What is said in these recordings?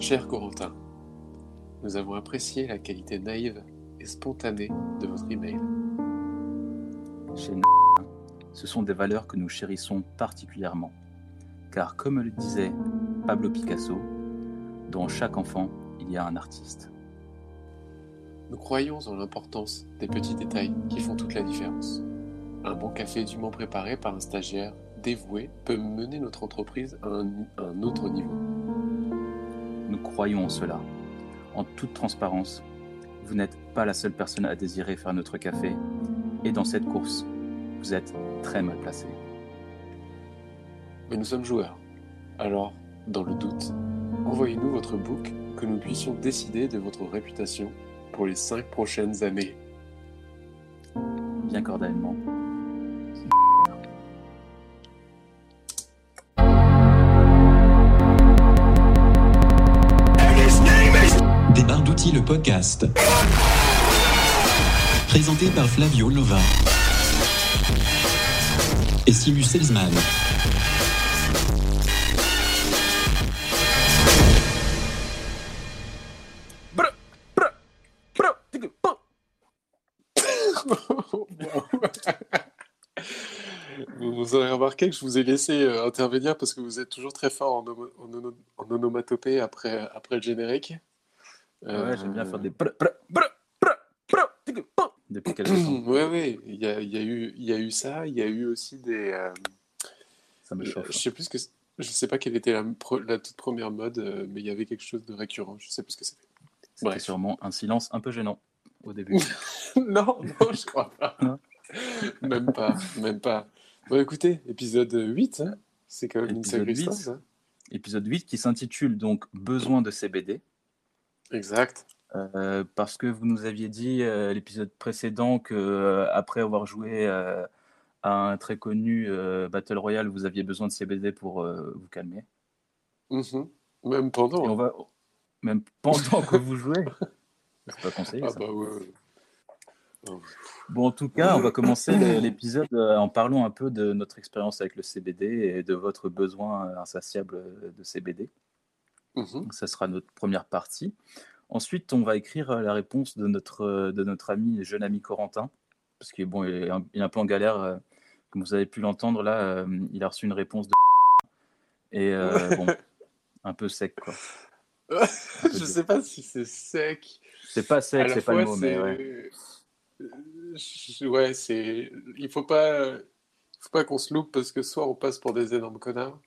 Cher Corentin, nous avons apprécié la qualité naïve et spontanée de votre email. Chez N- ce sont des valeurs que nous chérissons particulièrement. Car comme le disait Pablo Picasso, dans chaque enfant, il y a un artiste. Nous croyons en l'importance des petits détails qui font toute la différence. Un bon café dûment préparé par un stagiaire dévoué peut mener notre entreprise à un, à un autre niveau. Nous croyons en cela. En toute transparence, vous n'êtes pas la seule personne à désirer faire notre café. Et dans cette course, vous êtes très mal placé. Mais nous sommes joueurs. Alors, dans le doute, envoyez-nous votre book que nous puissions décider de votre réputation pour les cinq prochaines années. Bien cordialement. Podcast. Présenté par Flavio Lova. Et Simus Salzman. vous, vous aurez remarqué que je vous ai laissé euh, intervenir parce que vous êtes toujours très fort en, en onomatopée après, après le générique. Ouais, j'aime bien Euh, faire des brr. depuis quelques temps. Ouais, ouais, il y a, y, a y a eu ça, il y a eu aussi des. euh, Ça me chauffe. je sais plus que. Je sais pas quelle était la, toute première mode, euh, mais il y avait quelque chose de récurrent. Je sais plus ce que c'était. C'était sûrement un silence un peu gênant au début. non, non, je crois pas. Même pas, même pas. Bon, écoutez, épisode 8, hein, c'est quand même une Épisode sacrée 8. histoire, ça. Épisode 8 qui s'intitule donc Besoin de CBD. Exact. Euh, parce que vous nous aviez dit euh, l'épisode précédent que euh, après avoir joué à un très connu Battle Royale, vous aviez besoin de CBD pour vous calmer. Mhm. Même pendant. Et on va même pendant que vous jouez. C'est pas conseillé Ah ça. bah ouais. Oh. Bon, en tout cas, on va commencer l'épisode en parlant un peu de notre expérience avec le CBD et de votre besoin insatiable de CBD. Mhm. Ça sera notre première partie. Ensuite, on va écrire euh, la réponse de notre, euh, de notre ami, jeune ami Corentin, parce qu'il bon, il est, un, il est un peu en galère. euh, Comme vous avez pu l'entendre, là, il a reçu une réponse de et euh, bon, un peu sec, quoi. je sais pas si c'est sec. C'est pas sec, c'est pas le mot, mais ouais. Je- Ouais, c'est. Il faut pas. faut pas qu'on se loupe parce que soit on passe pour des énormes connards,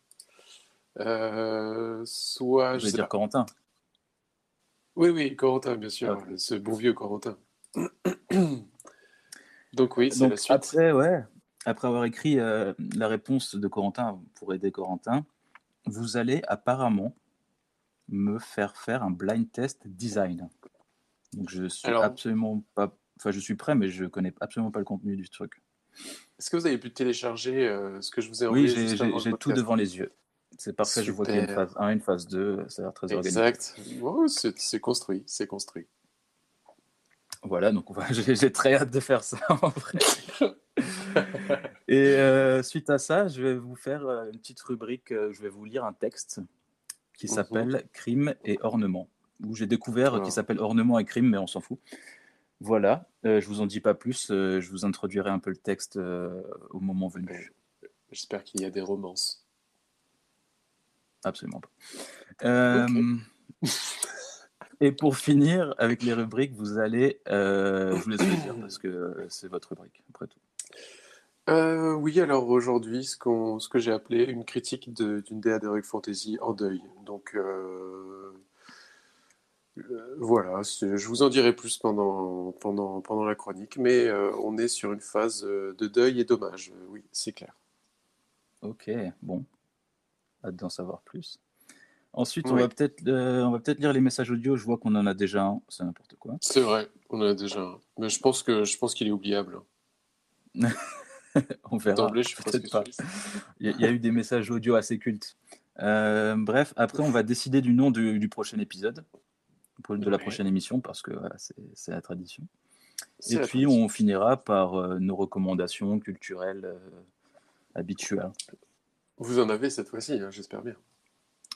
euh, soit. Je Je vais dire pas. Corentin. Oui, oui, Corentin, bien sûr, Ah, ce bon vieux Corentin. Donc oui, c'est la suite. après, ouais, après avoir écrit euh, la réponse de Corentin pour aider Corentin, vous allez apparemment me faire faire un blind test design. Donc je suis Alors- absolument pas, enfin je suis prêt, mais je connais absolument pas le contenu du truc. Est-ce que vous avez pu télécharger euh, ce que je vous ai Oui, envoyé j'ai juste j'ai- tout devant les yeux. C'est parfait, je vois qu'il y a une Super. phase 1, une phase 2, ça a l'air très organisé. Exact. Oh, c'est c'est construit, c'est construit. Voilà, donc j'ai très hâte de faire ça en vrai. Et euh, suite à ça, je vais vous faire euh, une petite rubrique, euh, je vais vous lire un texte qui s'appelle Crime et ornement, où j'ai découvert qui s'appelle Ornement et crime, mais on s'en fout. Voilà, euh, je vous en dis pas plus, euh, je vous introduirai un peu le texte au moment venu. J'espère qu'il y a des romances. Absolument pas. Euh, et pour finir avec les rubriques, vous allez, euh, je vous laisse choisir parce que euh, c'est votre rubrique après tout. Euh, oui, alors aujourd'hui, ce que j'ai appelé une critique d'une DA d'Heroic Fantasy en deuil. Donc euh, euh, voilà, je vous en dirai plus pendant, pendant, pendant la chronique, mais euh, on est sur une phase euh, de deuil et dommage. Euh, Oui, c'est clair. Ok, bon. Hâte d'en savoir plus. Ensuite, on va peut-être euh, on va peut-être lire les messages audio. Je vois qu'on en a déjà un, c'est n'importe quoi. C'est vrai, on en a déjà un. Mais je pense que, je pense qu'il est oubliable. On verra. D'emblée, je suis peut-être pas. Il y, a- il y a eu des messages audio assez cultes. Euh, bref, après, on va décider du nom du, du prochain épisode, de la prochaine émission, parce que voilà, c'est la tradition. Et la puis, tradition. on finira par euh, nos recommandations culturelles habituelles. Vous en avez cette fois-ci, hein, j'espère bien.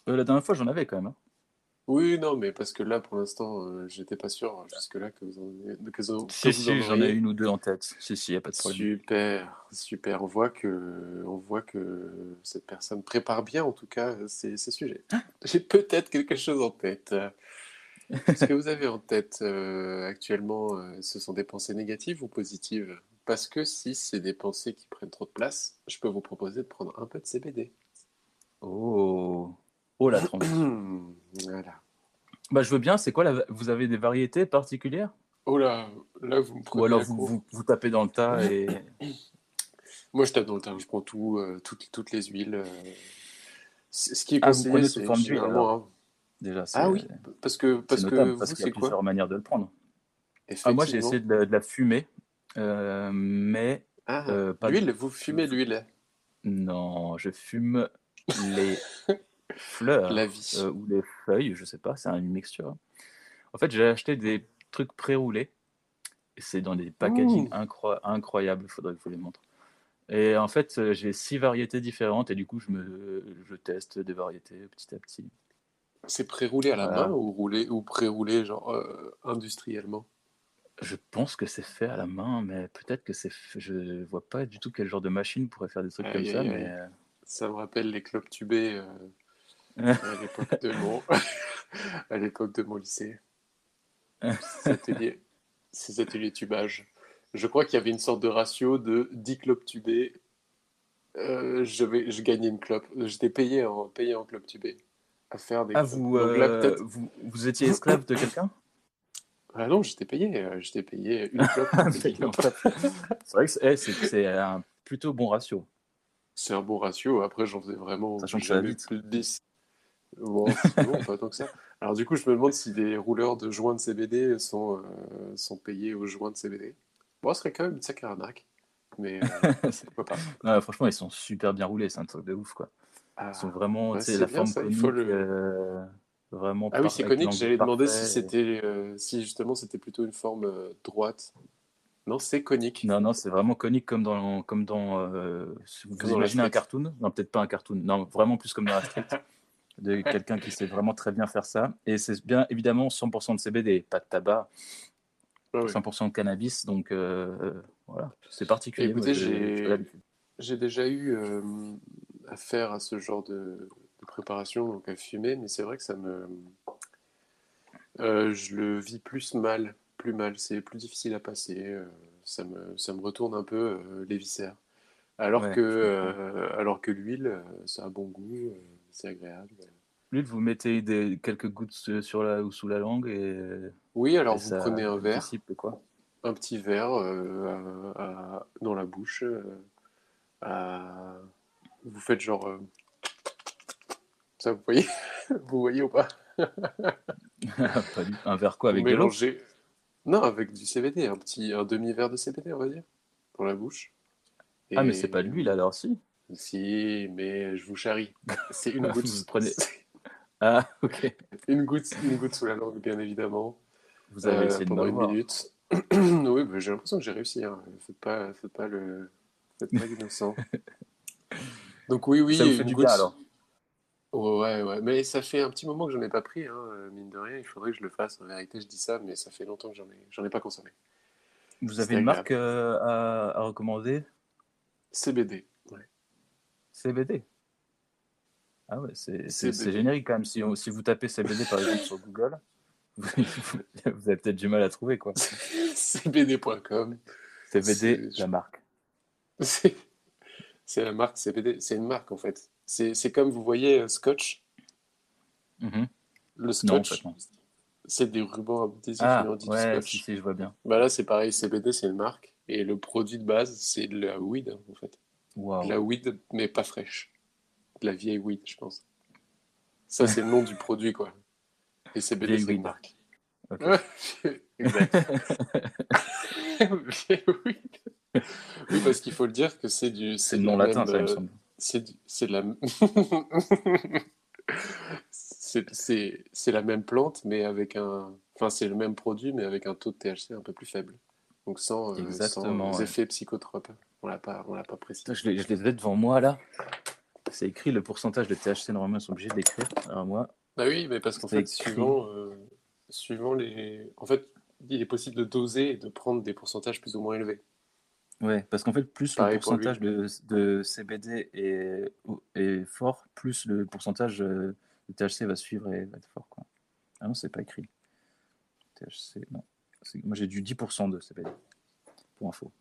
Euh, la dernière fois, j'en avais quand même. hein. Oui, non, mais parce que là, pour l'instant, euh, j'étais pas sûr jusque-là que vous en, ayez- que vous- que Si, vous si, j'en ai une ou deux en tête. Si, si, y a pas de problème. Super, super. On voit que, on voit que cette personne prépare bien, en tout cas, ces, ces sujets. J'ai peut-être quelque chose en tête. Ce que vous avez en tête euh, actuellement, euh, ce sont des pensées négatives ou positives? Parce que si c'est des pensées qui prennent trop de place, je peux vous proposer de prendre un peu de CBD. Oh, oh la transition. Voilà. Bah, je veux bien. C'est quoi la... Vous avez des variétés particulières? Oh là, là, vous me prenez Ou alors vous, vous, vous tapez dans le tas et. Moi, je tape dans le tas, je prends tout, euh, toutes, toutes les huiles. euh. Ce qui est Ah, vous conseillé, sous c'est forme d'huile, hein. Déjà, c'est Ah oui, parce que, c'est parce que notable vous, parce qu'il y a quoi? plusieurs manières de le prendre. Ah, moi, j'ai essayé de la, de la fumer, euh, mais Ah, euh, pas l'huile, vous fumez l'huile, non, je fume les fleurs la vie. euh, ou les feuilles, je sais pas, c'est une mixture. En fait, j'ai acheté des trucs pré-roulés c'est dans des packaging Ouh. incro- incroyables, il faudrait que je vous les montre. Et en fait, j'ai six variétés différentes et du coup, je me, je teste des variétés petit à petit. C'est pré-roulé à la Voilà. main ou roulé ou pré-roulé genre euh, industriellement? Je pense que c'est fait à la main, mais peut-être que c'est. fait- Je vois pas du tout quel genre de machine pourrait faire des trucs comme ça, mais euh, Ça me rappelle les clubs tubés euh, à l'époque de mon à l'époque de mon lycée. Ces ateliers, ces ateliers tubage. Je crois qu'il y avait une sorte de ratio de 10 clubs tubés. Euh, je vais, je gagnais une clope. J'étais payé en, payé en club tubé à faire des Ah, là, vous, vous étiez esclave de quelqu'un? Ah non, j'étais payé. euh, J'étais payé une clope. fait. C'est vrai que c'est eh, c'est- un plutôt bon ratio. C'est un bon ratio. Après, j'en faisais vraiment Sachant que ça va jamais vite. plus de 10. Bon, bon, pas tant que ça. Alors du coup, je me demande si les rouleurs de joints de CBD sont, euh, sont payés aux joints de CBD. Bon, ce serait quand même une sacrée arnaque. Mais euh, pourquoi pas. Non, franchement, ils sont super bien roulés, c'est un truc de ouf, quoi. Ah, Ils sont vraiment, bah, c'est la bien forme ça, il conique, faut le- euh, vraiment Ah oui, c'est conique. J'allais demander si c'était, euh, si justement c'était plutôt une forme euh, droite. Non, c'est conique. Non, non, c'est vraiment conique comme dans, comme dans, euh, vous imaginez un cartoon. Non, peut-être pas un cartoon. Non, vraiment plus comme dans la street. de quelqu'un qui sait vraiment très bien faire ça. Et c'est bien évidemment 100% de CBD, pas de tabac, Ah ouais. 100% de cannabis. Donc voilà, c'est particulier. Écoutez, j'ai- déjà eu affaire à ce genre de, de préparation, donc à fumer, mais c'est vrai que ça me. euh, je le vis plus mal, plus mal. C'est plus difficile à passer. euh, ça me, ça me retourne un peu euh, les viscères. Alors Ouais, que, alors que l'huile, ça a bon goût, c'est agréable. L'huile, vous mettez des, quelques gouttes sur la, ou sous la langue et, Oui, alors et vous prenez un verre, quoi. un petit verre à- à- dans la bouche. à- Vous faites genre. Ça, vous voyez? Vous voyez ou pas? Pas du- un verre quoi avec de l'eau. Non, avec du CBD, un petit, un demi-verre de CBD, on va dire, dans la bouche. Ah, mais c'est pas de l'huile alors, si. Si, mais je vous charrie. C'est une goutte. Vous prenez- Ah, ok. Une goutte, une goutte sous la langue, bien évidemment. Vous avez euh, essayé de pendant une m'avoir. minute. oui, bah, j'ai l'impression que j'ai réussi. Hein. Faites pas, faites pas le, faites pas l'innocent. Donc oui, oui, ça vous une fait du goutte. bien alors. Ouais, ouais, mais ça fait un petit moment que j'en ai pas pris, hein, euh, mine de rien. Il faudrait que je le fasse. En vérité, je dis ça, mais ça fait longtemps que j'en ai, j'en ai pas consommé. Vous avez une marque euh, à, à recommander? CBD. Ouais. CBD. Ah ouais, c'est c'est- générique quand même. Si, on- si vous tapez CBD par exemple sur Google, vous, vous avez peut-être du mal à trouver quoi. CBD.com. CBD, C'est- la marque. C'est c'est la marque CBD. C'est une marque en fait. C'est comme vous voyez euh, Scotch. Mhm. Le Scotch, c'est des rubans adhésifs Ah, et on dit du ouais, Scotch. si, si, je vois bien. Bah là, c'est pareil. CBD, c'est une marque. Et le produit de base, c'est de la weed hein, en fait. De la weed, mais pas fraîche. De la vieille weed, je pense. Ça, c'est le nom du produit, quoi. Et CBD, c'est une marque. Ok. Ouais, exact. Vieille weed. Oui, parce qu'il faut le dire que c'est du. C'est le nom la latin, ça, il me euh, semble. C'est de la. c'est la même plante, mais avec un. Enfin, c'est le même produit, mais avec un taux de THC un peu plus faible. Donc sans, euh, Exactement, sans ouais. effets psychotropes. On l'a pas, on l'a pas précisé. Je les, ai devant moi là. C'est écrit le pourcentage de THC. Normalement, ils sont obligés d'écrire. Alors moi, Bah oui, mais parce qu'en fait, écrit. suivant, euh, suivant les... En fait, il est possible de doser et de prendre des pourcentages plus ou moins élevés. Ouais, parce qu'en fait, plus le Pareil pour lui. pourcentage de, de CBD est, est fort, plus le pourcentage euh, de THC va suivre et va être fort. Quoi. Ah non, c'est pas écrit. THC, non. C'est- Moi, j'ai du 10% de CBD, pour info.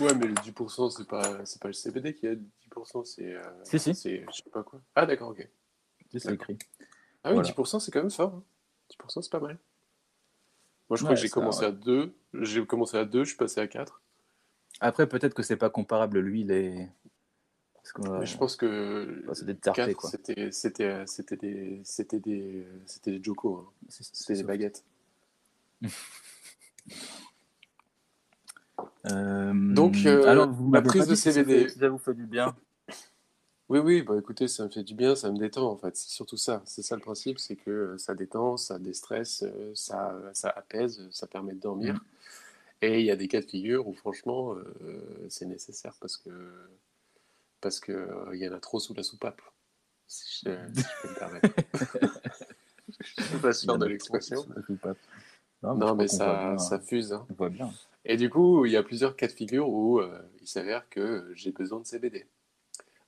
Ouais, mais le 10%, c'est pas, c'est pas le CBD qui a 10%, c'est... euh, Si, si. C'est, je sais pas quoi. Ah d'accord, ok. C'est D'accord. écrit. Ah oui, Voilà. 10%, c'est quand même fort. hein. 10%, c'est pas mal. Moi, je crois Ouais, que j'ai ça, commencé ouais. à 2. J'ai commencé à 2, je suis passé à 4. Après, peut-être que c'est pas comparable, l'huile et. Parce que, Mais je pense que enfin, c'est des tartés, 4, quoi. c'était, c'était, c'était des, c'était des, c'était des jokos. hein. C'est- C'était des baguettes. Euh, Donc, euh, alors, vous la prise de CBD. ça vous fait du bien. Oui, oui, bah écoutez, ça me fait du bien, ça me détend en fait. C'est surtout ça. C'est ça le principe, c'est que euh, ça détend, ça déstresse, euh, ça, ça apaise, ça permet de dormir. Mhm. Et il y a des cas de figure où franchement, euh, c'est nécessaire parce que parce que euh, il y en a trop sous la soupape. Si je, si je peux me permettre. je suis pas sûr de l'expression. Non, Non, mais ça, ça fuse. hein. On voit bien. Et du coup, il y a plusieurs cas de figure où euh, il s'avère que j'ai besoin de CBD.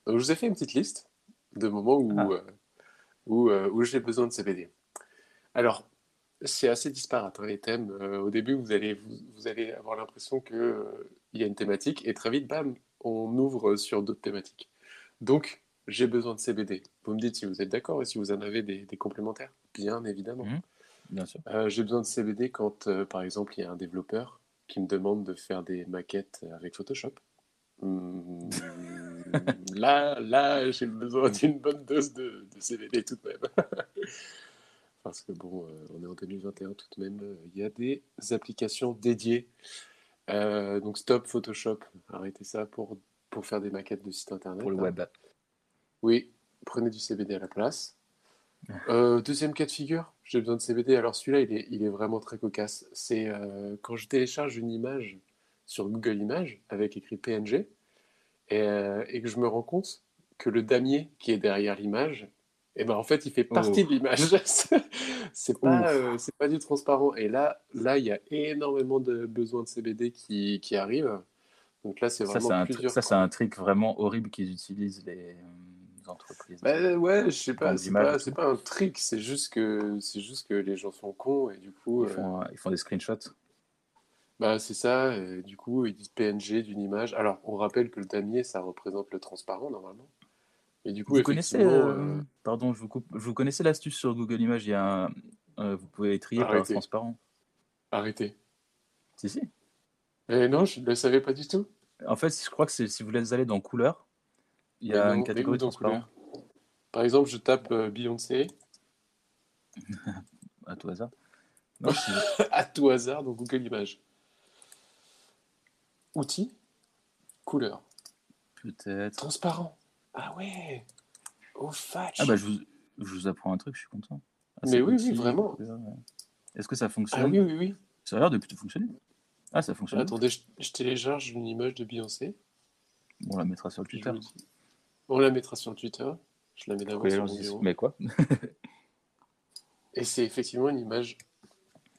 Donc, je vous ai fait une petite liste de moments où, Ah. où, où j'ai besoin de CBD. Alors, c'est assez disparate, hein, les thèmes. Euh, au début, vous allez, vous, vous allez avoir l'impression qu'il y a une thématique, et très vite, bam, on ouvre sur d'autres thématiques. Donc, j'ai besoin de CBD. Vous me dites si vous êtes d'accord et si vous en avez des, des complémentaires. Bien évidemment. Mhm. Bien sûr. Euh, j'ai besoin de CBD quand, euh, par exemple, il y a un développeur qui me demande de faire des maquettes avec Photoshop. Hmm, là, là, j'ai besoin d'une bonne dose de, de CBD tout de même. Parce que bon, euh, on est en 2021 tout de même, euh, il y a des applications dédiées. Euh, donc stop Photoshop, arrêtez ça pour, pour faire des maquettes de sites internet. Pour le hein. web. Oui, prenez du CBD à la place. Euh, deuxième cas de figure, j'ai besoin de CBD. Alors celui-là, il est, il est vraiment très cocasse. C'est euh, quand je télécharge une image sur Google Images avec écrit PNG et, et que je me rends compte que le damier qui est derrière l'image, eh ben, en fait, il fait partie Oh. de l'image. c'est pas, euh, c'est pas du transparent. Et là, là, il y a énormément de besoins de CBD qui, qui arrivent. Donc là, c'est Ça, vraiment tr- plusieurs ça, c'est un trick vraiment horrible qu'ils utilisent les euh, entreprises. Bah, ouais, je sais pas, c'est pas, et pas un trick, c'est juste que c'est juste que les gens sont cons et du coup, Ils euh, font, ils font des screenshots. bah c'est ça, et du coup ils disent PNG d'une image. Alors on rappelle que le damier ça représente le transparent normalement. Et du coup Vous connaissez, euh, euh, pardon, je vous coupe. Vous connaissez l'astuce sur Google Images Il y a euh, vous pouvez trier par transparent. arrêtez. Si si. Eh non, je ne le savais pas du tout. En fait, je crois que si vous les allez dans couleur, il y a non, une catégorie dans transparent couleur Par exemple, je tape euh, Beyoncé à tout hasard. Non, à tout hasard dans Google Images. Outils, couleur, peut-être. transparent. Ah ouais, oh fatch. Ah bah je vous, je vous apprends un truc, je suis content. Ah, Mais oui, oui, vraiment. Est-ce que ça Ah fonctionne oui, oui, oui. Ça a l'air de plutôt fonctionner. Ah, ça fonctionne. Attendez, je, je télécharge une image de Beyoncé. On la mettra sur le Twitter. On la mettra sur Twitter. Je la mets d'abord sur mon bureau. Mais quoi Et c'est effectivement une image.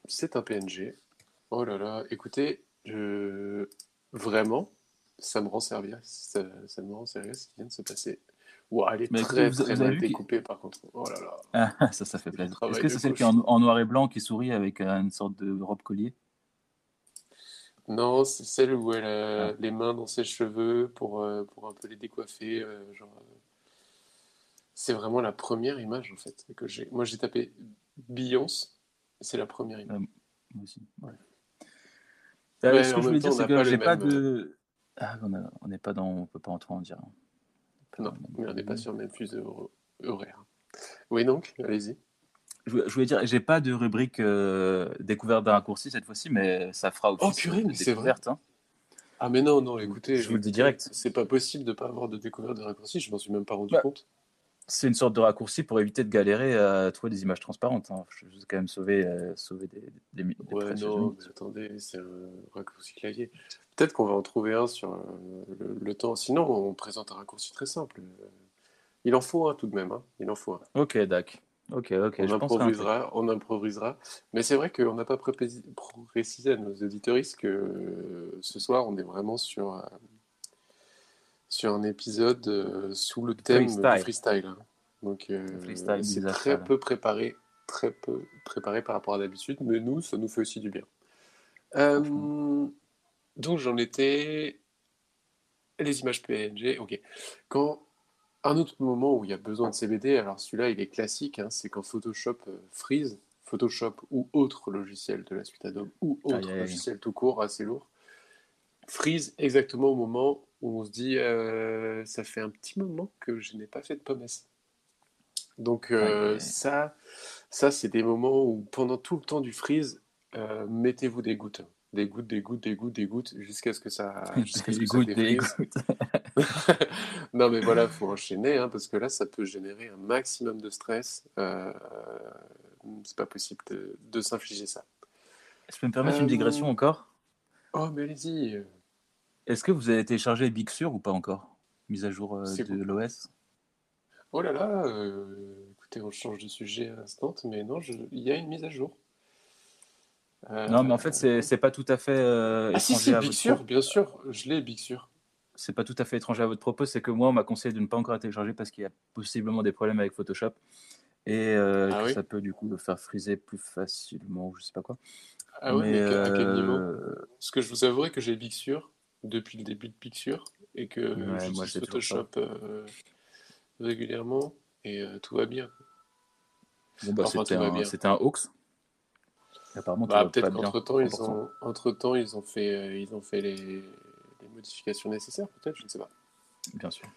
C'est un PNG. Oh là là, écoutez, je... vraiment, ça me rend service. Ça, ça me rend sérieux ce qui vient de se passer. Ouah, elle est Mais très vous- très vous mal découpée par contre. Oh là là. Ah, ça, ça fait plaisir. Est-ce que c'est celle qui est en, en noir et blanc qui sourit avec euh, une sorte de robe collier? Non, c'est celle où elle a Ah. les mains dans ses cheveux pour, euh, pour un peu les décoiffer. euh, genre, euh, C'est vraiment la première image en fait que j'ai. Moi j'ai tapé Beyoncé, c'est la première image. Moi aussi. Ouais. Euh, Ouais, ce que je voulais dire, c'est que j'ai pas de. Ah, on n'est pas dans. On peut pas entrer en dire. Non, mais on n'est pas sur le même fuseau horaire. Oui donc, allez-y. Je, je voulais dire, j'ai pas de rubrique euh, découverte d'un raccourci cette fois-ci, mais ça fera office Oh, purée, mais c'est vrai. hein. Ah mais non, non, écoutez, Je vous le dis direct. C'est pas possible de pas avoir de découverte de raccourci, je m'en suis même pas rendu Bah, compte. C'est une sorte de raccourci pour éviter de galérer à trouver des images transparentes. hein. Je veux quand même sauver, euh, sauver des, des, des, Ouais, non, mais attendez, c'est un raccourci clavier. Peut-être qu'on va en trouver un sur euh, le, le temps. Sinon, on présente un raccourci très simple. Il en faut un tout de même, hein. Il en faut un. Ok, Dac. Ok, ok, On je improvisera, on improvisera. Mais c'est vrai qu'on n'a pas précisé à nos auditoristes que euh, ce soir, on est vraiment sur, sur un épisode euh, sous le thème freestyle. freestyle. hein. Donc, euh, freestyle c'est très peu préparé, très peu préparé par rapport à d'habitude, mais nous, ça nous fait aussi du bien. Euh, donc, j'en étais. Les images PNG, ok. Quand un autre moment où il y a besoin de CBD, alors celui-là, il est classique, hein, c'est quand Photoshop euh, freeze, Photoshop ou autre logiciel de la suite Adobe ou autre logiciel tout court assez lourd, freeze exactement au moment où on se dit euh, ça fait un petit moment que je n'ai pas fait de pommes. Donc euh, aïe. ça, ça c'est des moments où pendant tout le temps du freeze, euh, mettez-vous des gouttes. Des gouttes, des gouttes, des gouttes, des gouttes, jusqu'à ce que ça, jusqu'à ce que ça défrise. gouttes. non, mais voilà, faut enchaîner, hein, parce que là, ça peut générer un maximum de stress. Euh, c'est pas possible de, de s'infliger ça. Je peux me permettre une digression encore? Oh, mais allez-y. Est-ce que vous avez téléchargé Big Sur ou pas encore? Mise à jour euh, C'est de l'OS Oh là là, euh, écoutez, on change de sujet à l'instant, mais non, je- il y a une mise à jour. Euh, Non, mais en fait, c'est c'est pas tout à fait Ah si, étranger si, à Big votre Sur, propos. bien sûr, je l'ai, Big Sur. C'est pas tout à fait étranger à votre propos, c'est que moi, on m'a conseillé de ne pas encore la télécharger parce qu'il y a possiblement des problèmes avec Photoshop et euh, Ah oui ça peut du coup le faire friser plus facilement je sais pas quoi. Ah ouais, mais, à quel niveau? Parce que je vous avouerai que j'ai Big Sur depuis le début de Sur et que Ouais, moi, Photoshop euh, régulièrement et euh, tout va bien. bon, bah, Enfin, c'était un, hoax. Apparemment, Bah, peut-être pas bien. qu'entre-temps, ils 100%. ont, entre-temps, ils ont fait, euh, ils ont fait les, les modifications nécessaires, peut-être, je ne sais pas. Bien sûr.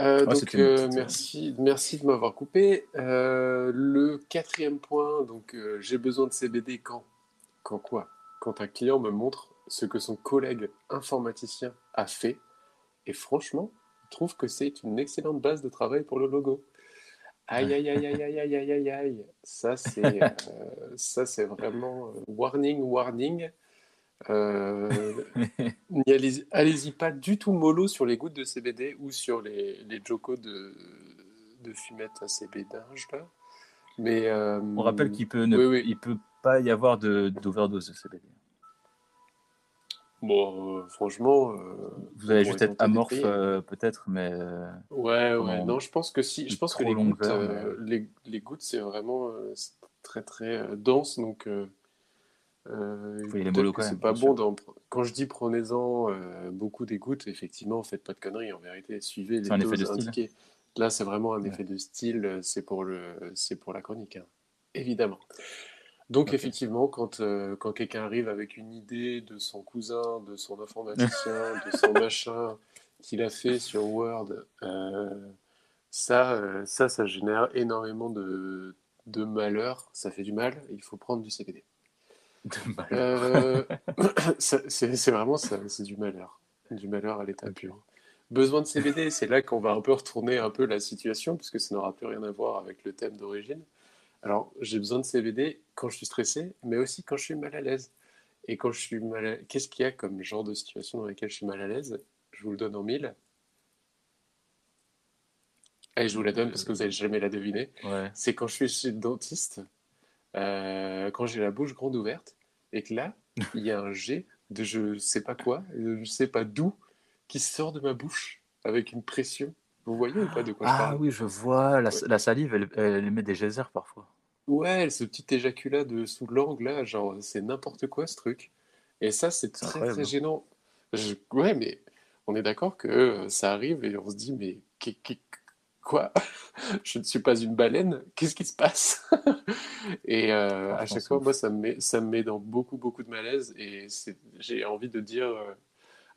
Euh, Ouais, donc, euh, euh, merci, merci de m'avoir coupé. Euh, le quatrième point, donc, euh, j'ai besoin de CBD quand? Quand quoi? Quand un client me montre ce que son collègue informaticien a fait. Et franchement, je trouve que c'est une excellente base de travail pour le logo. Aïe, aïe, aïe, aïe, aïe, aïe, aïe, aïe. Ça, c'est, euh, ça, c'est vraiment euh, warning, warning. Euh, allez-y, pas du tout mollo sur les gouttes de CBD ou sur les, les jocos de, de fumette à CBDinge. Hein, Là. Mais, euh, On rappelle qu'il peut ne, oui, oui. il peut pas y avoir de, d'overdose de CBD. Bon, euh, franchement. euh, Vous allez juste être amorphe euh, peut-être, mais Ouais, ouais, non, je pense que si, je pense que les gouttes, les, les gouttes, c'est vraiment très très dense, donc c'est pas bon pre- Quand je dis prenez-en beaucoup des gouttes, effectivement, faites pas de conneries, en vérité, suivez les doses style. indiquées. Là, c'est vraiment un Ouais. effet de style, c'est pour le, pour la chronique, hein, évidemment. Donc effectivement, quand, euh, quand quelqu'un arrive avec une idée de son cousin, de son informaticien, de son machin qu'il a fait sur Word, euh, ça, euh, ça, ça génère énormément de, de malheur, ça fait du mal, il faut prendre du CBD. de c'est vraiment ça, c'est du malheur, du malheur à l'état pur. Besoin de CBD, c'est là qu'on va un peu retourner un peu la situation, puisque ça n'aura plus rien à voir avec le thème d'origine. Alors, j'ai besoin de CBD quand je suis stressé, mais aussi quand je suis mal à l'aise. Et quand je suis mal à... Qu'est-ce qu'il y a comme genre de situation dans laquelle je suis mal à l'aise? Je vous le donne en mille. Allez, je vous la donne parce que vous n'allez jamais la deviner. Ouais. C'est quand je suis chez le dentiste, euh, quand j'ai la bouche grande ouverte, et que là, il y a un jet de je sais pas quoi, de je sais pas d'où, qui sort de ma bouche avec une pression. Vous voyez ou pas de quoi je Ah parle? oui, je vois. La, Ouais. la salive, elle, elle émet des geysers parfois. Ouais, ce petit éjaculat de sous l'angle là, genre c'est n'importe quoi ce truc. Et ça, c'est très incroyable. très gênant. Je- Ouais, mais on est d'accord que euh, ça arrive et on se dit, mais quoi? Je ne suis pas une baleine, qu'est-ce qui se passe? Et euh, à Franchement, chaque fois, moi, ça me met, ça me met dans beaucoup beaucoup de malaise et j'ai envie de dire euh,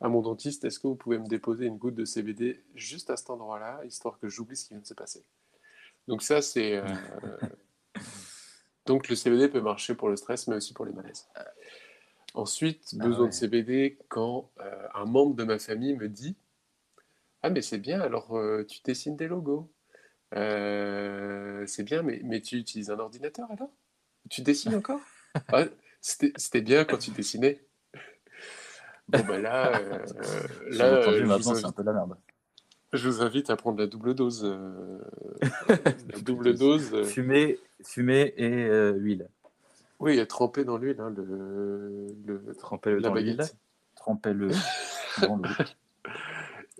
à mon dentiste, est-ce que vous pouvez me déposer une goutte de CBD juste à cet endroit-là, histoire que j'oublie ce qui vient de se passer? Donc ça, c'est... euh, Donc le CBD peut marcher pour le stress, mais aussi pour les malaises. Ensuite, Ah besoin ouais. de CBD quand euh, un membre de ma famille me dit Ah, mais c'est bien, alors euh, tu dessines des logos. Euh, c'est bien, mais, mais tu utilises un ordinateur alors? Tu dessines encore? Ah, C'était c'était bien quand tu dessinais. Bon, ben là, euh, là euh, je, vous maintenant, c'est invite, un peu de la merde. je vous invite à prendre la double dose. euh, la double dose. euh, Fumer fumée et euh, huile. Oui, et trempé dans l'huile, hein, le, le, Trempez-le la dans l'huile, baguette. trempez-le dans l'eau.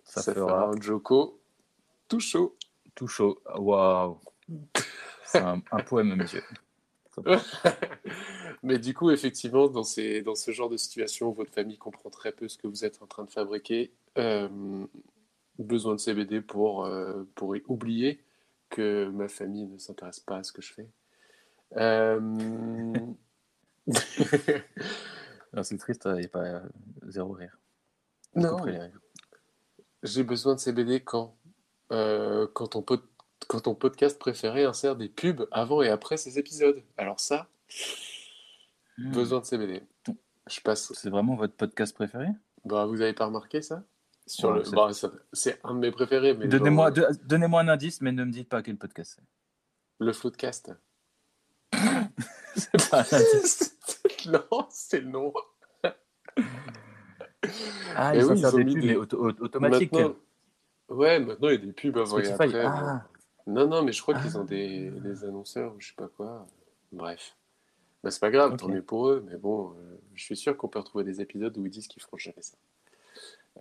Ça, Ça, fera fera un Joko tout chaud. tout chaud. Waouh C'est un, un poème, monsieur. Mais du coup, effectivement, dans, ces, dans ce genre de situation, votre famille comprend très peu ce que vous êtes en train de fabriquer. Euh, besoin de CBD pour, euh, pour y- oublier que ma famille ne s'intéresse pas à ce que je fais. Euh, C'est triste, il n'y a pas zéro rire. non, j'ai besoin de CBD quand, euh, quand, ton pod- quand ton podcast préféré insère des pubs avant et après ces épisodes. Alors ça, Hmm. besoin de CBD. Je passe C'est vraiment votre podcast préféré? Bah, vous avez pas remarqué ça? Sur Ouais, le... c'est- bah, c'est un de mes préférés, mais Donnez-moi genre, de- donnez-moi un indice, mais ne me dites pas quel podcast le Floodcast. c'est. C'est pas un indice. non, c'est le nom. Ah, ils oui, ils ont des mis pubs, des- auto- auto- automatiques. Maintenant... Ouais, maintenant il y a des pubs avant et après. Ah, Non, non, mais je crois qu'ils Ah. ont des, des annonceurs ou je sais pas quoi. Bref. Bah, c'est pas grave, Ok. tant mieux pour eux, mais bon, euh, je suis sûr qu'on peut retrouver des épisodes où ils disent qu'ils feront jamais ça.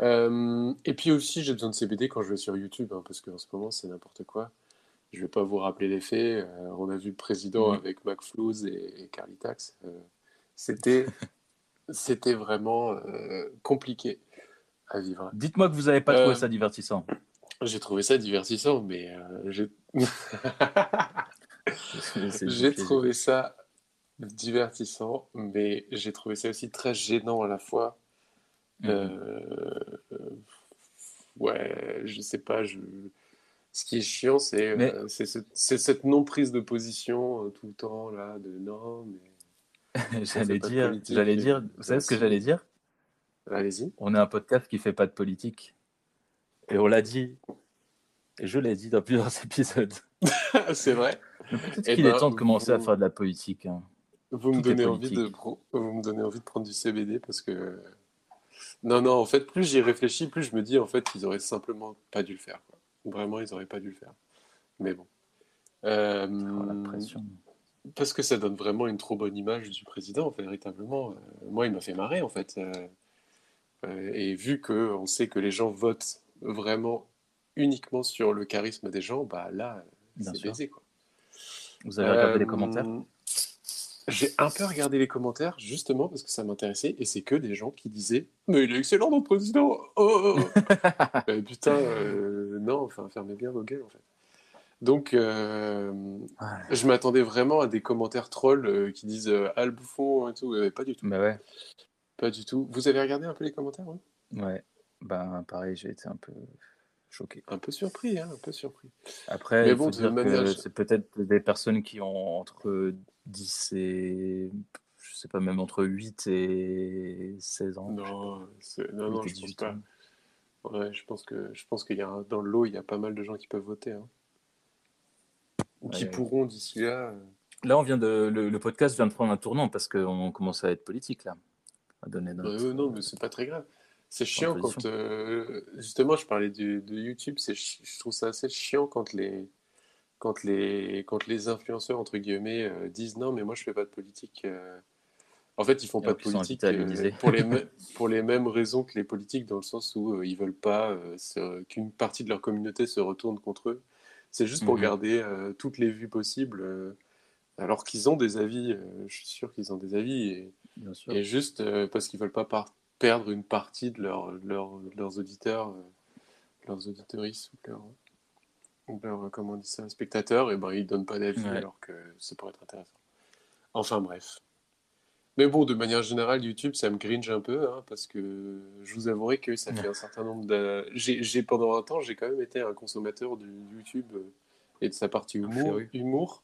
Euh, et puis aussi, j'ai besoin de CBD quand je vais sur YouTube, hein, parce qu'en ce moment, c'est n'importe quoi. Je vais pas vous rappeler les faits. euh, on a vu le président Mhm. avec McFlouz et, et Carly Tax. c'était, c'était vraiment compliqué à vivre. Dites-moi que vous n'avez pas trouvé ça divertissant. J'ai trouvé ça divertissant, mais j'ai trouvé ça divertissant, mais j'ai trouvé ça aussi très gênant à la fois. Mhm. Euh, euh, ouais, je sais pas. Je... Ce qui est chiant, c'est euh, Mais- ce- c'est cette non-prise de position euh, tout le temps là, de non, mais j'allais dire, j'allais dire, vous savez ce que j'allais dire? Allez-y. On est un podcast qui fait pas de politique. Et on l'a dit. Et je l'ai dit dans plusieurs épisodes. c'est vrai. Peut-être Eh qu'il ben, est temps de commencer à faire de la politique. hein. Vous me donnez envie de politique. pro- vous me donnez envie de prendre du CBD parce que non non en fait plus j'y réfléchis plus je me dis en fait qu'ils auraient simplement pas dû le faire quoi. Vraiment ils auraient pas dû le faire. Mais bon. Euh, la pression? parce que ça donne vraiment une trop bonne image du président véritablement. Euh, moi il m'a fait marrer en fait. Euh, et vu que on sait que les gens votent vraiment uniquement sur le charisme des gens, bah là c'est baisé quoi. Vous avez regardé les commentaires? J'ai un peu regardé les commentaires, justement, parce que ça m'intéressait, et c'est que des gens qui disaient Mais il est excellent, notre président Oh, oh, oh. Euh, Putain, euh, non, enfin, fermez bien vos gueules, en fait. Donc, euh, je m'attendais vraiment à des commentaires trolls qui disent Ah, le bouffon et tout. Pas du tout. Bah ouais. Pas du tout. Vous avez regardé un peu les commentaires ouais Ouais. Ben pareil, j'ai été un peu choqué. Un peu surpris, hein, un peu surpris. Après, bon, c'est peut-être des personnes qui ont entre 10 et je sais pas même entre 8 et 16 ans. Non, non, non, 8 et je pense 18 pas. Ouais, je pense que je pense qu'il y a dans le lot, il y a pas mal de gens qui peuvent voter, hein. Ou qui Ouais. pourront d'ici là. euh, Là, on vient de le, le podcast vient de prendre un tournant parce qu'on commence à être politique là. À donner notre... Euh, non, mais c'est pas très grave. C'est chiant quand. euh, justement, je parlais du- de YouTube, je trouve ça assez chiant quand les, quand les, quand les influenceurs, entre guillemets, euh, disent non, mais moi je fais pas de politique. euh. En fait, ils font Et pas de politique pour, les pour les mêmes raisons que les politiques, dans le sens où ils veulent pas qu'une partie de leur communauté se retourne contre eux. C'est juste pour Mhm. garder toutes les vues possibles. alors qu'ils ont des avis, euh, je suis sûr qu'ils ont des avis. Et, juste euh, parce qu'ils veulent pas par- perdre une partie de, leur, de leur- de leurs auditeurs, euh, leurs auditeuristes ou leurs, ou leurs, comment on dit ça, spectateurs, et ben ils donnent pas d'avis Ouais. alors que ça pourrait être intéressant. Enfin bref. Mais bon, de manière générale, YouTube, ça me gringe un peu, hein, parce que je vous avouerai que ça fait un certain nombre de... J'ai, pendant un temps, j'ai quand même été un consommateur du YouTube euh, et de sa partie humour. Humour.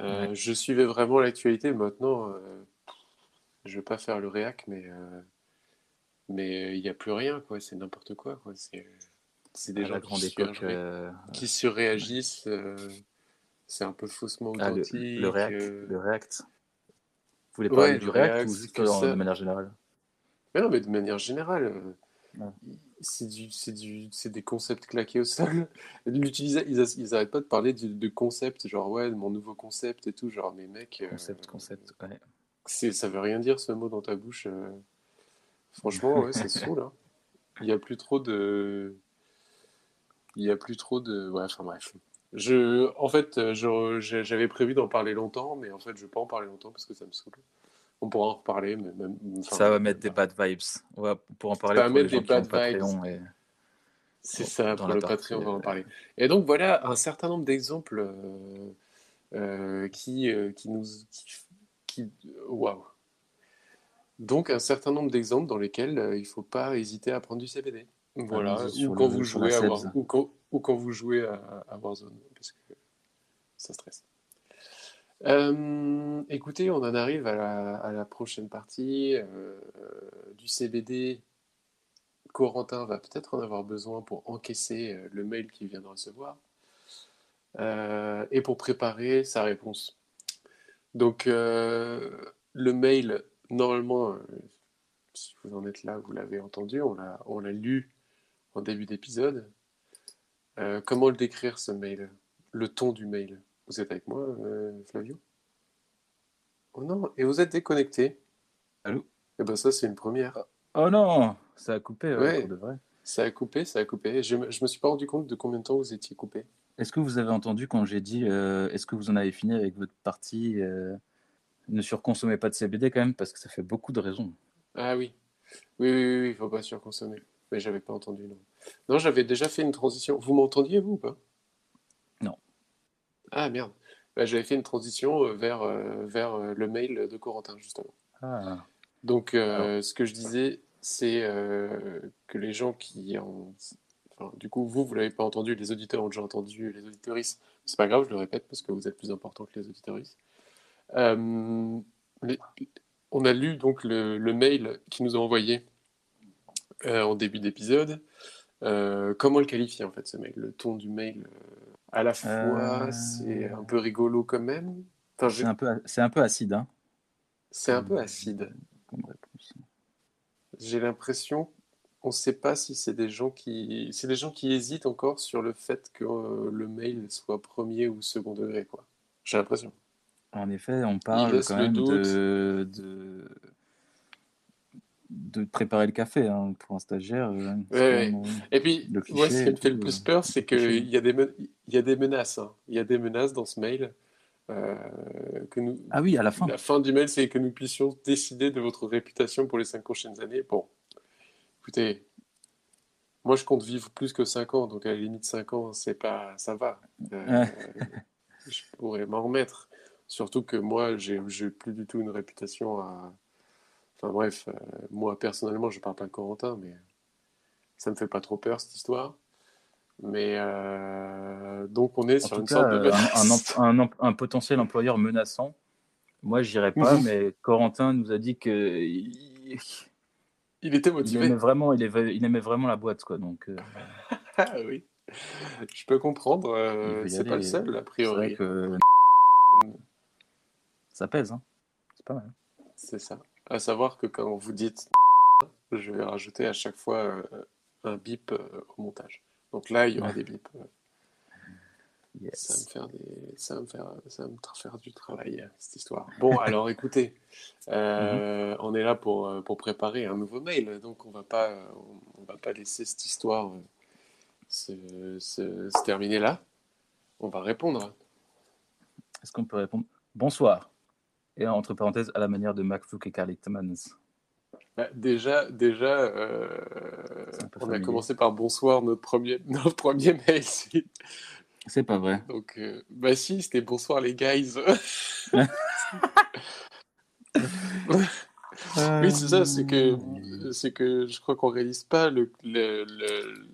Euh, Ouais. Je suivais vraiment l'actualité. Maintenant, euh, je vais pas faire le réac, mais euh, mais il n'y a plus rien, quoi. C'est n'importe quoi, quoi. C'est c'est des gens qui, époque. euh, qui surréagissent. euh, c'est un peu faussement ah, le, authentique. le React. euh. Le React. Vous voulez parler Ouais, du le React, React, ou juste en- de manière générale? Mais non, mais de manière générale, euh, c'est du, du, des concepts claqués au sol. Ils, ils, ils arrêtent pas de parler de, de concepts, genre ouais, mon nouveau concept et tout, genre mais mec. euh, Concept, concept. Ouais. ça veut rien dire ce mot dans ta bouche. euh. Franchement, ouais, c'est saoul. Hein. Il y a plus trop de, il y a plus trop de, ouais, enfin bref. Je, en fait, j'avais prévu d'en parler longtemps, mais en fait, je vais pas en parler longtemps parce que ça me saoule. On pourra en reparler, mais même. enfin, ça va mettre des bad vibes. On va pour en parler va pour les mettre des bad vibes. Et- C'est ça, pour le Patreon, on va en euh, parler. Et donc voilà un certain nombre d'exemples euh, euh, qui, euh, qui nous... qui- qui- Waouh! Donc un certain nombre d'exemples dans lesquels euh, il ne faut pas hésiter à prendre du CBD. Voilà, Allons-y ou quand, le- jouez à War- ou, quand, ou quand vous jouez à, à Warzone, parce que ça stresse. Euh, écoutez, on en arrive à la, à la prochaine partie euh, du CBD. Corentin va peut-être en avoir besoin pour encaisser le mail qu'il vient de recevoir et pour préparer sa réponse. Donc, le mail, normalement, euh, si vous en êtes là, vous l'avez entendu, on l'a, on l'a lu en début d'épisode. Euh, comment le décrire ce mail? Le ton du mail? Vous êtes avec moi, euh, Flavio? Oh non, et vous êtes déconnecté. Allô? Eh ben ça, c'est une première. Oh non, ça a coupé ouais, Ouais. pour de vrai. Ça a coupé, ça a coupé. Je, me- je me suis pas rendu compte de combien de temps vous étiez coupé. Est-ce que vous avez entendu quand j'ai dit est-ce que vous en avez fini avec votre partie Ne surconsommez pas de CBD quand même parce que ça fait beaucoup de raisons. Ah oui. Oui, oui, oui, il faut pas surconsommer. Mais j'avais pas entendu, non. Non, j'avais déjà fait une transition. Vous m'entendiez, vous, ou pas? Non. Ah, merde. Bah, j'avais fait une transition euh, vers, euh, vers euh, le mail de Corentin, justement. Ah, Donc, euh, ce que je disais, c'est euh, que les gens qui ont... Enfin, du coup, vous, vous l'avez pas entendu, les auditeurs ont déjà entendu, les auditeuristes. C'est pas grave, je le répète, parce que vous êtes plus important que les auditeuristes. Euh, les- on a lu donc le, le mail qu'ils nous ont envoyé euh, en début d'épisode. Euh, comment le qualifier, en fait, ce mail? Le ton du mail, à la fois, c'est un peu rigolo quand même? Enfin, c'est un peu c'est un peu acide hein, c'est un peu acide. J'ai l'impression, on ne sait pas si c'est des gens qui, c'est des gens qui hésitent encore sur le fait que euh, le mail soit premier ou second degré, quoi. J'ai l'impression. En effet, on parle quand même de, de de préparer le café hein, pour un stagiaire. euh, Ouais, euh, Et puis, Le moi, ce qui me fait le plus peur, c'est qu'il y a des, y a des menaces. hein. Il y a des menaces dans ce mail. euh, que nous, Ah oui, à la fin. La fin du mail, c'est que nous puissions décider de votre réputation pour les cinq prochaines années. Bon, écoutez, moi je compte vivre plus que cinq ans, donc à la limite cinq ans, c'est pas, ça va. Euh, je pourrais m'en remettre. Surtout que moi, j'ai, plus du tout une réputation à. Enfin bref, euh, moi personnellement, je parle pas de Corentin, mais ça me fait pas trop peur cette histoire. Mais euh, donc on est En sur tout une cas, sorte de euh, un, potentiel employeur menaçant. Moi, j'irais pas, Mhm. mais Corentin nous a dit que il, Il était il motivé. aimait vraiment, il aimait, il aimait vraiment la boîte, quoi. Donc, euh, Ah oui, je peux comprendre. Il c'est pas le seul, a priori. Ça pèse. Hein. C'est pas mal. C'est ça. À savoir que quand vous dites, je vais rajouter à chaque fois euh, un bip euh, au montage. Donc là, il y aura des bips. euh, Yes. Ça va me faire des... ça va me faire... ça va me faire du travail, cette histoire. Bon, alors écoutez, euh, on est là pour, pour préparer un nouveau mail, donc on va pas, on, va pas laisser cette histoire se, se- se terminer là. On va répondre. Est-ce qu'on peut répondre? Bonsoir. Et entre parenthèses, à la manière de McFlook et Carly. Bah, déjà, déjà euh, on a commencé par bonsoir, notre premier, notre premier mail. C'est pas vrai. Donc, euh, bah si, c'était bonsoir les guys. Oui, c'est ça, c'est que, c'est que je crois qu'on réalise pas le, le- le-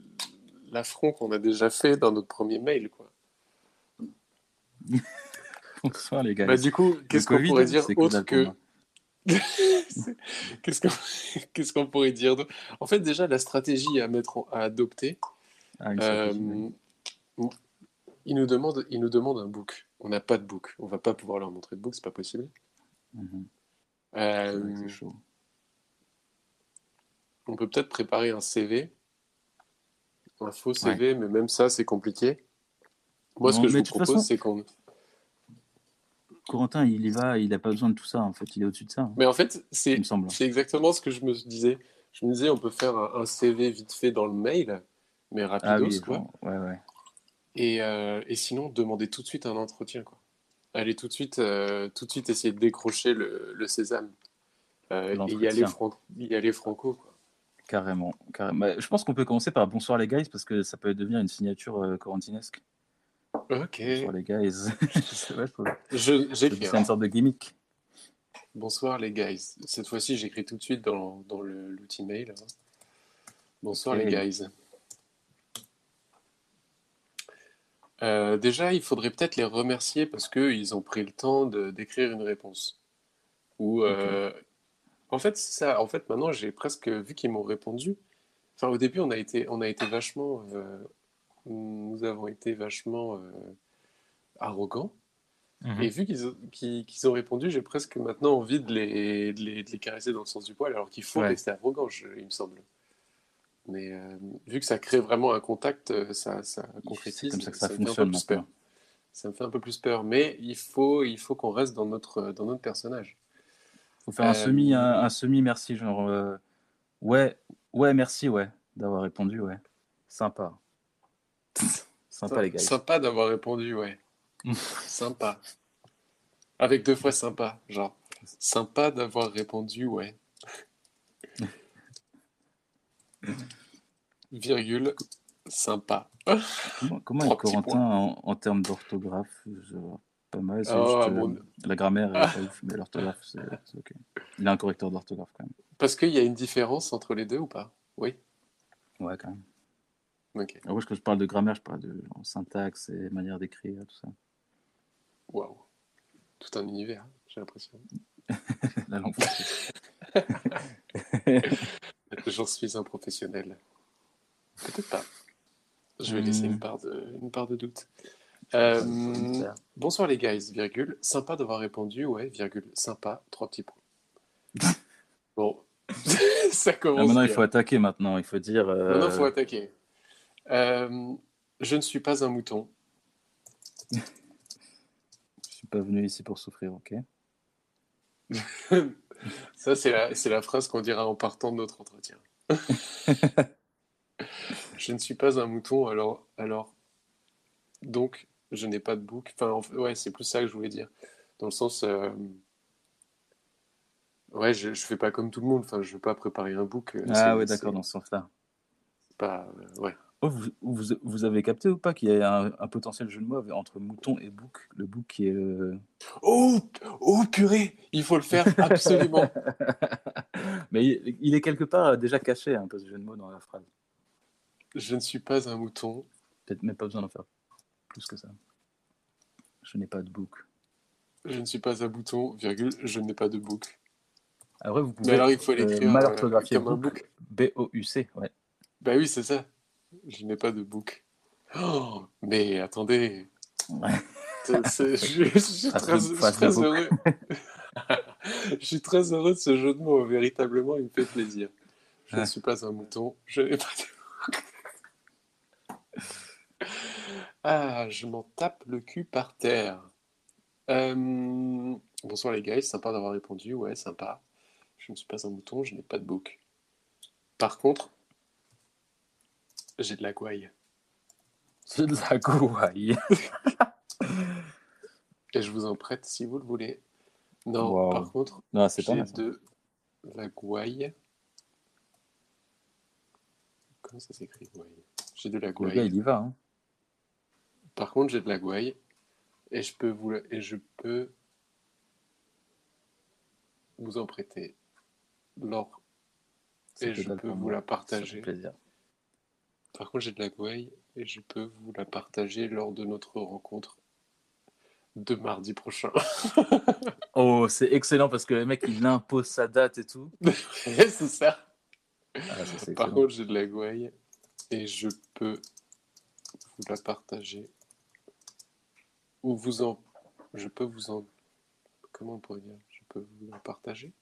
l'affront qu'on a déjà fait dans notre premier mail, quoi. Bonsoir les gars. Bah, du coup, qu'est-ce qu'on pourrait dire autre que. Qu'est-ce qu'on qu'est-ce qu'on pourrait dire En fait, déjà, la stratégie à mettre en- à adopter, Ah, euh, ils nous demandent, ils nous demandent un book. On n'a pas de book. On va pas pouvoir leur montrer de book, c'est pas possible. Mhm. Euh, chaud. on peut peut-être préparer un CV, un faux CV, mais même ça, c'est compliqué. Moi, ce que je vous propose, c'est qu'on. Corentin, il y va, il n'a pas besoin de tout ça, en fait, il est au-dessus de ça, hein, Mais en fait, c'est exactement ce que je me disais. Je me disais, on peut faire un, CV vite fait dans le mail, mais rapidos, Ah oui, quoi. bon, ouais, ouais. Et, euh, et sinon, demander tout de suite un entretien, quoi. Aller tout de suite, euh, tout de suite essayer de décrocher le, le sésame. Euh, et y aller, fran- y aller franco, quoi. Carrément, carrément. Je pense qu'on peut commencer par bonsoir les guys parce que ça peut devenir une signature euh, corentinesque. Ok. Bonsoir les guys. C'est une sorte de gimmick. Bonsoir les guys. Cette fois-ci, j'écris tout de suite dans, dans l'outil mail. hein. Bonsoir les guys. Euh, déjà, il faudrait peut-être les remercier parce qu'ils ont pris le temps d'écrire une réponse. Ou, euh, En fait, ça. En fait, maintenant, j'ai presque vu qu'ils m'ont répondu. Enfin, au début, on a été, on a été vachement. euh, nous avons été vachement euh, arrogants. Mhm. Et vu qu'ils ont, répondu, j'ai presque maintenant envie de les, de les, de les caresser dans le sens du poil, alors qu'il faut Ouais. rester arrogant, je- il me semble. Mais euh, vu que ça crée vraiment un contact, euh, ça, ça concrétise. C'est comme ça que ça me fait un peu fonctionne plus peur. Ça me fait un peu plus peur. Mais il faut, il faut qu'on reste dans notre, dans notre personnage. Faut faire un semi, un, un semi merci, genre euh, ouais, ouais, merci, ouais, d'avoir répondu, ouais. Sympa. Sympa les gars. Sympa d'avoir répondu, ouais. sympa. Avec deux fois sympa, genre. Sympa d'avoir répondu, ouais. Virgule, sympa. Comment, est Corentin en, en termes d'orthographe? Pas mal, c'est Oh, juste, euh, la grammaire est Ah. ouf, mais l'orthographe c'est c'est ok. Il a un correcteur d'orthographe quand même. Parce qu'il y a une différence entre les deux ou pas? Oui. Ouais, quand même. Ok. Alors, quand je parle de grammaire, je parle de syntaxe et manière d'écrire, tout ça. Waouh. Tout un univers, j'ai l'impression. La langue. J'en suis un professionnel. Peut-être pas. Je vais laisser Hmm. une part de, une part de doute. Euh, Super. bonsoir les guys, virgule. Sympa d'avoir répondu, ouais, virgule. Sympa, trois petits points. Bon, ça Ah, commence maintenant, il faut attaquer maintenant. Il faut dire. euh, Maintenant, il faut attaquer. Euh, je ne suis pas un mouton. Je suis pas venu ici pour souffrir, ok Ça, c'est la, phrase qu'on dira en partant de notre entretien. je ne suis pas un mouton, alors, alors donc, je n'ai pas de bouc. Enfin, en fait, ouais, c'est plus ça que je voulais dire. Dans le sens, euh, ouais, je, je fais pas comme tout le monde. Enfin, je veux pas préparer un bouc. euh, Ah ouais, d'accord, dans ce sens-là. Pas, euh, ouais. Oh, vous, vous, vous avez capté ou pas qu'il y a un, un potentiel jeu de mots entre mouton et bouc? Le bouc qui est le. Oh, oh purée, il faut le faire absolument. Mais il, il est quelque part déjà caché, un peu ce jeu de mots dans la phrase. je ne suis pas un mouton. Peut-être même pas besoin d'en faire plus que ça. Je n'ai pas de bouc. Je ne suis pas un mouton, virgule, je n'ai pas de bouc. Après, vous pouvez Mais alors, il faut euh, l'écrire mal euh, orthographier comme un bouc. bouc. B-O-U-C, ouais. Bah oui, c'est ça. Je n'ai pas de bouc. Oh, mais attendez. Ouais. Je, je suis très, je heureux. je suis très heureux de ce jeu de mots. Véritablement, il me fait plaisir. Je ne suis pas un mouton. Je n'ai pas de bouc. Ah, je m'en tape le cul par terre. Euh, Bonsoir les gars, sympa d'avoir répondu. Ouais, sympa. Je ne suis pas un mouton, je n'ai pas de bouc. Par contre, j'ai de la gouaille. C'est de la gouaille. Et je vous en prête si vous le voulez. Non, Wow. par contre, Non, c'est pas j'ai de la gouaille. Comment ça s'écrit, gouaille? J'ai de la Le gouaille. gars, il y va. Hein. Par contre, j'ai de la gouaille. Et je peux vous, la- et je peux vous en prêter. C'est Et je peux vous la Ça fait partager. plaisir. Par contre, j'ai de la gouaille et je peux vous la partager lors de notre rencontre de mardi prochain. Oh, c'est excellent parce que le mec, il impose sa date et tout. c'est ça. Ah, ça, Par contre, j'ai de la gouaille et je peux vous la partager. Ou vous en. Je peux vous en. Comment on pourrait dire? Je peux vous la partager?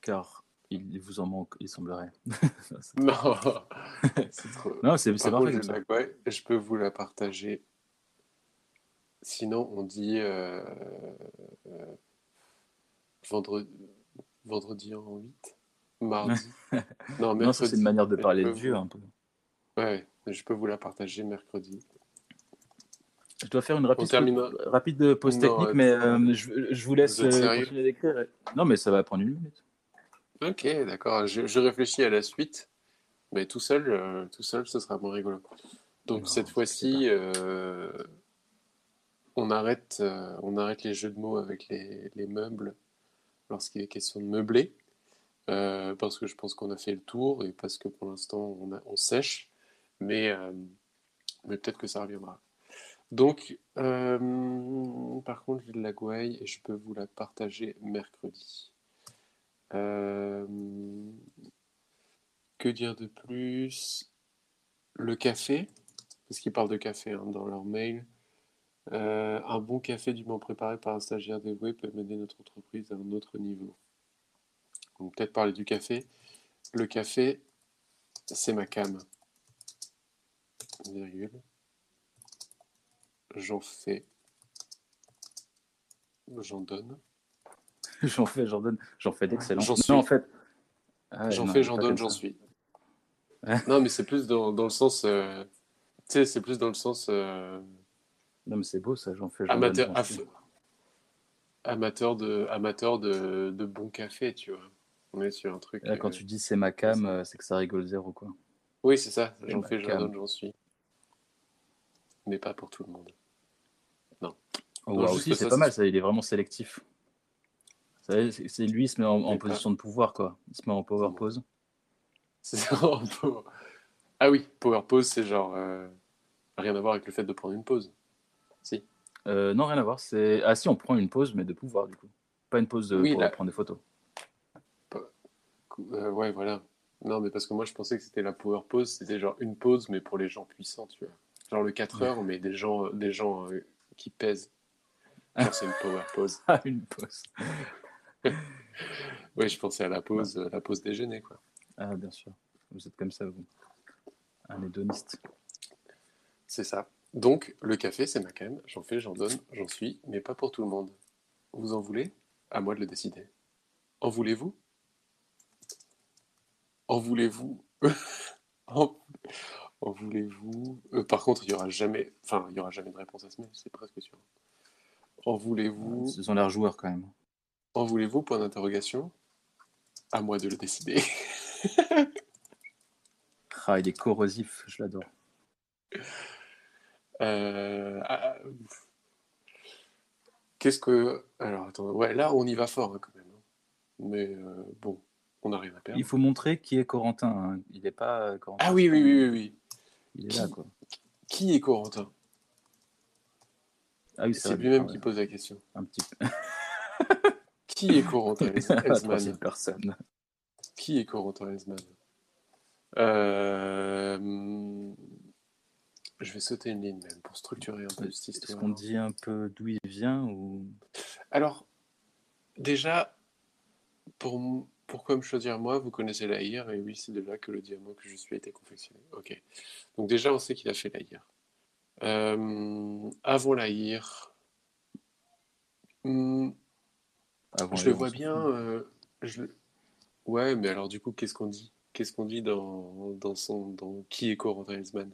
Car Il vous en manque, il semblerait. Non, c'est trop. non, c'est contre, ça. je peux vous la partager. Sinon, on dit euh, euh, vendredi, vendredi en 8, mardi. Non, Non, c'est une manière de parler de vieux vous- un peu. Ouais, je peux vous la partager mercredi. Je dois faire une rapide, pause technique, euh, mais euh, je, je vous laisse continuer d'écrire. Non, mais ça va prendre une minute. Ok, d'accord. Je, je réfléchis à la suite, mais tout seul, euh, tout seul, ce sera moins rigolo. Donc Non, cette fois-ci, euh, on arrête, euh, on arrête les jeux de mots avec les, les meubles lorsqu'il est question de meubler, parce que je pense qu'on a fait le tour et parce que pour l'instant on, sèche, mais, mais peut-être que ça reviendra. Donc, par contre, j'ai de la gouaille et je peux vous la partager mercredi. Euh, que dire de plus? Le café, parce qu'ils parlent de café hein, dans leur mail. Euh, un bon café dûment préparé par un stagiaire dévoué peut mener notre entreprise à un autre niveau. Donc peut-être parler du café. Le café, c'est ma cam. Virgule. J'en fais. J'en donne. J'en fais, j'en donne, j'en fais d'excellents. J'en Non, suis. en fait. Ah J'en fais, j'en donne, j'en suis. Non, mais c'est plus dans, dans le sens. euh, tu sais, c'est plus dans le sens euh, Non, mais c'est beau ça, j'en fais, j'en amateur, donne. amateur, de, amateur de, de bon café, tu vois. On est sur un truc. Là, quand euh, tu dis c'est ma cam, c'est- que ça rigole zéro, quoi. Oui, c'est ça. J'en fais, j'en donne, j'en suis. Mais pas pour tout le monde. Oh, Non, juste aussi, c'est pas mal, ça, il est vraiment sélectif. C'est lui, il se met en, position de pouvoir, quoi. Il se met en power pose. C'est Ah oui, power pause, c'est genre. euh, rien à voir avec le fait de prendre une pause. Si. Euh, non, rien à voir. C'est... Ah si, on prend une pause, mais de pouvoir, du coup. Pas une pause de- Oui, pour prendre des photos. Euh, ouais, voilà. Non, mais parce que moi, je pensais que c'était la power pause, c'était genre une pause, mais pour les gens puissants, tu vois. Genre le 4 heures, mais des gens, des gens euh, qui pèsent. C'est une power pause. Ah, une pause. Oui, je pensais à la pause, euh, la pause déjeuner, quoi. Ah, bien sûr. Vous êtes comme ça, vous. Un hédoniste. C'est ça. Donc, le café, c'est ma cam. J'en fais, j'en donne, j'en suis, mais pas pour tout le monde. Vous en voulez? À moi de le décider. En voulez-vous? En voulez-vous? En... en voulez-vous? Euh, Par contre, il y aura jamais, enfin, il y aura jamais de réponse à ce mail, c'est presque sûr. En voulez-vous? Ils ont l'air joueurs, quand même. En voulez-vous? Point d'interrogation. À moi de le décider. Ah, il est corrosif, je l'adore. Euh, ah, ouf. Qu'est-ce que. Alors, attends. Ouais, là, on y va fort, hein, quand même. hein. Mais euh, bon, on n'a rien à perdre. Il faut montrer qui est Corentin. hein. Il n'est pas euh, Corentin. Ah oui, oui, oui, oui, oui. Il est là, quoi. Qui est Corentin? Ah oui, C'est lui-même ah qui pose la question. Un petit peu. Qui est Corentin La troisième Helsman personne. Qui est Corentin Euh, Je vais sauter une ligne même pour structurer un peu cette Est-ce histoire. qu'on dit un peu d'où il vient ou? Alors, déjà, pour, pourquoi me choisir moi Vous connaissez l'Aïr, et oui, c'est de là que le diamant que je suis a été confectionné. Ok. Donc déjà, on sait qu'il a fait l'Aïr. Euh, avant l'Aïr, hmm, avant je le vois bien. euh, je Ouais, mais alors du coup, qu'est-ce qu'on dit? Qu'est-ce qu'on dit dans, dans son dans qui est Corentin Helsman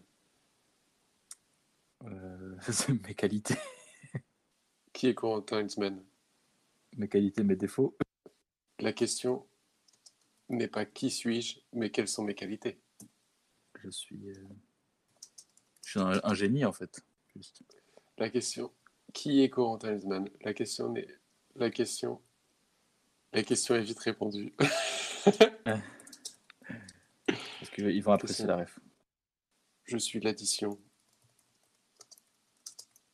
Euh, mes qualités, Qui est Corentin Helsman mes qualités, mes défauts. La question n'est pas qui suis-je, mais quelles sont mes qualités. Je suis, euh, je suis un, un génie en fait. Juste. La question, qui est Corentin Helsman La question n'est, la question, la question est vite répondue. Parce qu'ils vont apprécier la ref. Je suis l'addition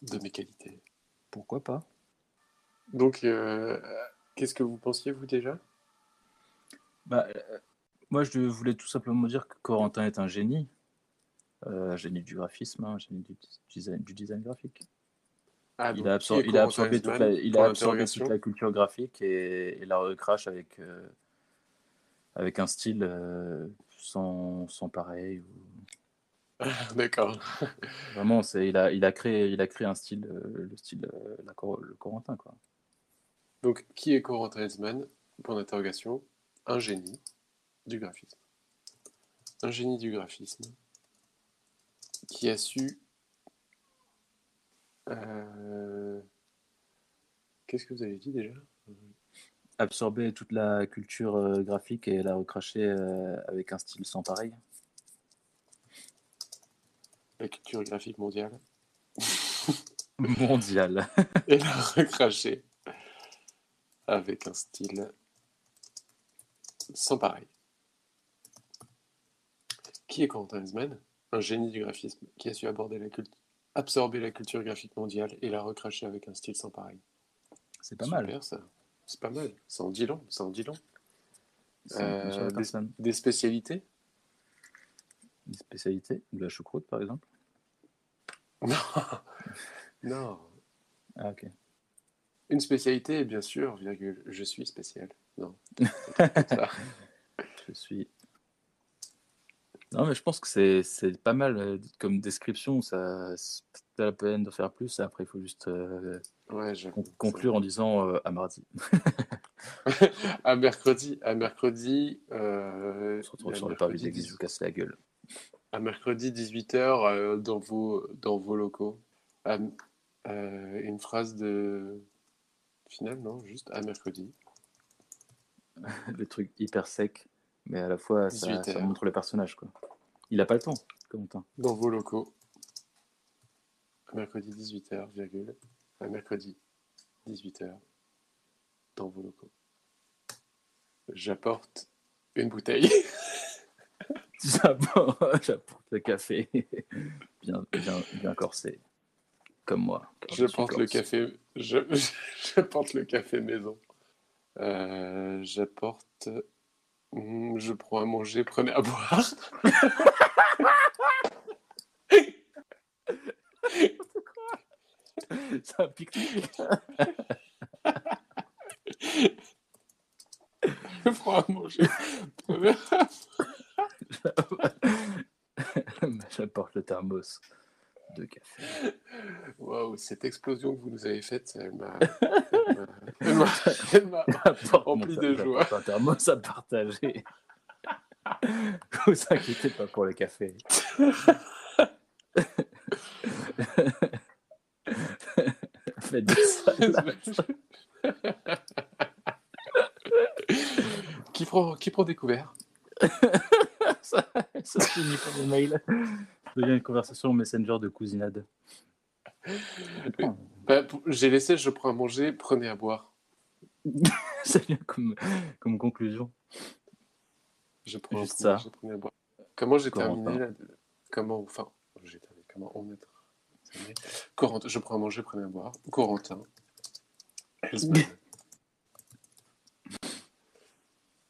de mes qualités. Pourquoi pas? Donc, euh, qu'est-ce que vous pensiez vous déjà? Bah, euh, Moi, je voulais tout simplement dire que Corentin est un génie. Euh, un génie du graphisme, hein, un génie du design, du design graphique. Ah, il, a absor- il absorbé, toute la, il Point a absorbé d'interrogation. toute la culture graphique et, et la recrache avec, euh, avec un style euh, sans, sans pareil. ou- D'accord. Vraiment, il, a, il, a créé, il a créé un style, euh, le style la le Corentin. Quoi. Donc, qui est Corentin Hensman Point d'interrogation. Un génie du graphisme. Un génie du graphisme qui a su. Euh, Qu'est-ce que vous avez dit déjà? Absorber toute la culture euh, graphique et la recracher euh, avec un style sans pareil. La culture graphique mondiale. Mondial. Et la recracher avec un style sans pareil. Qui est Corentin Hensman Un génie du graphisme qui a su aborder la cult- absorber la culture graphique mondiale et la recracher avec un style sans pareil. C'est pas mal. Ça. C'est pas mal. Ça en dit long. Ça en dit long. Euh, des, personne. des spécialités? De la choucroute par exemple? Non. non. Ah, ok. Une spécialité, bien sûr, virgule, je suis spécial. Non. Je suis. Non, mais je pense que c'est, c'est pas mal euh, comme description. Ça, c'est pas la peine de faire plus. Après, il faut juste euh, Ouais, j'avoue. con- conclure en disant euh, à mardi. à mercredi, à mercredi, euh, On se retrouve sur le parvis mercredi, d'église, je vous casse la gueule. à mercredi 18h dans, vos, dans vos locaux. À- une phrase de finale, non Juste à mercredi. Le truc hyper sec, mais à la fois ça, 18 ça heures. montre le personnage. Quoi. Il a pas le temps, Corentin. Dans vos locaux. Mercredi 18h, virgule. À mercredi 18h. Dans vos locaux. J'apporte une bouteille. J'apporte le café, bien, bien, bien corsé, comme moi. Je porte le café. Je, je porte le café maison. Euh, J'apporte. Hmm, Je prends à manger, prenez à boire. C'est un pique-nique. Je prends à manger. Prenez à- J'apporte le thermos de café. Waouh, cette explosion que vous nous avez faite, elle m'a. Rempli de joie. un à partager. vous inquiétez pas pour le café. Faites des qui, prend, qui prend des couverts? Ça, ça finit par les mails. Devient une conversation Messenger de cousinade. Bah, J'ai laissé, je prends à manger, prenez à boire. Ça vient comme, comme conclusion. Je prends Juste ça. à boire. Comment j'ai terminé là Comment, enfin, j'ai terminé. Comment on est Corentin, je prends à manger, prenez à boire. Corentin.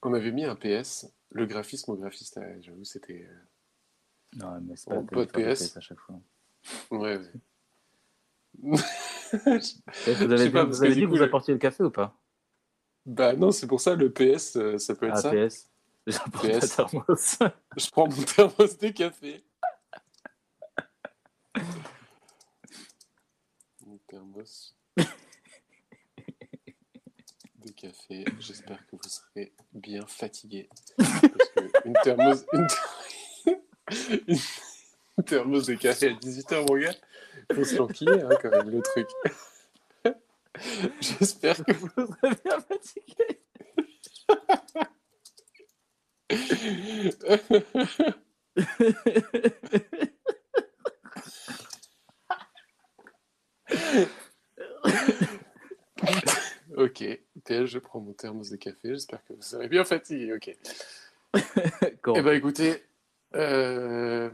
On avait mis un PS, le graphisme au graphiste, euh, j'avoue, c'était. Non, mais c'est pas des PS. à chaque fois. Ouais, ouais. Vous avez, dit, pas, vous parce avez que dit vous le- apportiez le café ou pas? Bah non, c'est pour ça le PS, euh, ça peut être Ah, ça. PS. PS. thermos. Je prends mon thermos de café. Mon thermos de café. J'espère que vous serez bien fatigué. Parce que une thermos, une, une thermos de café à 18h, mon gars, faut se l'enquiller hein, quand même, le truc. J'espère que vous serez bien fatigué. Ok, PS, je prends mon thermos de café. J'espère que vous serez bien fatigué. Ok. Eh ben écoutez, euh,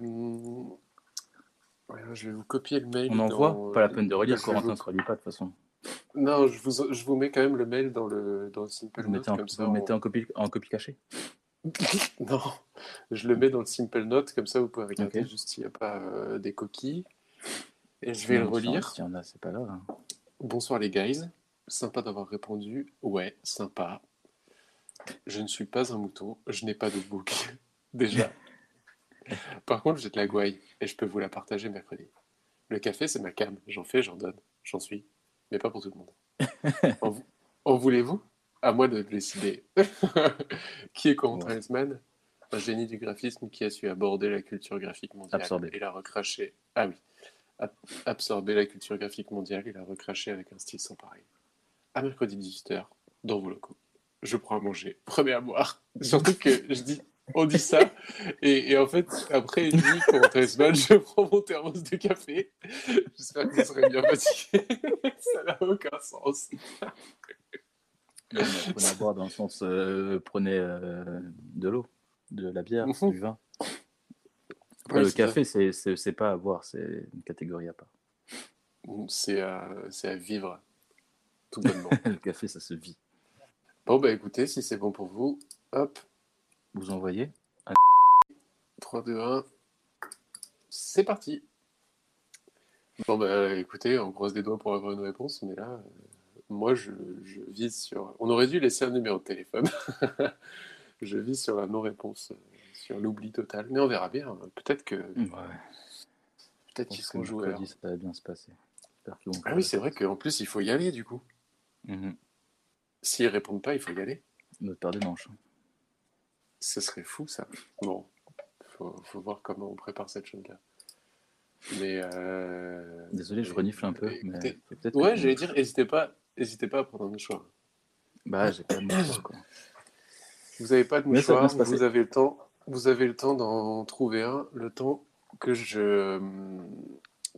ouais, je vais vous copier le mail. On dans- envoie Pas la peine de relire, je Corentin vous- ne se relit pas de toute façon. Non, je vous, je vous mets quand même le mail dans le, dans le Simple Vous Note en, comme ça. vous on- mettez en copie, en copie cachée Non, je le mets dans le Simple Note comme ça vous pouvez regarder juste s'il n'y a pas euh, des coquilles. Et je vais le Non, relire. Si y en a, c'est pas grave. hein. Bonsoir les guys. Sympa d'avoir répondu. Ouais, sympa. je ne suis pas un mouton, je n'ai pas de bouc, déjà. Par contre, j'ai de la gouaille et je peux vous la partager mercredi. Le café, c'est ma cam. J'en fais, j'en donne, j'en suis, mais pas pour tout le monde. en, en voulez-vous? À moi de décider. qui est Corentin Ouais. Un génie du graphisme qui a su aborder la culture graphique mondiale et la recracher. Ah oui. Ab- Absorber la culture graphique mondiale et la recracher avec un style sans pareil. À mercredi 18h, dans vos locaux. Je prends à manger, prenez à boire. Surtout que je dis, on dit ça, et, et en fait, après une nuit, pour rentrer semaine, je prends mon thermos de café. J'espère que vous serez bien fatigué. ça n'a aucun sens. Prenez à boire dans le sens, euh, prenez euh, de l'eau, de la bière, Mhm. du vin. Après, Ouais, le café, c'est- pas à boire, c'est une catégorie à part. C'est à, à vivre, tout bonnement. le café, ça se vit. Bon, bah écoutez, si c'est bon pour vous, hop, Vous envoyez 3, 2, 1, c'est parti. Bon, bah écoutez, on croise des doigts pour avoir une réponse, mais là, euh, moi, je, je vise sur. On aurait dû laisser un numéro de téléphone. je vise sur la non-réponse, euh, sur l'oubli total, mais on verra bien. Peut-être que Ouais. peut-être qu'ils seront joueurs. mercredi, ça va bien se passer. Ah oui, c'est vrai qu'en plus, il faut y aller, du coup. Mhm. S'ils répondent pas, il faut y aller. Notre paire de manches. Ce serait fou, ça. Bon, faut, faut voir comment on prépare cette chose-là. Mais. euh, Désolé, je renifle un peu. Mais Ouais, j'allais dire, n'hésitez pas, n'hésitez pas à prendre un mouchoir. Bah, j'ai pas de mouchoir, quoi. Vous n'avez pas de mouchoir, vous avez le temps, vous avez le temps d'en trouver un, le temps que je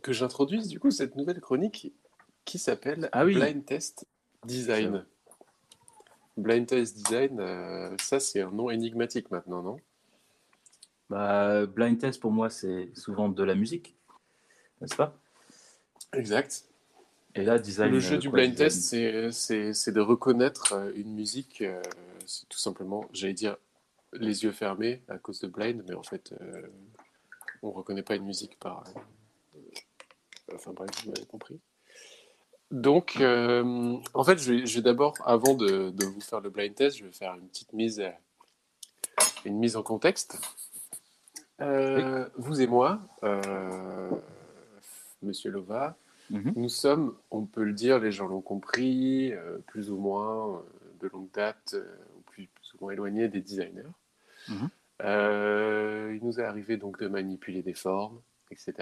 que j'introduise du coup cette nouvelle chronique qui s'appelle Ah oui. Blind Test Design. Blind Test Design, euh, ça c'est un nom énigmatique maintenant, non? Bah, blind test, pour moi, c'est souvent de la musique. N'est-ce pas? Exact. Et là, design. Le jeu euh, du quoi, blind design? test, c'est- de reconnaître euh, une musique, euh, c'est tout simplement, j'allais dire, les yeux fermés à cause de blind, mais en fait, euh, on ne reconnaît pas une musique par... enfin bref, vous m'avez compris. Donc, euh, en fait, je vais, je vais d'abord, avant de, de vous faire le blind test, je vais faire une petite mise, euh, une mise en contexte. Euh, Vous et moi, euh, Monsieur Lova, Mhm. nous sommes, on peut le dire, les gens l'ont compris, plus ou moins de longue date, ou plus, plus ou moins éloignés des designers. Mhm. Il nous est arrivé donc de manipuler des formes, etc.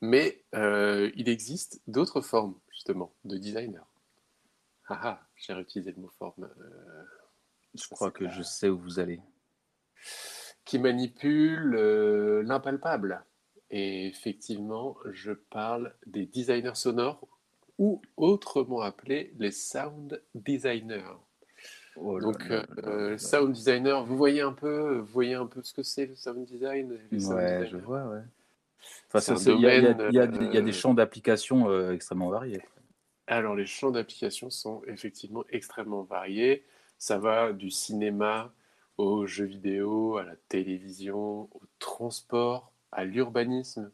Mais euh, il existe d'autres formes, justement, de designers. Ah ah, j'ai réutilisé le mot forme. euh, Je crois que je sais où vous allez. qui manipulent euh, l'impalpable. Et effectivement, je parle des designers sonores ou autrement appelés les sound designers. Oh Donc, là là là. sound designer, vous voyez un peu, vous voyez un peu ce que c'est le sound design les sound je vois, ouais. Enfin, y, y y il y a des euh, champs d'application euh, extrêmement variés. Alors, les champs d'application sont effectivement extrêmement variés. Ça va du cinéma aux jeux vidéo, à la télévision, au transport, à l'urbanisme,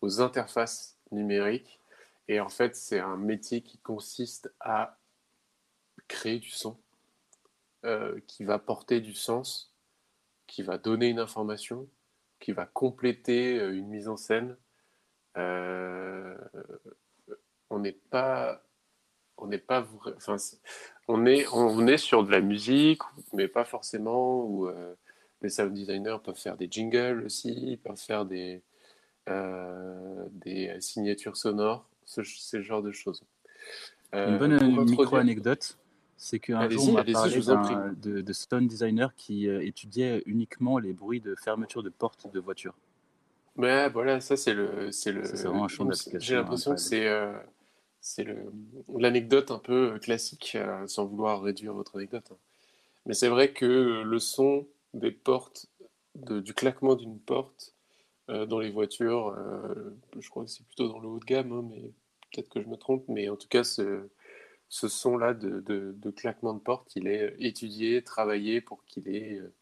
aux interfaces numériques. Et en fait, c'est un métier qui consiste à créer du son, euh, qui va porter du sens, qui va donner une information, qui va compléter euh, une mise en scène. Euh, on n'est pas on n'est pas enfin on est on est sur de la musique mais pas forcément où euh, les sound designers peuvent faire des jingles aussi ils peuvent faire des euh, des signatures sonores ce, ce genre de choses Une bonne introduire- micro-anecdote, c'est qu'un jour, on m'a parlé de, de sound designer qui euh, étudiait uniquement les bruits de fermeture de portes de voiture. Ouais, voilà, ça c'est le, c'est le. C'est vraiment un champ d'application J'ai l'impression que c'est, euh, c'est le, l'anecdote un peu classique, euh, sans vouloir réduire votre anecdote. hein. Mais c'est vrai que le son des portes, de- du claquement d'une porte dans les voitures, je crois que c'est plutôt dans le haut de gamme, hein, mais peut-être que je me trompe, mais en tout cas, ce, ce son-là de, de, de claquement de porte, il est étudié, travaillé pour qu'il ait, euh,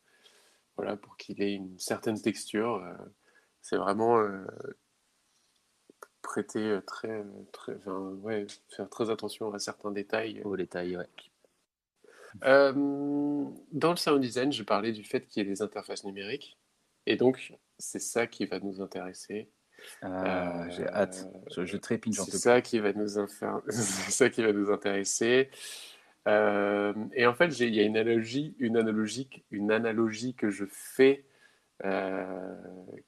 voilà, pour qu'il ait une certaine texture. euh, c'est vraiment euh, prêter euh, très, très, enfin, ouais, faire très attention à certains détails. Au détail, ouais. Euh, dans le sound design, je parlais du fait qu'il y ait des interfaces numériques. Et donc, c'est ça qui va nous intéresser. Ah, J'ai hâte. Je, je trépigne, C'est ça qui va nous ça qui va nous intéresser. Euh, et en fait, il y a une analogie, une analogie, une analogie que je fais, euh,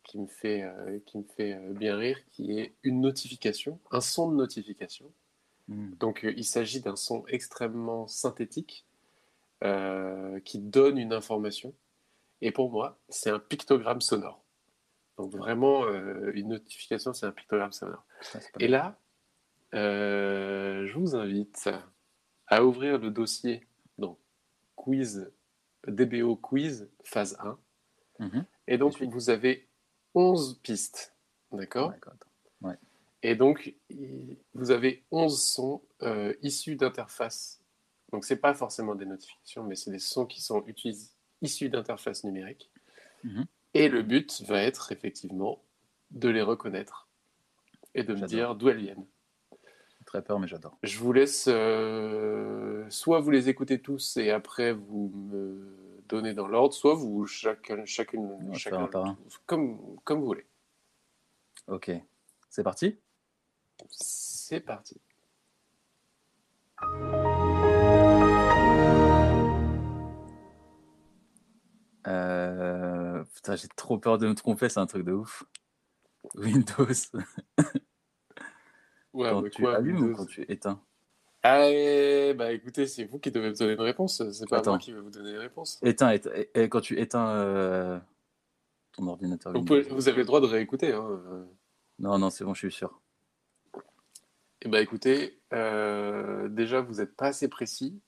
qui me fait, euh, qui me fait euh, bien rire, qui est une notification, un son de notification. Hmm. Donc, euh, il s'agit d'un son extrêmement synthétique euh, qui donne une information. Et pour moi, c'est un pictogramme sonore. Donc, vraiment, euh, une notification, c'est un pictogramme sonore. Et là, euh, je vous invite à ouvrir le dossier donc quiz DBO quiz phase 1. Mhm. Et donc suis. vous avez 11 pistes, d'accord? Et donc vous avez 11 sons euh, issus d'interfaces. Donc c'est pas forcément des notifications, mais c'est des sons qui sont utilis- issus d'interfaces numériques. Mhm. Et le but va être effectivement de les reconnaître et de me dire d'où elles viennent. Très peur, mais j'adore. Je vous laisse, euh, soit vous les écoutez tous et après vous me donnez dans l'ordre, soit vous chacun, chacune, chacun comme vous voulez. Ok. C'est parti? C'est parti. Putain, j'ai trop peur de me tromper, c'est un truc de ouf. Windows, Ouais, quand mais tu quoi, allumes ou quand tu éteins? Ah, bah écoutez, c'est vous qui devez me donner une réponse, c'est pas Attends. moi qui vais vous donner une réponse. Éteins, éteins- et, et quand tu éteins euh, ton ordinateur Vous, Windows. pouvez- vous avez le droit de réécouter. Hein. Non, non, c'est bon, je suis sûr. Et bah écoutez, euh, déjà vous n'êtes pas assez précis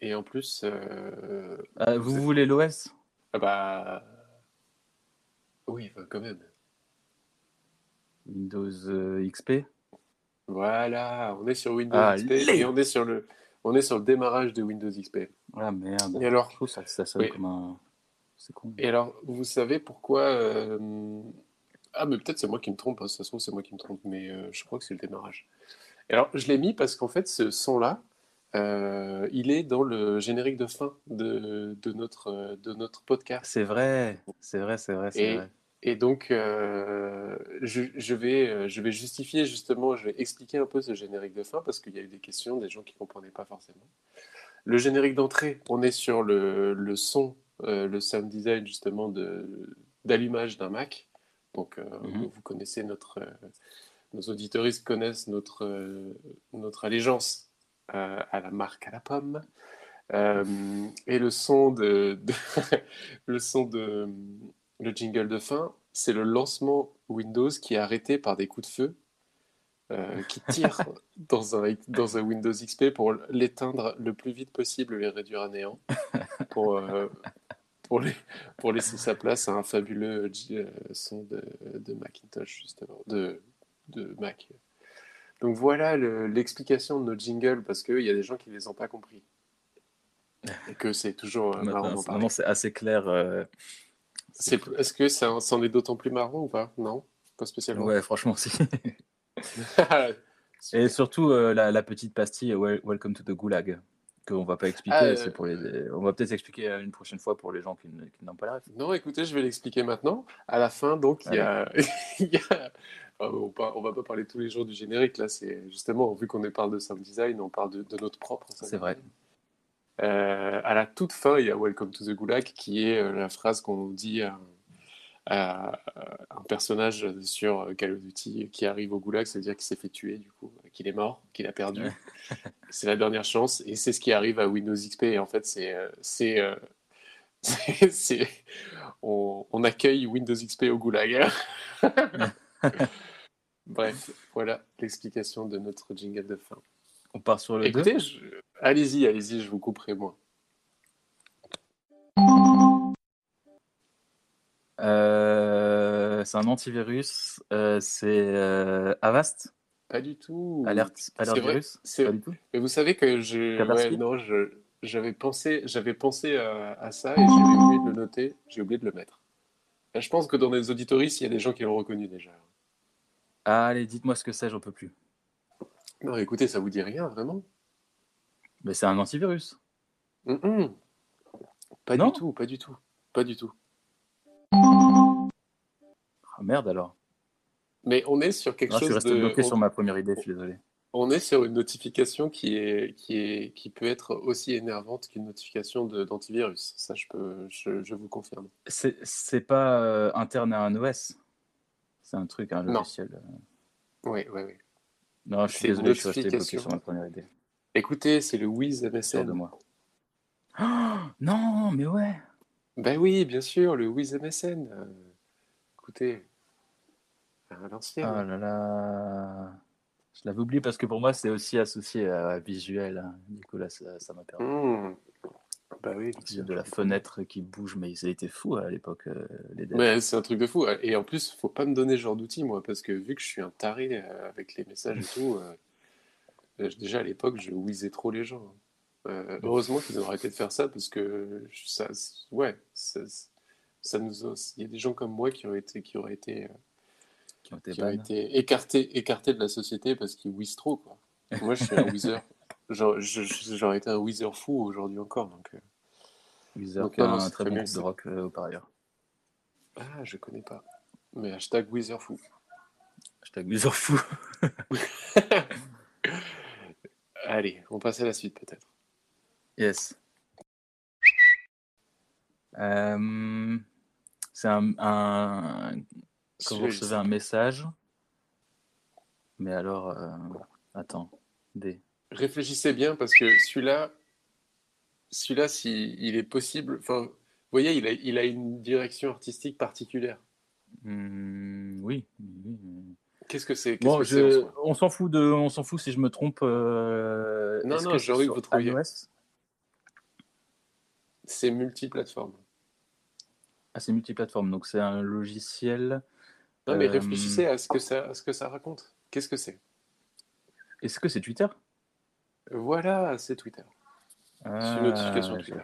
et en plus, euh, Vous vous êtes- voulez l'OS ah bah oui, enfin, quand même. Windows euh, XP Voilà, on est sur Windows Ah, XP et on est sur le, on est sur le démarrage de Windows XP. Ah merde. Et alors, Je ça, ça sonne Oui. comme un. C'est con. et alors, vous savez pourquoi euh, Ah, mais peut-être c'est moi qui me trompe. hein, De toute façon, c'est moi qui me trompe, mais euh, je crois que c'est le démarrage. Et alors, je l'ai mis parce qu'en fait, ce son-là, euh, il est dans le générique de fin de, de notre, de notre podcast. C'est vrai, c'est vrai, c'est vrai, c'est vrai. Et donc, euh, je, je vais, euh, je vais justifier justement, je vais expliquer un peu ce générique de fin parce qu'il y a eu des questions, des gens qui ne comprenaient pas forcément. Le générique d'entrée, on est sur le, le son, euh, le sound design justement de- d'allumage d'un Mac. Donc, euh, Mhm. vous connaissez notre, nos auditeuristes connaissent notre, notre allégeance à la marque à la pomme. Et le son de, de- le son de le jingle de fin, c'est le lancement Windows qui est arrêté par des coups de feu euh, qui tirent dans un, dans un Windows XP pour l'éteindre le plus vite possible, le réduire à néant, pour, euh, pour, les- pour laisser sa place à un fabuleux euh, son de, de Macintosh, justement, de, de Mac. Donc voilà le- l'explication de nos jingles, parce qu'il y a des gens qui ne les ont pas compris. Et que c'est toujours euh, marrant maintenant, c'est assez clair. Est-ce que ça, c'en est d'autant plus marrant ou pas? Non? Pas spécialement. Ouais, franchement, si. Et surtout, euh, la, la petite pastille Wel- Welcome to the Gulag, qu'on va pas expliquer. Ah, euh, c'est pour les... On va peut-être expliquer euh, une prochaine fois pour les gens qui, n'ont pas la ref. Non, écoutez, je vais l'expliquer maintenant. À la fin, donc, il y a. il y a- Ah, on, va pas parler tous les jours du générique, là, c'est justement, vu qu'on parle de sound design, on parle de, de notre propre sound C'est vrai. Euh, à la toute fin, il y a Welcome to the Gulag, qui est euh, la phrase qu'on dit à, à- à un personnage sur Call of Duty qui arrive au Gulag, c'est-à-dire qu'il s'est fait tuer, du coup, qu'il est mort, qu'il a perdu. C'est la dernière chance, et c'est ce qui arrive à Windows XP. Et en fait, c'est. euh, euh, on, on accueille Windows XP au Goulag. Bref, voilà l'explication de notre jingle de fin. On part sur le 2. Écoutez, je- allez-y, allez-y, je vous couperai moi. Euh, c'est un antivirus. euh, c'est euh, Avast, Pas du tout. alerte, alerte virus. c'est- Pas du tout? Mais vous savez que je, ouais, non, j'avais pensé, j'avais pensé à, à ça et j'avais oublié de le noter, j'ai oublié de le mettre. Et je pense que dans les auditoristes, il y a des gens qui l'ont reconnu déjà. Allez, dites-moi ce que c'est, j'en peux plus. Non, écoutez, ça vous dit rien, vraiment? Mais c'est un antivirus. Mm, mm. Pas Non du tout, pas du tout, pas du tout. Ah, merde alors. Mais on est sur quelque Ah, je suis chose resté de. bloqué on- sur ma première idée, je suis désolé. On est sur une notification qui est, qui est, qui peut être aussi énervante qu'une notification d'antivirus. Ça, je peux, je, je vous confirme. C'est pas euh, interne à un OS. C'est un truc, un Non. logiciel. euh. Oui, oui, oui. Non, je suis désolé, je suis resté bloqué sur ma première idée. Écoutez, c'est le Wiz Sûr de MSN. moi. Oh, non, mais ouais. Ben oui, bien sûr, le Wiz MSN. Euh, écoutez, à l'ancienne. Oh là là. Je l'avais oublié parce que pour moi, c'est aussi associé à visuel. Du coup, là, ça ça m'a perdu. Hmm. Bah oui. De la fenêtre qui bouge, mais ils étaient fous à l'époque, euh, c'est un truc de fou. Et en plus, faut pas me donner ce genre d'outils, moi, parce que vu que je suis un taré euh, avec les messages et tout, euh, déjà à l'époque, je whizzais trop les gens. Euh, heureusement qu'ils ont arrêté de faire ça, parce que ça, ouais, ça, ça nous a- il y a des gens comme moi qui auraient été, qui auraient été, euh, qui ont été qui écartés, écartés de la société parce qu'ils whizzent trop, quoi. Moi, je suis un whizzer. J'aurais été un whizzer fou aujourd'hui encore, donc. euh, Donc, qui un très très bon bien groupe de rock euh, par ailleurs. Ah, je connais pas. Mais hashtag whizzer fou. Hashtag Weezer fou. Allez, on passe à la suite peut-être. Yes. Euh, c'est un, un- quand je recevez sais. un message. Mais alors, euh, attends. Réfléchissez bien parce que celui-là, celui-là, si il est possible, enfin, vous voyez, il a, il a une direction artistique particulière. Oui. oui, oui. Qu'est-ce que c'est Bon, je- on s'en fout de, on s'en fout si je me trompe. euh, Non, non, envie que vous trouviez. C'est multiplateforme. Ah, c'est multiplateforme, donc c'est un logiciel. Non, mais Euh, réfléchissez à ce que ça, à ce que ça raconte. Qu'est-ce que c'est? Est-ce que c'est Twitter? Voilà, c'est Twitter. Ah, une notification Twitter.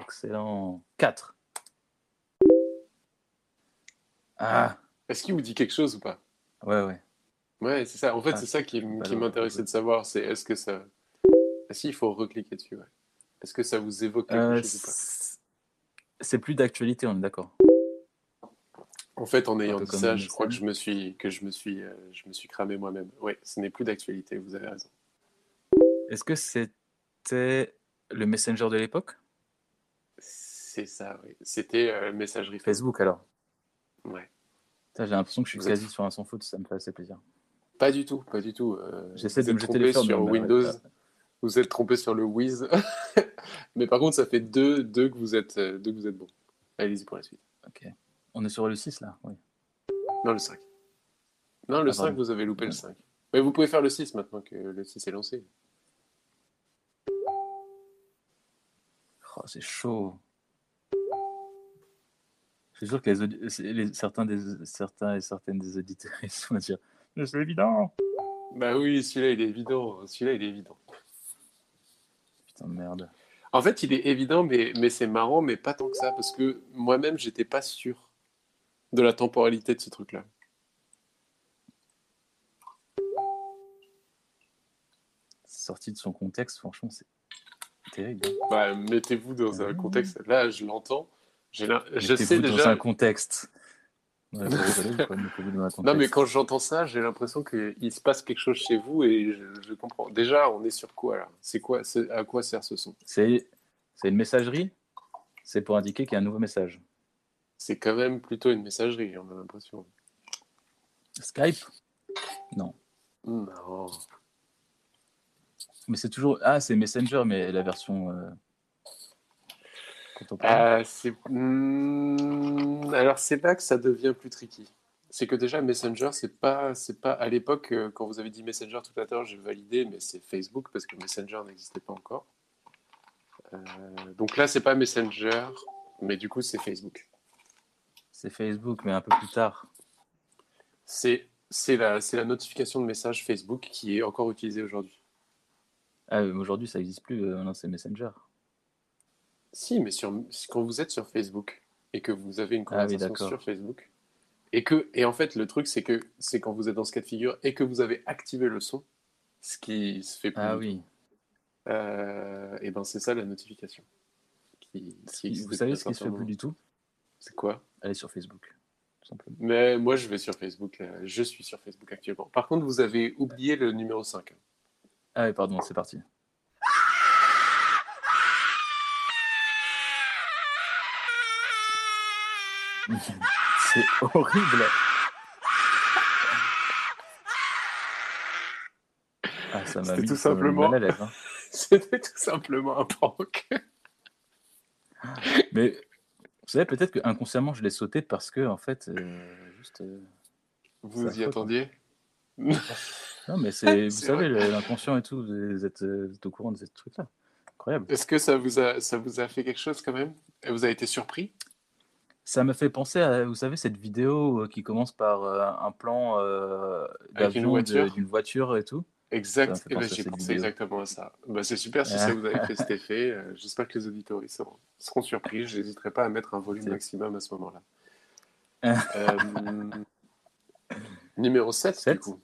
Excellent. 4. Ah, Est-ce qu'il vous dit quelque chose ou pas? Ouais, ouais. Ouais, c'est ça. En fait, Ah, c'est ça qui, m'intéressait de savoir. C'est est-ce que ça. Ah si, il faut recliquer dessus. Ouais. Est-ce que ça vous évoque quelque Euh, chose ou pas? c'est plus d'actualité, on est d'accord. En fait, en ayant dit ça, je crois que je me suis, que je me suis, euh, je me suis cramé moi-même. Oui, ce n'est plus d'actualité. Vous avez raison. Est-ce que c'était le Messenger de l'époque? C'est ça. Oui. C'était euh, messagerie Facebook alors Ouais. J'ai l'impression que je suis Vous êtes- quasi sur un sans faute, ça me fait assez plaisir. Pas du tout, pas du tout. euh, J'essaie de me jeter les sur Windows. Vous êtes trompé sur le Wiz. Mais par contre, ça fait deux, deux que vous êtes, euh, deux que vous êtes bon. Allez-y pour la suite. Ok. On est sur le 6 là Oui. Non, le 5. Non, le Ah, 5, pardon. vous avez loupé le 5. Mais vous pouvez faire le 6 maintenant que le 6 est lancé. Oh, c'est chaud. Je suis sûr que les, les- certains, des, certains et certaines des auditeurs vont dire Mais c'est évident Bah oui, celui-là, il est évident. Celui-là, il est évident. Putain de merde. En fait, il est évident, mais, mais c'est marrant, mais pas tant que ça, parce que moi-même, j'étais pas sûr de la temporalité de ce truc-là. Sorti de son contexte, franchement, c'est terrible. hein. Bah, mettez-vous dans un Ah. contexte. Là, je l'entends. Je sais dans déjà. un contexte. Ouais, dans un contexte. Non, mais quand j'entends ça, j'ai l'impression qu'il se passe quelque chose chez vous et je, je comprends. Déjà, on est sur quoi là? C'est quoi À quoi sert ce son? C'est une messagerie? C'est pour indiquer qu'il y a un nouveau message. C'est quand même plutôt une messagerie, on a l'impression. Skype? Non. Non. Mais c'est toujours. Ah, c'est Messenger, mais la version. euh. Euh. Hmm, Alors, c'est là que ça devient plus tricky. C'est que déjà, Messenger, c'est pas, c'est pas à l'époque, euh, quand vous avez dit Messenger tout à l'heure, j'ai validé, mais c'est Facebook parce que Messenger n'existait pas encore. Euh, donc là, c'est pas Messenger, mais du coup, c'est Facebook. C'est Facebook, mais un peu plus tard. C'est, c'est, la, c'est la notification de message Facebook qui est encore utilisée aujourd'hui. Ah, aujourd'hui, ça n'existe plus. euh, non, c'est Messenger. Si, mais sur, quand vous êtes sur Facebook et que vous avez une Ah oui, conversation sur Facebook, et que, et en fait, le truc, c'est que c'est quand vous êtes dans ce cas de figure et que vous avez activé le son, ce qui se fait plus. Ah oui. euh, et ben c'est ça la notification. Qui, qui existe Vous savez ce qui se fait plus du tout? C'est quoi? Allez sur Facebook, tout simplement. Mais moi, je vais sur Facebook. là. Je suis sur Facebook actuellement. Par contre, vous avez oublié le numéro 5. Ah oui, pardon, c'est parti. C'est horrible. Ah, ça m'a C'était mis tout simplement- hein. C'était tout simplement un prank. Mais vous savez, peut-être que inconsciemment je l'ai sauté parce que, en fait, euh, juste. euh, Vous y affreux, attendiez? Non, mais c'est, vous savez, l'inconscient et tout, vous êtes, vous êtes au courant de ces trucs-là. Incroyable. Est-ce que ça vous, a, ça vous a fait quelque chose quand même? Vous avez été surpris? Ça me fait penser à, vous savez, cette vidéo euh, qui commence par euh, un plan euh, d'avion voiture d'une voiture et tout. Exact. Eh ben, J'ai pensé vidéo. exactement à ça. Bah, c'est super si ça vous avait fait cet effet. Euh, J'espère que les auditeurs seront, seront surpris. Je n'hésiterai pas à mettre un volume maximum à ce moment-là. Numéro 7, du Sept. coup.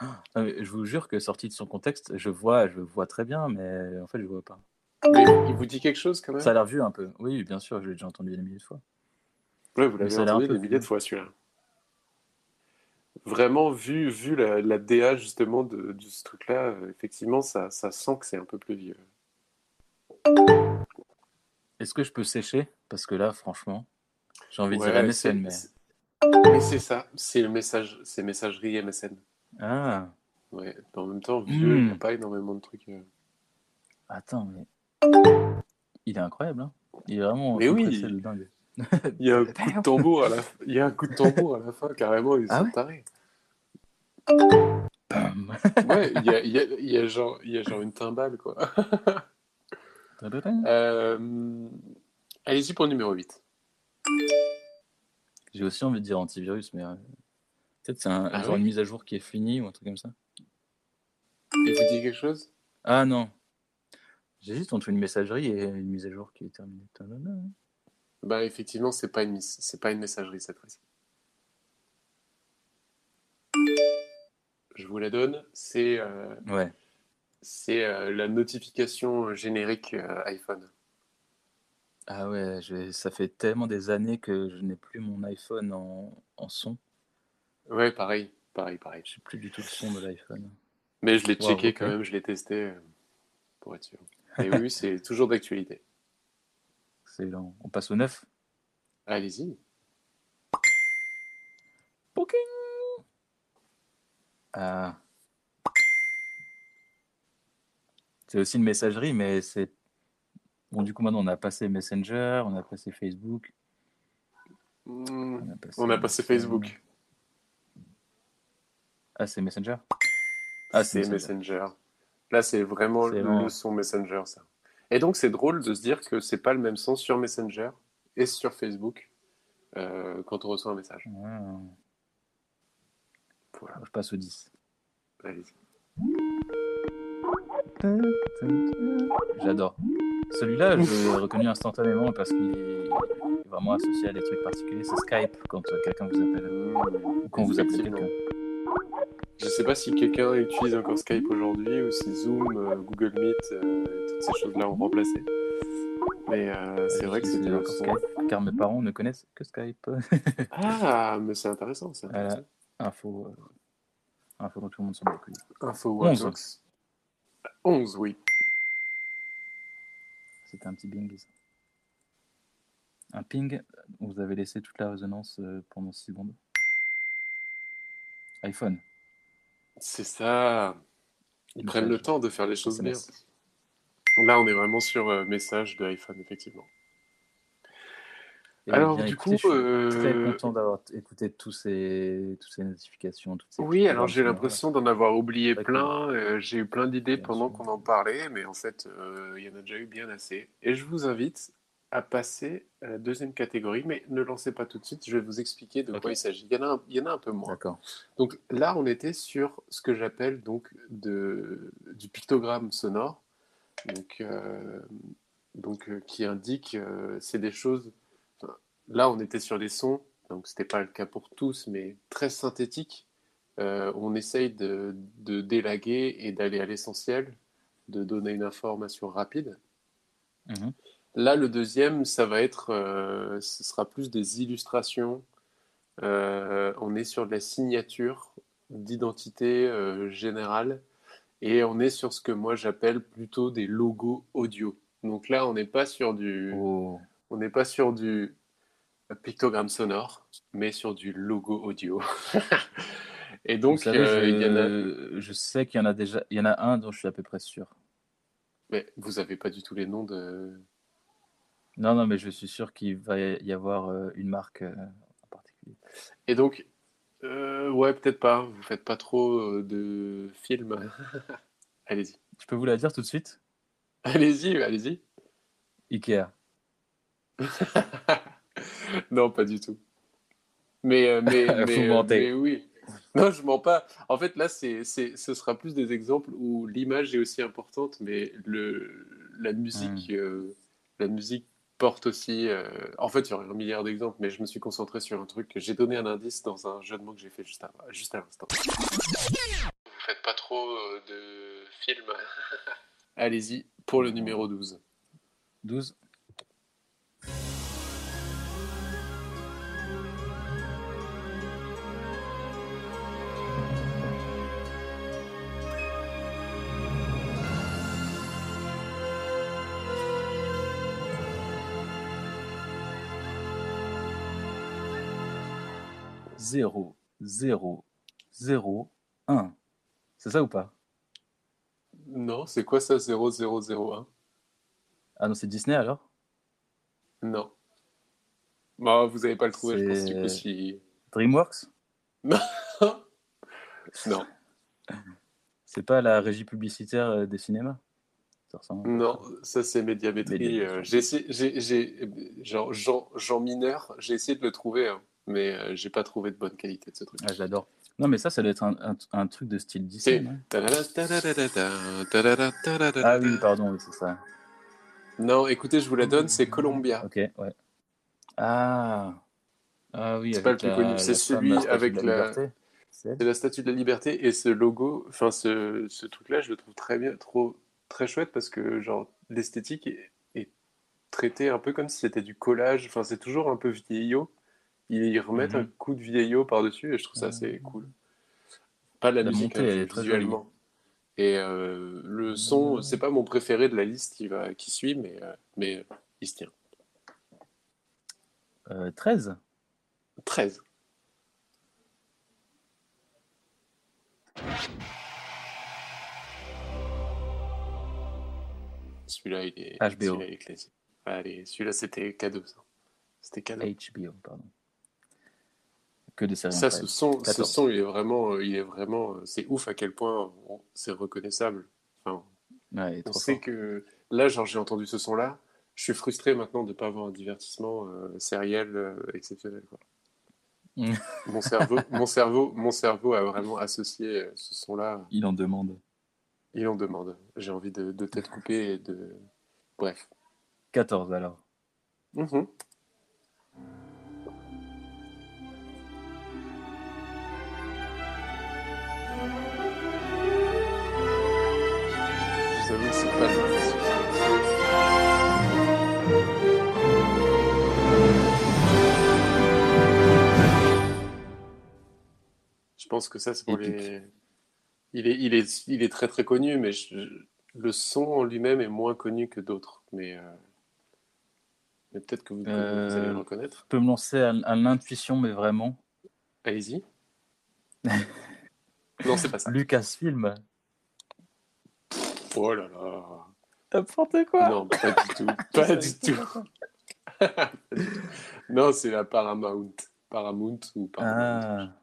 Ah, je vous jure que sorti de son contexte, je vois, je vois très bien, mais en fait, je vois pas. Mais il vous dit quelque chose quand même? Ça a l'air vu un peu. Oui, bien sûr, je l'ai déjà entendu des milliers de fois. Ouais, vous l'avez entendu des milliers de fois celui-là. Vraiment, vu, vu la, la DA justement de, de ce truc-là, euh, effectivement, ça, ça sent que c'est un peu plus vieux. Est-ce que je peux sécher? Parce que là, franchement, j'ai envie de Ouais, dire MSN, mais. c'est- Mais c'est ça, c'est le message, c'est messagerie MSN. Ah, Ouais, en même temps, vieux, il n'y a Hmm. pas énormément de trucs. euh. attends, mais. Il est incroyable, hein Il est vraiment. Mais oui. de dingue. Il y a un coup de tambour à la, il y a un coup de tambour à la fin, carrément, ils Ah sont ouais tarés. Ouais, il y a, il y a- il y a genre, il y a genre une timbale, quoi. Euh, Allez-y pour numéro 8. J'ai aussi envie de dire antivirus, mais. euh, Peut-être c'est un, Ah genre ouais une mise à jour qui est finie ou un truc comme ça. Il vous dit quelque chose? Ah non. J'hésite entre une messagerie et une mise à jour qui est terminée. Bah effectivement, c'est pas une c'est pas une messagerie cette fois-ci. Je vous la donne. C'est euh, Ouais. c'est euh, la notification générique euh, iPhone. Ah ouais, ça fait tellement des années que je n'ai plus mon iPhone en, en son. Ouais, pareil, pareil, pareil. Je sais plus du tout le son de l'iPhone. Mais je l'ai Wow, checké quand même, je l'ai testé pour être sûr. Et oui, c'est toujours d'actualité. C'est lent. On passe au 9. Allez-y. Poking Ah. C'est aussi une messagerie, mais c'est. Bon, du coup, maintenant, on a passé Messenger, on a passé Facebook. Hmm, On a passé, On a passé Facebook. Ah, c'est Messenger? Ah, c'est c'est Messenger. Là, c'est vraiment le son Messenger, ça. Et donc, c'est drôle de se dire que c'est pas le même son sur Messenger et sur Facebook euh, quand on reçoit un message. Ah. Voilà, Je passe au 10. allez-y. J'adore. Celui-là, je l'ai reconnu instantanément parce qu'il est vraiment associé à des trucs particuliers. C'est Skype quand quelqu'un vous appelle. Ou quand vous appelez quelqu'un. Je sais pas si quelqu'un utilise encore Skype aujourd'hui ou si Zoom, euh, Google Meet, euh, toutes ces choses-là ont remplacé. Mais euh, c'est vrai que c'était encore. Skype, car mes parents ne connaissent que Skype. Ah, mais c'est intéressant, c'est intéressant. Info, info dont tout le monde s'en couilles. Info 11. Watchbox. 11, oui. C'était un petit bing. ça. Un ping, vous avez laissé toute la résonance pendant 6 secondes. iPhone. C'est ça. Ils prennent le temps de faire les choses bien. Là, on est vraiment sur euh, message de iPhone, effectivement. Alors, bien, du écoutez, coup, je suis très euh, content d'avoir écouté tous ces, toutes ces notifications. Toutes ces Oui, alors j'ai l'impression d'en avoir oublié plein. euh, j'ai eu plein d'idées pendant qu'on en parlait, mais en fait, euh, il y en a déjà eu bien assez. Et je vous invite à passer à la deuxième catégorie, mais ne lancez pas tout de suite. Je vais vous expliquer de quoi il s'agit. Il y en a un, il y en a un peu moins. D'accord. Donc là, on était sur ce que j'appelle donc de, du pictogramme sonore, donc, euh, donc euh, qui indique, euh, c'est des choses. enfin, là, on était sur des sons, donc c'était pas le cas pour tous, mais très synthétiques, euh, on essaye de, de délaguer et d'aller à l'essentiel, de donner une information rapide. Mhm. Là, le deuxième, ça va être, euh, ce sera plus des illustrations. Euh, on est sur de la signature d'identité euh, générale et on est sur ce que moi j'appelle plutôt des logos audio. Donc là, on n'est pas sur du, Oh. on n'est pas sur du pictogramme sonore, mais sur du logo audio. et donc, savez, il y en a. je, sais qu'il y en a déjà, il y en a un dont je suis à peu près sûr. Mais vous avez pas du tout les noms de. Non, non, mais je suis sûr qu'il va y avoir euh, une marque euh, en particulier. Et donc, euh, ouais, peut-être pas. Vous faites pas trop de films. allez-y. Je peux vous la dire tout de suite? Allez-y, allez-y. Ikea. non, pas du tout. Mais, euh, mais, Vous mais, euh, mentez. mais oui. Non, je mens pas. En fait, là, c'est, c'est, ce sera plus des exemples où l'image est aussi importante, mais le, la musique, Hmm. euh, la musique porte aussi. euh, En fait, il y aurait un milliard d'exemples, mais je me suis concentré sur un truc. J'ai donné un indice dans un jeu de mots que j'ai fait juste à, juste à l'instant. Vous faites pas trop euh, de films. Allez-y pour le numéro 12. 12. Zéro, zéro, zéro, un. C'est ça ou pas? Non, c'est quoi ça 0001 Ah non, c'est Disney alors? Non. Bah, vous n'avez pas le trouvé, je pense, du coup, C'est- si... DreamWorks? Non, C'est pas la régie publicitaire euh, des cinémas? Ça ressemble. non, ça c'est Médiamétrie. Médiamétrie. euh, j'ai essayé, j'ai, j'ai- Jean, Jean Mineur, j'ai essayé de le trouver, hein, mais euh, j'ai pas trouvé de bonne qualité de ce truc. Ah, j'adore. Non, mais ça, ça doit être un, un- un truc de style Disney. Ah oui, pardon, oui, c'est ça. Non, écoutez, je vous la donne, c'est Columbia. Ok, ouais. Ah, ah oui, C'est pas le plus connu, c'est celui avec la- C'est la Statue de la Liberté et ce logo, enfin ce, ce truc-là, je le trouve très bien, trop très chouette parce que genre l'esthétique est, est traitée un peu comme si c'était du collage. Enfin, c'est toujours un peu vieillot. Ils, remettent Mhm. un coup de vieillot par-dessus et je trouve ça assez cool. Pas la, La musique, montée, hein, elle est très visuellement. Et euh, le son, c'est pas mon préféré de la liste qui va, qui suit, mais euh, mais il se tient. Euh, 13 13. Celui-là, il est, HBO. est classique. Allez, celui-là, c'était cadeau, ça. C'était cadeau. HBO, pardon. Que des séries Ça, ce son, ce 14. son, il est vraiment, il est vraiment, c'est ouf à quel point c'est reconnaissable. Enfin, Ouais, on sait fort. que là, genre, j'ai entendu ce son-là. Je suis frustré maintenant de ne pas avoir un divertissement euh, sériel euh, exceptionnel. quoi. Mon cerveau, mon cerveau, mon cerveau a vraiment associé euh, ce son-là. Il en demande. Il en demande. J'ai envie de, de tête coupée et de. Bref. 14 alors. Mhm. Pense que ça, c'est pour Épique. les. Il est, il, est, il est très très connu, mais je- le son en lui-même est moins connu que d'autres. Mais, euh, mais peut-être que vous, vous allez le Euh, reconnaître. Je peux me lancer à, à l'intuition, mais vraiment. Allez-y. non, c'est pas ça. Lucasfilm. Oh là là. N'importe quoi. Non, pas du tout. Pas du tout. non, c'est la Paramount. Paramount ou Paramount. Ah.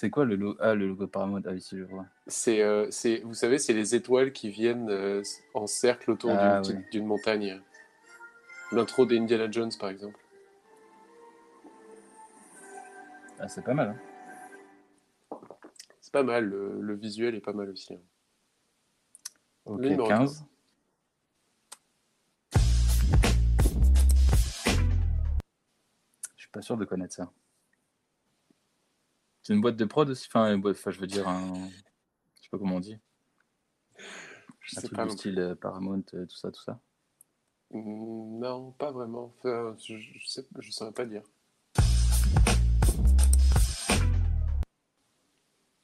C'est quoi le logo Ah, le logo Paramount? Ah si, je vois. C'est, euh, c'est, vous savez, c'est les étoiles qui viennent euh, en cercle autour Ah, d'une, oui. petite- d'une montagne. L'intro d'Indiana Jones, par exemple. Ah, c'est pas mal. hein. C'est pas mal. Le, le visuel est pas mal aussi. hein. Ok, Le numéro 15. Je suis pas sûr de connaître ça. C'est une boîte de prod aussi Enfin, une boîte- enfin, je veux dire, un... je sais pas comment on dit. Je Un sais truc pas du non style euh, Paramount, euh, tout ça, tout ça. Mm, Non, pas vraiment. Enfin, je, je sais, je saurais pas dire.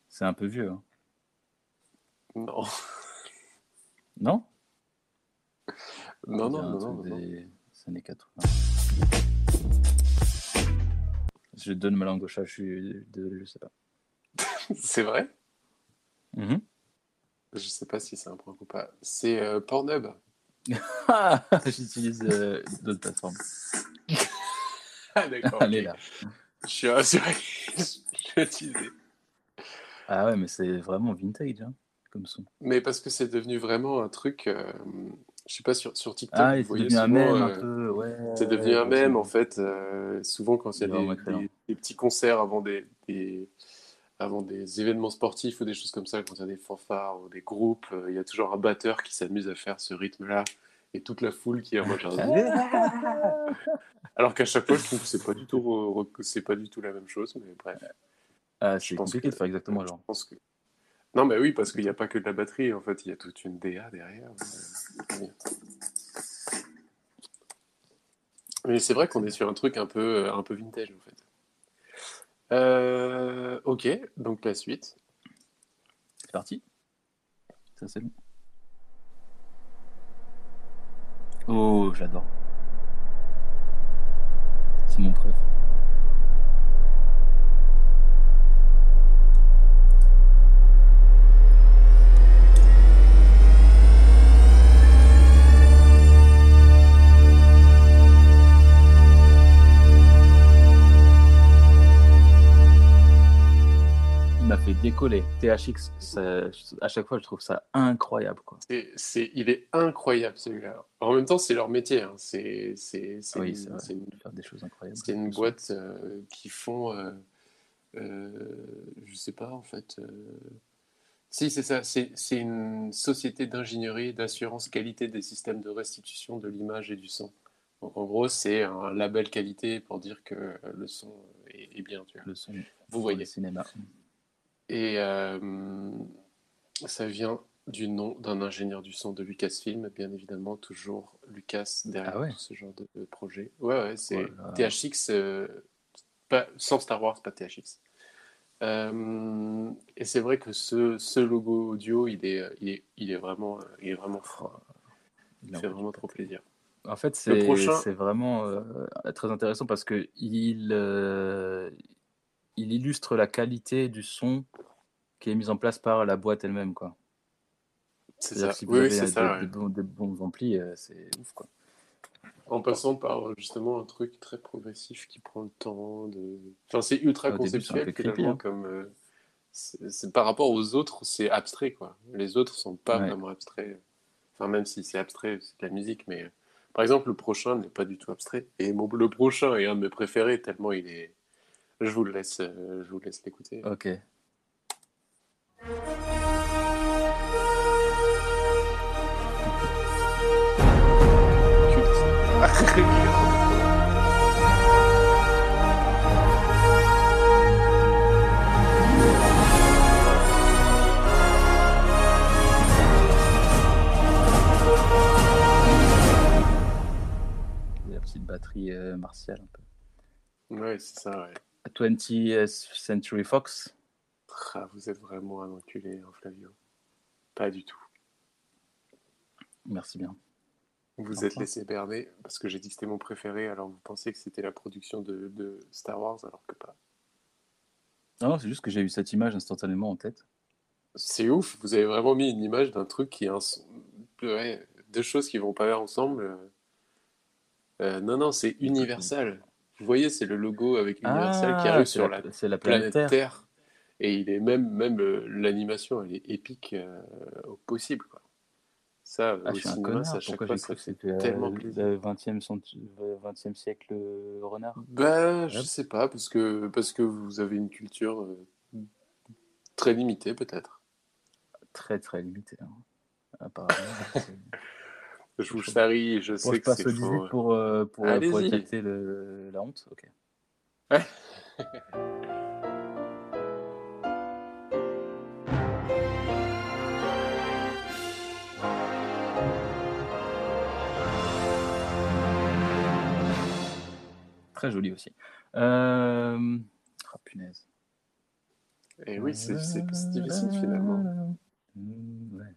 C'est un peu vieux, hein. Non, non? Non, On non, non, non. des années 80. Je donne ma langue au chat, je suis désolé, je sais pas. C'est vrai? Mhm. Je sais pas si c'est un point ou pas. C'est euh, Pornhub. Ah, J'utilise euh, d'autres plateformes. Ah, d'accord. Allez ok. là. Je suis rassuré. Je. Ah ouais, mais c'est vraiment vintage, hein, comme son. Mais parce que c'est devenu vraiment un truc. euh, je sais pas, sur, sur TikTok, Ah, il c'est devenu un mème euh, un peu, ouais. C'est devenu un mème en fait. euh, souvent quand il y a des, excellent. des- des petits concerts avant des, des- avant des événements sportifs ou des choses comme ça, quand il y a des fanfares ou des groupes, euh, il y a toujours un batteur qui s'amuse à faire ce rythme-là et toute la foule qui est en mode genre, Alors qu'à chaque fois, je trouve que c'est pas du tout re- re- c'est pas du tout la même chose, mais bref. Ah, Je c'est pense compliqué que- de faire exactement Je genre. pense que non, mais oui, parce qu'il n'y a pas que de la batterie, en fait, il y a toute une DA derrière. Euh. Mais c'est vrai qu'on est sur un truc un peu, un peu vintage, en fait. Euh, ok, donc la suite. C'est parti. Ça, c'est bon. Oh, j'adore. C'est mon préf. Décoller. THX, ça- à chaque fois, je trouve ça incroyable. Quoi. Il est incroyable, celui-là. En même temps, c'est leur métier. hein. C'est, Oui, une- une Faire des choses incroyables. C'est une boîte euh, qui font, euh, euh, je sais pas en fait. euh, Si, c'est ça. C'est une société d'ingénierie d'assurance qualité des systèmes de restitution de l'image et du son. Donc, en gros, c'est un label qualité pour dire que le son est, bien. Tu vois. Le son Vous voyez. le cinéma. Et euh, ça vient du nom d'un ingénieur du son de Lucasfilm, bien évidemment, toujours Lucas derrière Ah ouais? tout ce genre de, projet. Ouais, ouais, c'est Voilà. THX, euh, pas, sans Star Wars, pas THX. Euh, et c'est vrai que ce, ce logo audio, il est, il est, il est vraiment, il est vraiment fort. Il fait vraiment trop plaisir. En fait, c'est prochain- vraiment euh, très intéressant parce que il, il illustre la qualité du son qui est mise en place par la boîte elle-même. quoi. C'est C'est-à-dire ça. si vous Oui, avez des, ça. des ouais. bons, des bons amplis, euh, c'est ouf. Quoi. En passant par euh, justement un truc très progressif qui prend le temps de. Enfin, c'est ultra Au début, conceptuel creepy, finalement, hein. comme. euh, c'est par rapport aux autres, c'est abstrait quoi. Les autres sont pas Ouais. vraiment abstraits. Enfin, même si c'est abstrait, c'est de la musique, mais. Par exemple, le prochain n'est pas du tout abstrait. Et mon, le prochain est un de mes préférés, tellement il est. Je vous le laisse, euh, je vous laisse l'écouter. Ok. La petite batterie euh, martiale un peu. Ouais, c'est ça, ouais. 20th Century Fox. Ah, vous êtes vraiment un enculé, hein, Flavio. Pas du tout. Merci bien. Vous Enfin. êtes laissé berner parce que j'ai dit que c'était mon préféré, alors vous pensez que c'était la production de, de Star Wars, alors que pas. Non, c'est juste que j'ai eu cette image instantanément en tête. C'est ouf, vous avez vraiment mis une image d'un truc qui a un ouais, deux choses qui vont pas ensemble. Euh, non, non, c'est Universal. Vous voyez, c'est le logo avec Universal qui Ah, arrive sur la, la c'est la planète, Terre. Terre. Et il est même, même euh, l'animation, elle est épique euh, au possible. Quoi. Ça, Ah, au je suis un cinéma, connard. ça, à chaque fois, ça fait c'était tellement euh, plaisir. le 20e, cent- euh, 20e siècle euh, renard? Bah, je Hop. sais pas, parce que, parce que vous avez une culture euh, très limitée, peut-être. Très très limité. hein. Apparemment. Je vous charrie, je sais je que c'est faux. pour, euh, pour, euh, pour la honte. Ok. Très joli aussi. Euh... Ah, punaise. Et oui, c'est difficile finalement. Euh, ouais.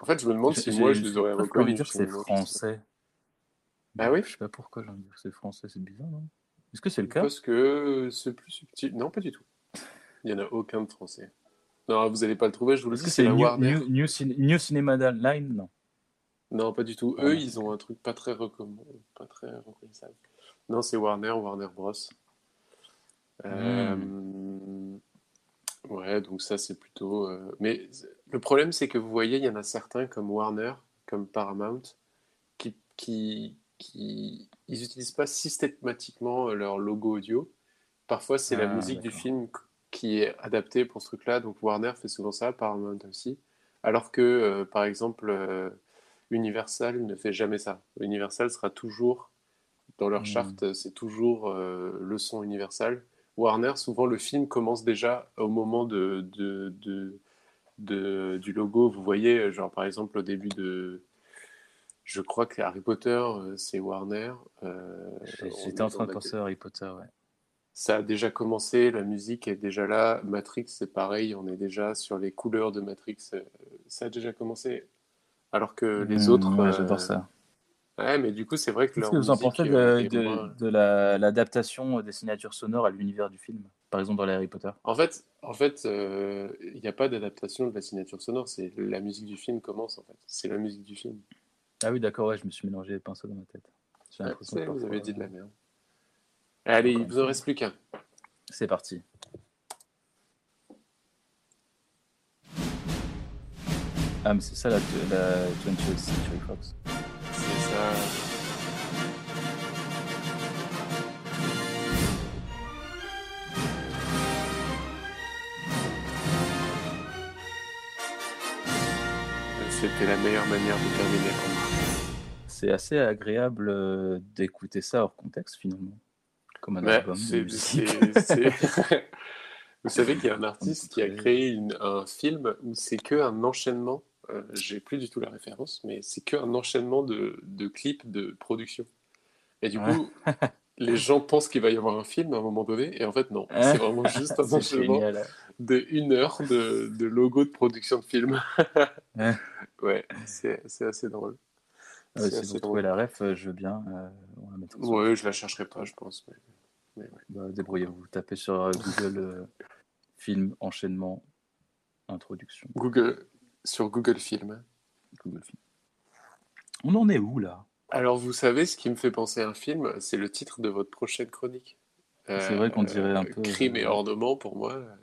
En fait, je me demande si J'ai- moi j'ai- je les aurais j'ai presque envie de reconnus. dire que c'est français. Ah oui Je sais pas pourquoi j'ai envie de dire que c'est français, c'est bizarre, non? Est-ce que c'est le cas? Parce que c'est plus subtil. Non, pas du tout. Il n'y en a aucun de français. Non, vous n'allez pas le trouver, je vous le dis, que c'est New, Warner. New, New, Cin- New Cinema Line? Non. Non, pas du tout. Ah, Eux, ils ont un truc pas très recommand... pas très reconnaissable. Non, c'est Warner, Warner Bros. Euh, Ouais, donc ça, c'est plutôt. euh, Mais le problème, c'est que vous voyez, il y en a certains comme Warner, comme Paramount, qui, qui, qui... ils n'utilisent pas systématiquement leur logo audio. Parfois, c'est la Ah, musique du d'accord. film qui est adaptée pour ce truc-là. Donc Warner fait souvent ça, Paramount aussi. Alors que, euh, par exemple, euh, Universal ne fait jamais ça. Universal sera toujours, dans leur Hmm. charte, c'est toujours euh, le son Universal. Warner, souvent, le film commence déjà au moment de, de, de- de- du logo. Vous voyez, genre, par exemple, au début de... Je crois que Harry Potter, euh, c'est Warner. Euh, J'étais est en train de penser à Harry Potter, ouais. ça a déjà commencé, la musique est déjà là. Matrix, c'est pareil, on est déjà sur les couleurs de Matrix. euh, Ça a déjà commencé. Alors que les Mm, autres. ouais, euh, j'adore ça. Ouais, mais du coup, c'est vrai que Qu'est-ce que vous en pensez euh, de, est de, moins- de la- l'adaptation des signatures sonores à l'univers du film Par exemple, dans les Harry Potter? En fait, en fait, euh, il n'y a pas d'adaptation de la signature sonore. C'est la musique du film commence en fait. C'est la musique du film. Ah oui, d'accord, ouais, je me suis mélangé les pinceaux dans ma tête. Ouais, c'est- que vous avez dit de la merde. Allez, il vous en reste plus qu'un. C'est parti. Ah, mais c'est ça la, la 20th Century Fox. C'était la meilleure manière de terminer pour moi. C'est assez agréable euh, d'écouter ça hors contexte finalement. Comme un Ouais, album de c'est- musique. c'est- c'est- Vous savez qu'il y a un artiste qui a créé une- un film où c'est que un enchaînement. euh, J'ai plus du tout la référence, mais c'est que un enchaînement de, de clips de production. Et du Ouais. coup, les gens pensent qu'il va y avoir un film à un moment donné, et en fait non. Ouais. C'est vraiment juste un enchaînement de une heure de, de logo de production de film. Ouais. ouais, c'est c'est assez drôle. C'est si vous trouvez la ref, euh, je veux bien. euh, on la mettra Ouais, je la chercherai pas, je pense. mais- mais ouais. Bah, Débrouillez-vous. Tapez sur euh, Google euh, film, enchaînement, introduction. Google, sur Google Film. Google Film. On en est où là? Alors, vous savez, ce qui me fait penser à un film, c'est le titre de votre prochaine chronique. C'est vrai qu'on dirait un peu, Crime et euh, ornement, pour moi, euh,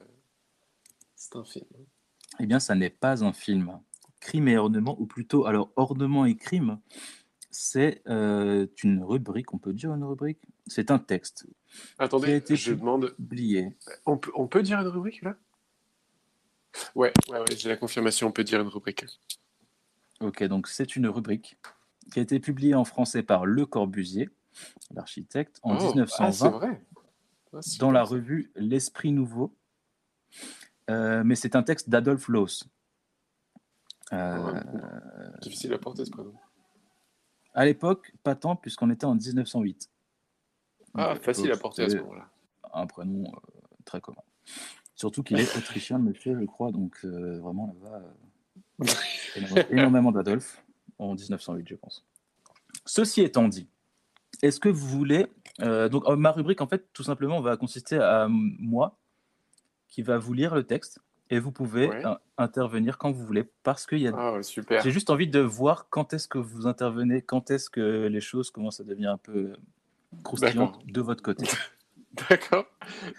c'est un film. Eh bien, ça n'est pas un film. Crime et ornement, ou plutôt, alors, ornement et crime, c'est euh, une rubrique, on peut dire une rubrique? C'est un texte Qui a Attendez, été je demande. On peut, on peut dire une rubrique là? Ouais, ouais, ouais, j'ai la confirmation, on peut dire une rubrique. Ok, donc c'est une rubrique qui a été publiée en français par Le Corbusier, l'architecte, en Oh, ah, c'est 1920, vrai. Ah, c'est dans la revue L'Esprit Nouveau. Euh, mais c'est un texte d'Adolphe Loos. Euh, Ouais, Difficile à porter ce prénom. à l'époque, pas tant, puisqu'on était en 1908. Ah, Donc, facile à porter à ce moment-là. Un prénom euh, très commun. Surtout qu'il est autrichien, monsieur, je crois, donc euh, vraiment là-bas, euh, énormément d'Adolphe, en 1908, je pense. Ceci étant dit, est-ce que vous voulez. euh, donc, euh, ma rubrique, en fait, tout simplement, va consister à euh, moi qui va vous lire le texte et vous pouvez intervenir quand vous voulez parce qu'il y a. Ah, super. J'ai juste envie de voir quand est-ce que vous intervenez, quand est-ce que les choses commencent à devenir un peu croustillantes de votre côté. D'accord.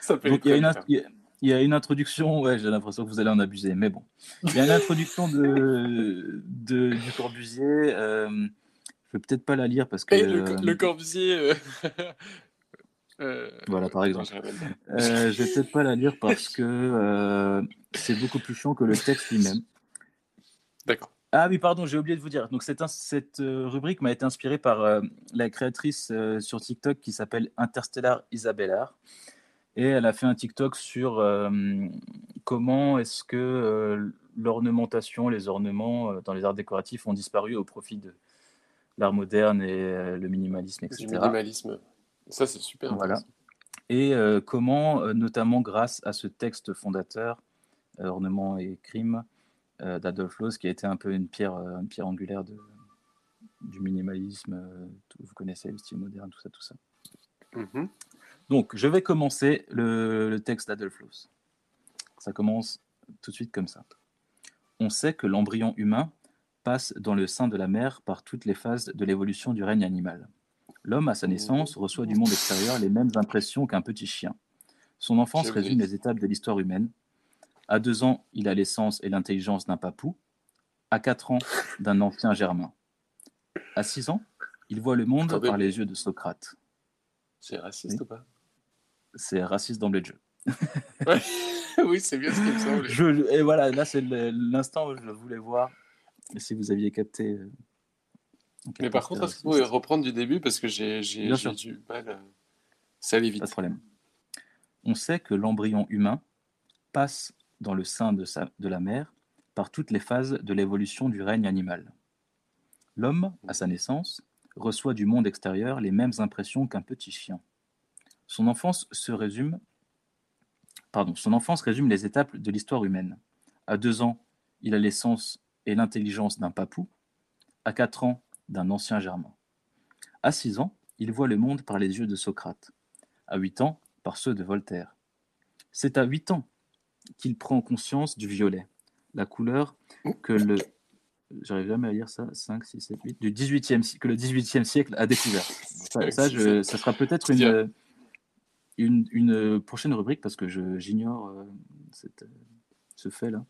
Ça peut Donc être il y, a une, très int- il y a- une introduction, ouais, j'ai l'impression que vous allez en abuser, mais bon. Il y a une introduction de, de- du Corbusier. euh, je vais peut-être pas la lire parce que. Et le, euh, le Corbusier. euh, euh, Voilà, par non, exemple. pas. euh, je vais peut-être pas la lire parce que euh, c'est beaucoup plus chiant que le texte lui-même. D'accord. Ah oui, pardon, j'ai oublié de vous dire. Donc cette, cette rubrique m'a été inspirée par la créatrice sur TikTok qui s'appelle Interstellar Isabellar. Et elle a fait un TikTok sur euh, comment est-ce que euh, l'ornementation, les ornements euh, dans les arts décoratifs ont disparu au profit de l'art moderne et le minimalisme, etc. minimalisme. Ça, c'est super. Voilà. Et comment, notamment grâce à ce texte fondateur, euh, Ornement et crime, euh, d'Adolf Loos, qui a été un peu une pierre, une pierre angulaire de, du minimalisme, vous connaissez le style moderne, tout ça, tout ça. Mhm. Donc, je vais commencer le, le texte d'Adolf Loos. Ça commence tout de suite comme ça. On sait que l'embryon humain passe dans le sein de la mère par toutes les phases de l'évolution du règne animal. L'homme, à sa naissance, reçoit du monde extérieur les mêmes impressions qu'un petit chien. Son enfance résume les étapes de l'histoire humaine. À deux ans, il a l'essence et l'intelligence d'un papou. À quatre ans, d'un ancien germain. À six ans, il voit le monde par les yeux de Socrate. C'est raciste ou pas? C'est raciste d'emblée de jeu. Ouais. Oui, c'est bien ce qui me semble. Je, et voilà, là c'est l'instant où je voulais voir et si vous aviez capté. euh, Mais par contre, est-ce que vous pouvez reprendre du début parce que j'ai du mal. à- Ça allait Pas de vite. problème. On sait que l'embryon humain passe dans le sein de, sa, de la mère par toutes les phases de l'évolution du règne animal. L'homme, à sa naissance, reçoit du monde extérieur les mêmes impressions qu'un petit chien. Son enfance se résume, pardon, son enfance résume les étapes de l'histoire humaine. À deux ans, il a l'essence et l'intelligence d'un papou. À quatre ans, d'un ancien germain. À six ans, il voit le monde par les yeux de Socrate à 8 ans par ceux de Voltaire. C'est à 8 ans qu'il prend conscience du violet, la couleur que le j'arrive jamais à lire ça 5 6 7 8 du 18e si- que le 18e siècle a découvert. Ça, ça, je- ça sera peut-être une, une une prochaine rubrique parce que j'ignore euh, euh, ce fait là.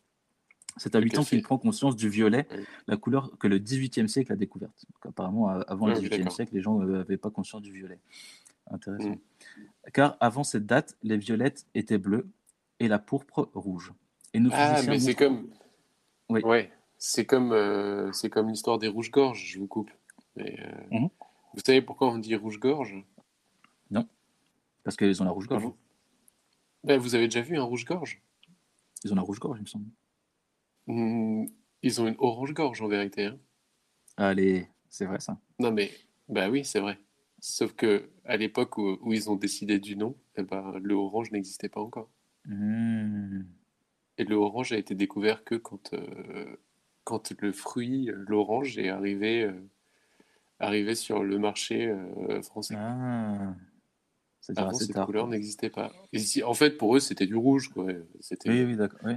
C'est à Le 8 ans qu'il prend conscience du violet, Oui. la couleur que le 18e siècle a découverte. Donc, apparemment, avant le oui, 18e d'accord. siècle, les gens n'avaient pas conscience du violet. Intéressant. Mm. Car avant cette date, les violettes étaient bleues et la pourpre rouge. Et nos Ah, mais c'est comme. Oui. Ouais, c'est comme, euh, c'est comme l'histoire des rouges-gorges, je vous coupe. Mais, euh, Mhm. Vous savez pourquoi on dit rouge-gorge? Parce qu'ils ont la rouge-gorge. vous... Ben, vous avez déjà vu un rouge-gorge? Ils ont la rouge-gorge, il me semble. Hmm, Ils ont une orange-gorge en vérité. hein. Allez, c'est vrai ça. Non, mais bah oui, c'est vrai. Sauf que à l'époque où, où ils ont décidé du nom, eh ben, le orange n'existait pas encore. Mmh. Et le orange a été découvert que quand, euh, quand le fruit, euh, l'orange, est arrivé, euh, arrivé sur le marché euh, français. Ah. C'est-à-dire Avant, assez cette tard. couleur n'existait pas. Et en fait, pour eux, c'était du rouge. Quoi. C'était... Oui, oui, d'accord. oui.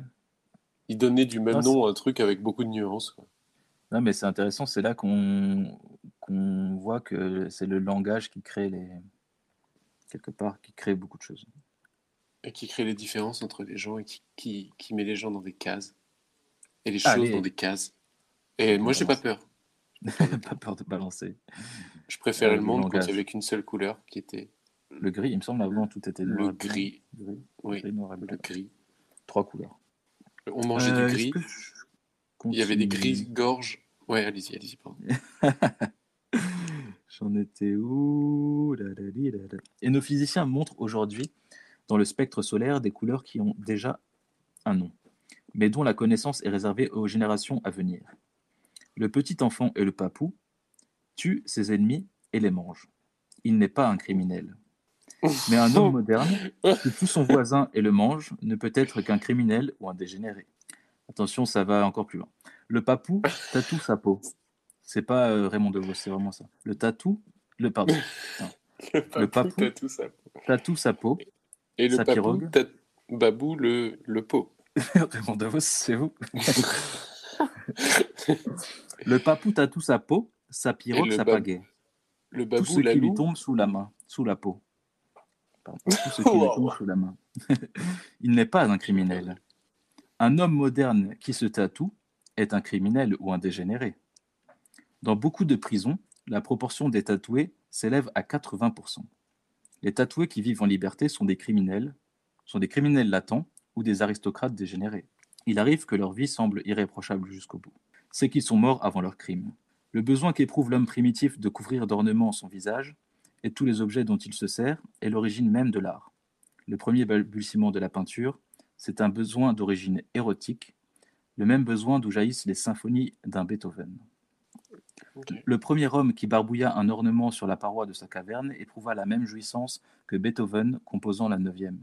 Ils donnaient du même Ah, nom à un truc avec beaucoup de nuances. quoi. Non, mais c'est intéressant. C'est là qu'on qu'on voit que c'est le langage qui crée les. quelque part, qui crée beaucoup de choses. Et qui crée les différences entre les gens et qui, qui, qui met les gens dans des cases. Et les Allez. choses dans des cases. Et moi, j'ai pas peur. pas peur de balancer. Je préférais Euh, le monde quand il y avait qu'une seule couleur, qui était Le gris, il me semble, avant tout était noir le gris. Gris, Oui, gris, noir et blanc. le gris. Trois couleurs. On mangeait Euh, du est-ce gris. Il y avait des gris gorges. Ouais, allez-y, allez-y, pardon. J'en étais où? Là, là, li, là, là. Et nos physiciens montrent aujourd'hui dans le spectre solaire des couleurs qui ont déjà un nom, mais dont la connaissance est réservée aux générations à venir. Le petit enfant et le papou tuent ses ennemis et les mangent. Il n'est pas un criminel. Mais un homme moderne qui tue son voisin et le mange ne peut être qu'un criminel ou un dégénéré. Attention, ça va encore plus loin. Le papou tatoue sa peau. C'est pas euh, Raymond DeVos, c'est vraiment ça. Le tatou, le pardon, Le papou. tout ça. tatoue sa peau. Et le Sa papou, babou, le, le pot. Raymond DeVos, c'est vous. le papou tatoue sa peau, sa pirogue, le sa pagaie. Le Tout babou, ce la qui lui tombe sous la main, sous la peau. Pardon. Tout ce qui lui Wow. tombe sous la main? Il n'est pas un criminel. Un homme moderne qui se tatoue est un criminel ou un dégénéré. Dans beaucoup de prisons, la proportion des tatoués s'élève à 80%. Les tatoués qui vivent en liberté sont des criminels, sont des criminels latents ou des aristocrates dégénérés. Il arrive que leur vie semble irréprochable jusqu'au bout. C'est qu'ils sont morts avant leur crime. Le besoin qu'éprouve l'homme primitif de couvrir d'ornements son visage et tous les objets dont il se sert est l'origine même de l'art. Le premier balbutiement de la peinture, c'est un besoin d'origine érotique, le même besoin d'où jaillissent les symphonies d'un Beethoven. Le premier homme qui barbouilla un ornement sur la paroi de sa caverne éprouva la même jouissance que Beethoven composant la neuvième.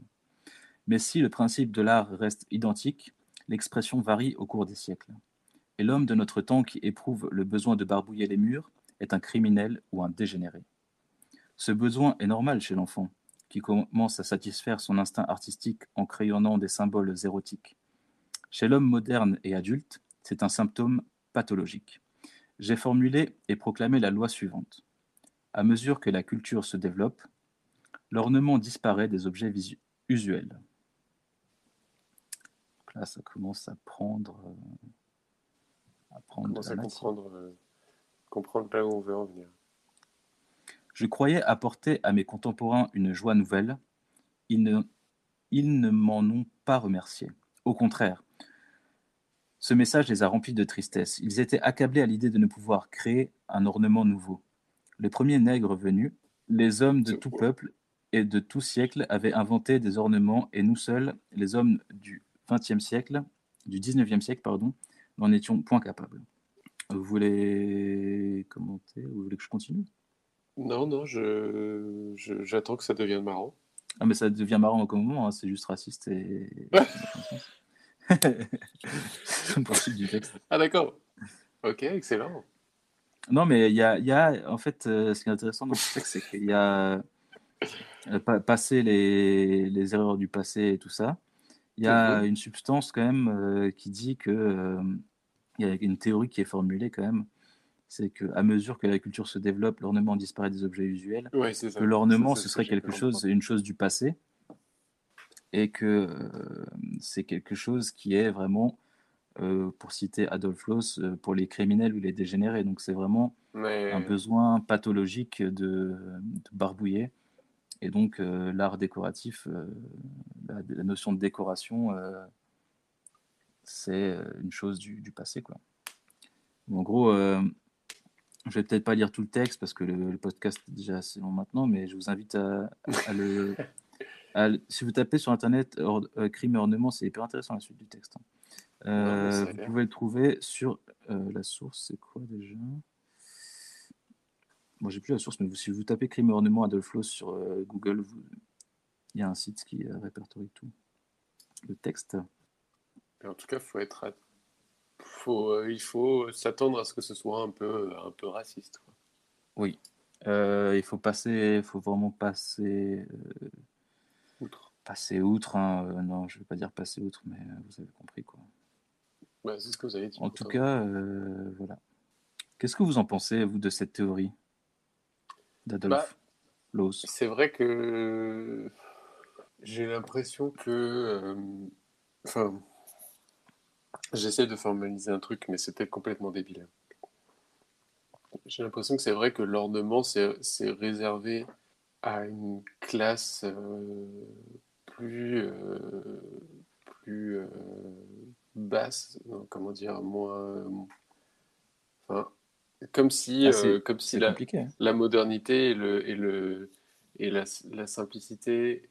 Mais si le principe de l'art reste identique, l'expression varie au cours des siècles. Et l'homme de notre temps qui éprouve le besoin de barbouiller les murs est un criminel ou un dégénéré. Ce besoin est normal chez l'enfant, qui commence à satisfaire son instinct artistique en crayonnant des symboles érotiques. Chez l'homme moderne et adulte, c'est un symptôme pathologique. J'ai formulé et proclamé la loi suivante. À mesure que la culture se développe, l'ornement disparaît des objets usuels. Donc là, ça commence à prendre, euh, à prendre Commence à comprendre, euh, comprendre là où on veut en venir. Je croyais apporter à mes contemporains une joie nouvelle. Ils ne, ils ne m'en ont pas remercié. Au contraire, ce message les a remplis de tristesse. Ils étaient accablés à l'idée de ne pouvoir créer un ornement nouveau. Les premiers nègres venus, les hommes de tout peuple et de tout siècle avaient inventé des ornements et nous seuls, les hommes du XXe siècle, du XIXe siècle, pardon, n'en étions point capables. Vous voulez commenter? Vous voulez que je continue? Non, non, je, j'attends que ça devienne marrant. Ah, mais ça devient marrant au moment, hein, c'est juste raciste et. c'est le principe du texte. Ah d'accord. Ok, excellent. Non, mais il y a, il y a- en fait, euh, ce qui est intéressant dans ce texte, c'est qu'il y a euh, pa- passer les, les erreurs du passé et tout ça. Il y a Mhm. une substance quand même euh, qui dit que euh, il y a une théorie qui est formulée quand même, c'est que à mesure que la culture se développe, l'ornement disparaît des objets usuels. Ouais, c'est ça. que l'ornement, ce serait quelque chose, une chose du passé, et que euh, c'est quelque chose qui est vraiment, euh, pour citer Adolf Loos, euh, pour les criminels ou les dégénérés. Donc c'est vraiment Mais un besoin pathologique de, de barbouiller. Et donc l'art décoratif, la, la notion de décoration, c'est une chose du, du passé. Quoi. En gros, je vais peut-être pas lire tout le texte parce que le, le podcast est déjà assez long maintenant, mais je vous invite à, à le, à Si vous tapez sur internet or- euh, crime et ornement, c'est hyper intéressant la suite du texte. hein. Euh, Ouais, ça a vous pouvez le trouver sur euh, la source, c'est quoi déjà? Moi, j'ai plus la source, mais vous- si vous tapez crime et ornement Adolf Loos sur euh, Google, vous- il y a un site qui euh, répertorie tout. Le texte. En tout cas, faut être, faut, euh, il faut s'attendre à ce que ce soit un peu, un peu raciste. quoi. Oui. Euh, il faut passer, il faut vraiment passer, euh, Outre. passer outre. hein. Euh, non, je vais pas dire passer outre, mais euh, vous avez compris quoi. Ouais, c'est ce que vous avez dit. En tout cas, euh, voilà. Qu'est-ce que vous en pensez, vous, de cette théorie d'Adolf Bah, C'est vrai que j'ai l'impression que. euh, Enfin. J'essaie de formaliser un truc, mais c'était complètement débile. J'ai l'impression que c'est vrai que l'ornement, c'est réservé à une classe euh, plus. euh, plus euh, basse, comment dire, moins. Enfin, comme si, Ah, comme si la, hein. la modernité et, le, et, le, et la, la simplicité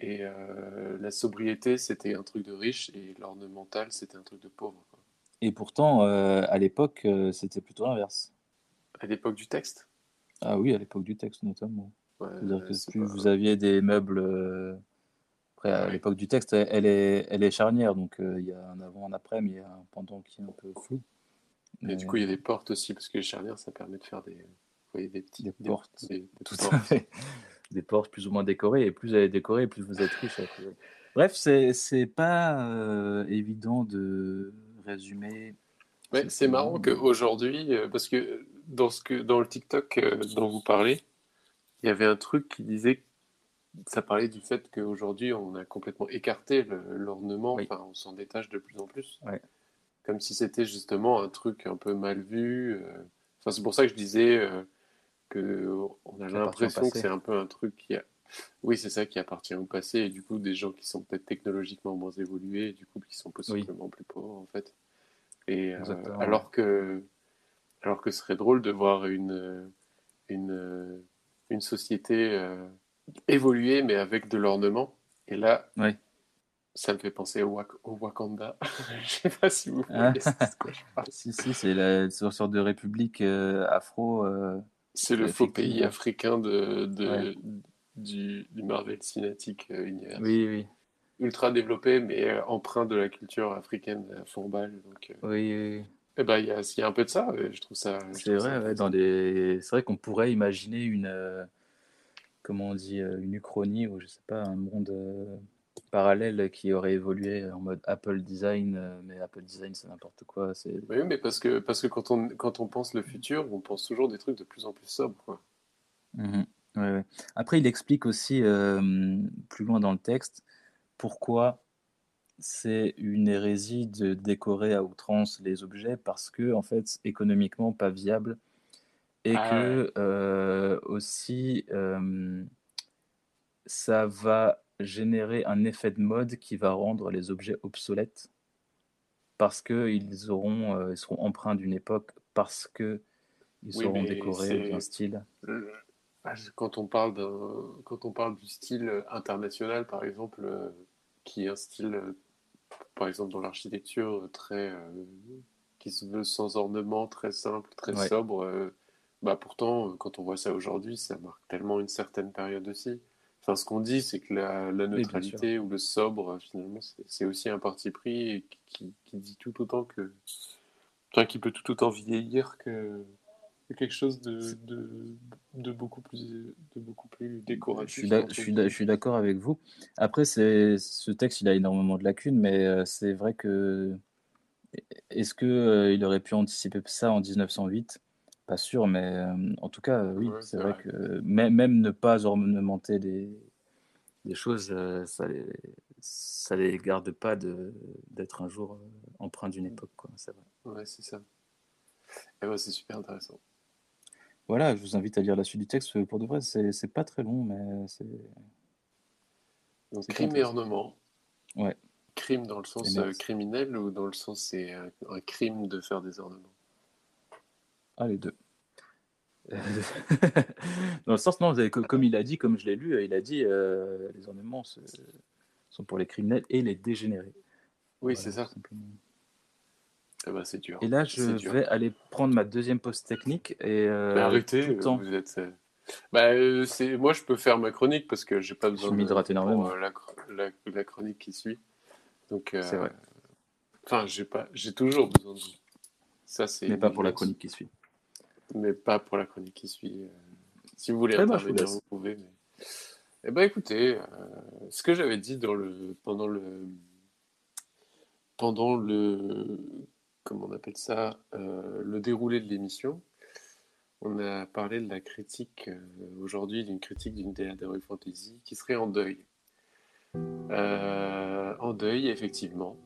et euh, la sobriété, c'était un truc de riche et l'ornemental, c'était un truc de pauvre. quoi. Et pourtant, euh, à l'époque, euh, c'était plutôt l'inverse. À l'époque du texte? Ah oui, à l'époque du texte notamment. Ouais, C'est-à-dire que c'est plus pas- vous aviez des meubles. Après, à Ouais. l'époque du texte, elle est, elle est charnière, donc il y a un avant, un après, mais il y a un pendant qui est un peu flou. Et Mais- du coup, il y a des portes aussi, parce que les charnières, ça permet de faire des, vous voyez, des petits Des portes. des- des Tout portes. à fait. Des portes plus ou moins décorées, et plus elle est décorée, plus vous êtes riche. Bref, c'est c'est pas euh, évident de résumer. Ouais, c'est marrant qu'aujourd'hui, euh, parce que dans, ce que dans le TikTok euh, dont vous parlez, il y avait un truc qui disait, ça parlait du fait qu'aujourd'hui on a complètement écarté l'ornement, Oui. enfin on s'en détache de plus en plus, Ouais. comme si c'était justement un truc un peu mal vu. Enfin, c'est pour ça que je disais euh, que on a l'impression que c'est un peu un truc qui a... Oui, c'est ça qui appartient au passé, et du coup des gens qui sont peut-être technologiquement moins évolués, et du coup qui sont possiblement plus pauvres en fait. Et euh, alors que alors que ce serait drôle de voir une une une société euh, évoluer mais avec de l'ornement. Et là. Ça me fait penser au, Wak- au Wakanda. Je sais pas si vous Ah. voyez de quoi je parle. Si, si, c'est la sorte de république euh, afro. C'est le faux Effectivement. pays africain de, de- Ouais. du, du Marvel Cinematic euh, Universe. Oui, oui, Ultra développé, mais euh, empreint de la culture africaine à fond balle. Donc, euh, oui, oui, eh ben, il y a, il y a un peu de ça. Je trouve ça. C'est vrai, ouais, dans c'est vrai qu'on pourrait imaginer une, euh, comment on dit, une uchronie ou je sais pas, un monde euh, parallèle qui aurait évolué en mode Apple Design, euh, mais Apple Design c'est n'importe quoi. C'est... Oui, mais parce que, parce que quand, on, quand on pense le futur, on pense toujours des trucs de plus en plus sobres. Quoi. Ouais, ouais. Après, il explique aussi euh, plus loin dans le texte pourquoi c'est une hérésie de décorer à outrance les objets parce que en fait économiquement pas viable et Ah que euh, aussi euh, ça va générer un effet de mode qui va rendre les objets obsolètes parce que ils auront euh, ils seront empreints d'une époque parce que ils Oui, seront décorés d'un style. Le- ah, je- Quand on parle d'un, quand on parle du style international, par exemple, euh, qui est un style, euh, par exemple, dans l'architecture, très, qui se veut sans ornement, très simple, très Ouais. sobre, bah pourtant, quand on voit ça aujourd'hui, ça marque tellement une certaine période aussi. Enfin, ce qu'on dit, c'est que la, neutralité ou le sobre, finalement, c'est aussi un parti pris et qui, qui dit tout autant que, enfin, qui peut tout autant vieillir que, que quelque chose de, de, de beaucoup plus, de beaucoup plus Je décoratif. je suis d'accord avec vous. Après, ce texte, il a énormément de lacunes, mais euh, c'est vrai que est-ce que euh, il aurait pu anticiper ça en 1908? Pas sûr, mais euh, en tout cas, euh, oui, Ouais, c'est vrai vrai. que même, ne pas ornementer des, des choses, ça les, ça les garde pas de, d'être un jour empreint d'une époque, quoi. C'est vrai. Ouais, c'est ça. Et ouais, c'est super intéressant. Voilà, je vous invite à lire la suite du texte. Pour de vrai, c'est, pas très long, mais c'est, Donc, crime et ornement. Ouais. Crime dans le sens euh, criminel ou dans le sens c'est un crime de faire des ornements? Ah, les deux. Dans le sens, non, vous avez- comme il a dit, comme je l'ai lu, il a dit euh, les ornements sont pour les criminels et les dégénérés. Oui, Voilà, c'est ça. simplement. Eh ben, c'est dur. Et là, je dur. vais aller prendre ma deuxième pause technique et euh, arrêtez, tout le temps. vous êtes. euh, Bah, euh. Moi, je peux faire ma chronique parce que j'ai pas Je besoin m'hydrate de- énormément. euh, la, la, la chronique qui suit. Donc, euh, C'est vrai. Enfin, j'ai pas, j'ai toujours besoin de. Ça, c'est. mais pas pour la chronique qui suit. Mais pas pour la chronique qui suit. euh, Si vous voulez Très intervenir, vous pouvez. Mais... Eh ben, écoutez, euh, ce que j'avais dit dans le, pendant le, pendant le, comment on appelle ça, euh, le déroulé de l'émission, on a parlé de la critique euh, aujourd'hui, d'une critique d'une DA d'Heroic Fantasy qui serait en deuil. En deuil, effectivement,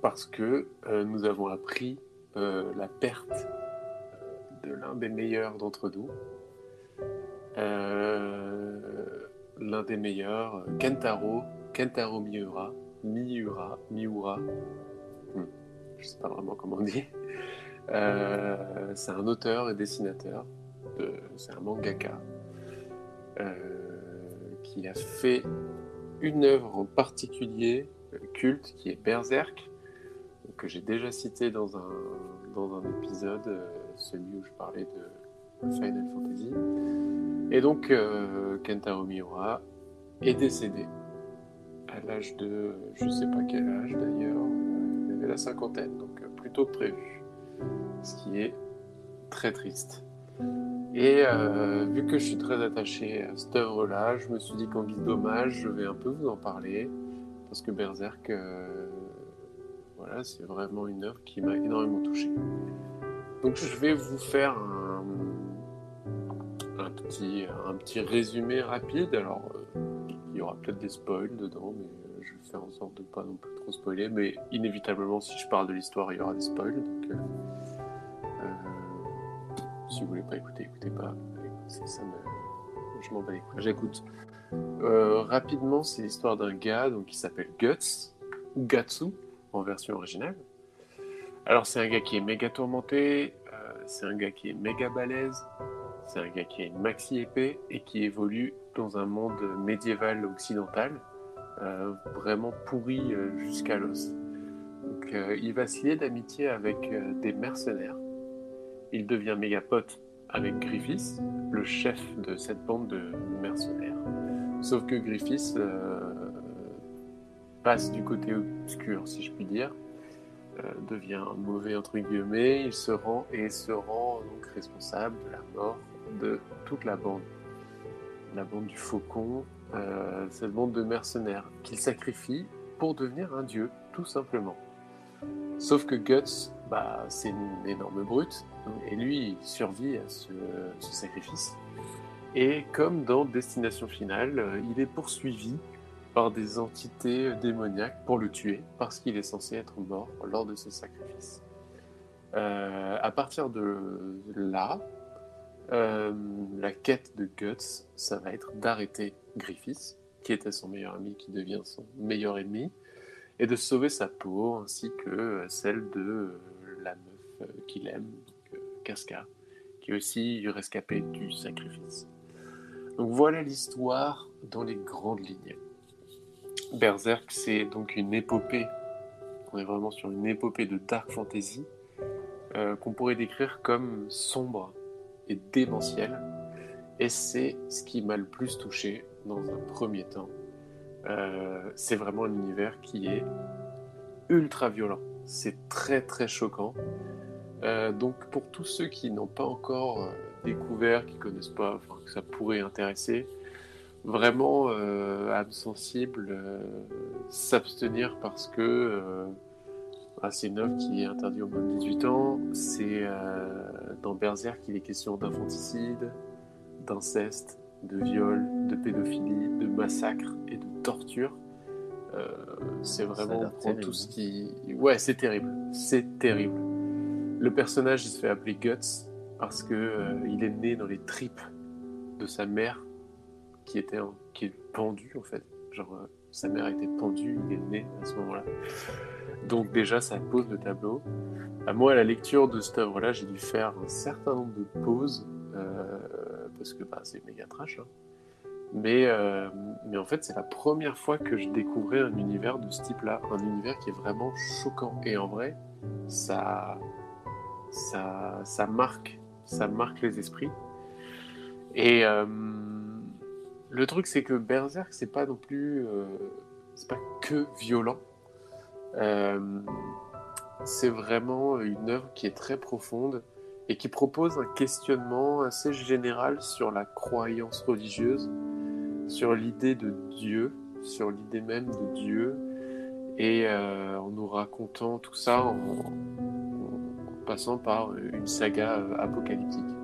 parce que nous avons appris la perte l'un des meilleurs d'entre nous. Euh, l'un des meilleurs, Kentaro, Kentaro Miura, Miura, Miura, Hmm, je sais pas vraiment comment on dit. Euh, c'est un auteur et dessinateur, de- c'est un mangaka, euh, qui a fait une œuvre en particulier culte qui est Berserk, que j'ai déjà cité dans un, dans un épisode, celui où je parlais de Final Fantasy. Et donc, euh, Miura est décédé à l'âge de, je sais pas quel âge d'ailleurs, il avait la cinquantaine, donc euh, plutôt prévu, ce qui est très triste. Et euh, vu que je suis très attaché à cette œuvre-là, je me suis dit qu'en guise d'hommage, je vais un peu vous en parler, parce que Berserk, euh, voilà, c'est vraiment une œuvre qui m'a énormément touché. Donc je vais vous faire un, petit, un petit résumé rapide. Alors, euh, il y aura peut-être des spoils dedans, mais euh, je vais faire en sorte de pas non plus trop spoiler. Mais inévitablement, si je parle de l'histoire, il y aura des spoils. Donc, euh, si vous voulez pas écouter, écoutez pas. Écoutez, ça me, je m'en bats. J'écoute. Rapidement, c'est l'histoire d'un gars donc, qui s'appelle Guts, ou Gatsu en version originale. Alors, c'est un gars qui est méga tourmenté, euh, c'est un gars qui est méga balèze, c'est un gars qui a maxi épée et qui évolue dans un monde médiéval occidental euh, vraiment pourri euh, jusqu'à l'os. Il va se d'amitié avec des mercenaires. Il devient méga pote avec Griffiths, le chef de cette bande de mercenaires. Sauf que Griffiths passe du côté obscur, si je puis dire, devient mauvais entre guillemets, il se rend et se rend donc responsable de la mort de toute la bande, la bande du Faucon, euh, cette bande de mercenaires qu'il sacrifie pour devenir un dieu, tout simplement. Sauf que Guts, bah, c'est une énorme brute, et lui, il survit à ce, ce sacrifice. Et comme dans Destination Finale, euh, il est poursuivi par des entités démoniaques pour le tuer, parce qu'il est censé être mort lors de ce sacrifice. Euh, à partir de là, euh, la quête de Guts, ça va être d'arrêter Griffiths, qui était son meilleur ami, qui devient son meilleur ennemi, et de sauver sa peau, ainsi que celle de la meuf qu'il aime, euh, Casca, qui est aussi rescapée du sacrifice. Donc voilà l'histoire dans les grandes lignes. Berserk, c'est donc une épopée. On est vraiment sur une épopée de dark fantasy euh, qu'on pourrait décrire comme sombre et démentielle. Et c'est ce qui m'a le plus touché dans un premier temps. Euh, c'est vraiment un univers qui est ultra violent. C'est très très choquant. Euh, donc pour tous ceux qui n'ont pas encore découvert, qui connaissent pas, enfin, que ça pourrait intéresser, vraiment euh, âme sensible, euh, s'abstenir parce que euh, ah, c'est une œuvre qui est interdite au moins de 18 ans. C'est euh, dans Berserk qu'il est question d'infanticide, d'inceste, de viol, de pédophilie, de massacre et de torture. Euh, c'est vraiment prendre tout ce qui. Ouais, c'est terrible. C'est terrible. Le personnage, il se fait appeler Guts parce que euh, il est né dans les tripes de sa mère qui était qui est pendue en fait. Genre euh, sa mère été pendue, il est né à ce moment-là. Donc déjà ça pose le tableau. À moi, à la lecture de cette œuvre-là, j'ai dû faire un certain nombre de pauses euh, parce que bah, c'est méga trash. hein. Mais, euh, mais en fait, c'est la première fois que je découvrais un univers de ce type-là, un univers qui est vraiment choquant. Et en vrai, ça, ça, ça marque, ça marque les esprits. Et le truc, c'est que Berserk, c'est pas non plus, euh, pas que violent. Euh, c'est vraiment une œuvre qui est très profonde et qui propose un questionnement assez général sur la croyance religieuse, sur l'idée de Dieu, sur l'idée même de Dieu, et euh, en nous racontant tout ça en, passant par une saga apocalyptique.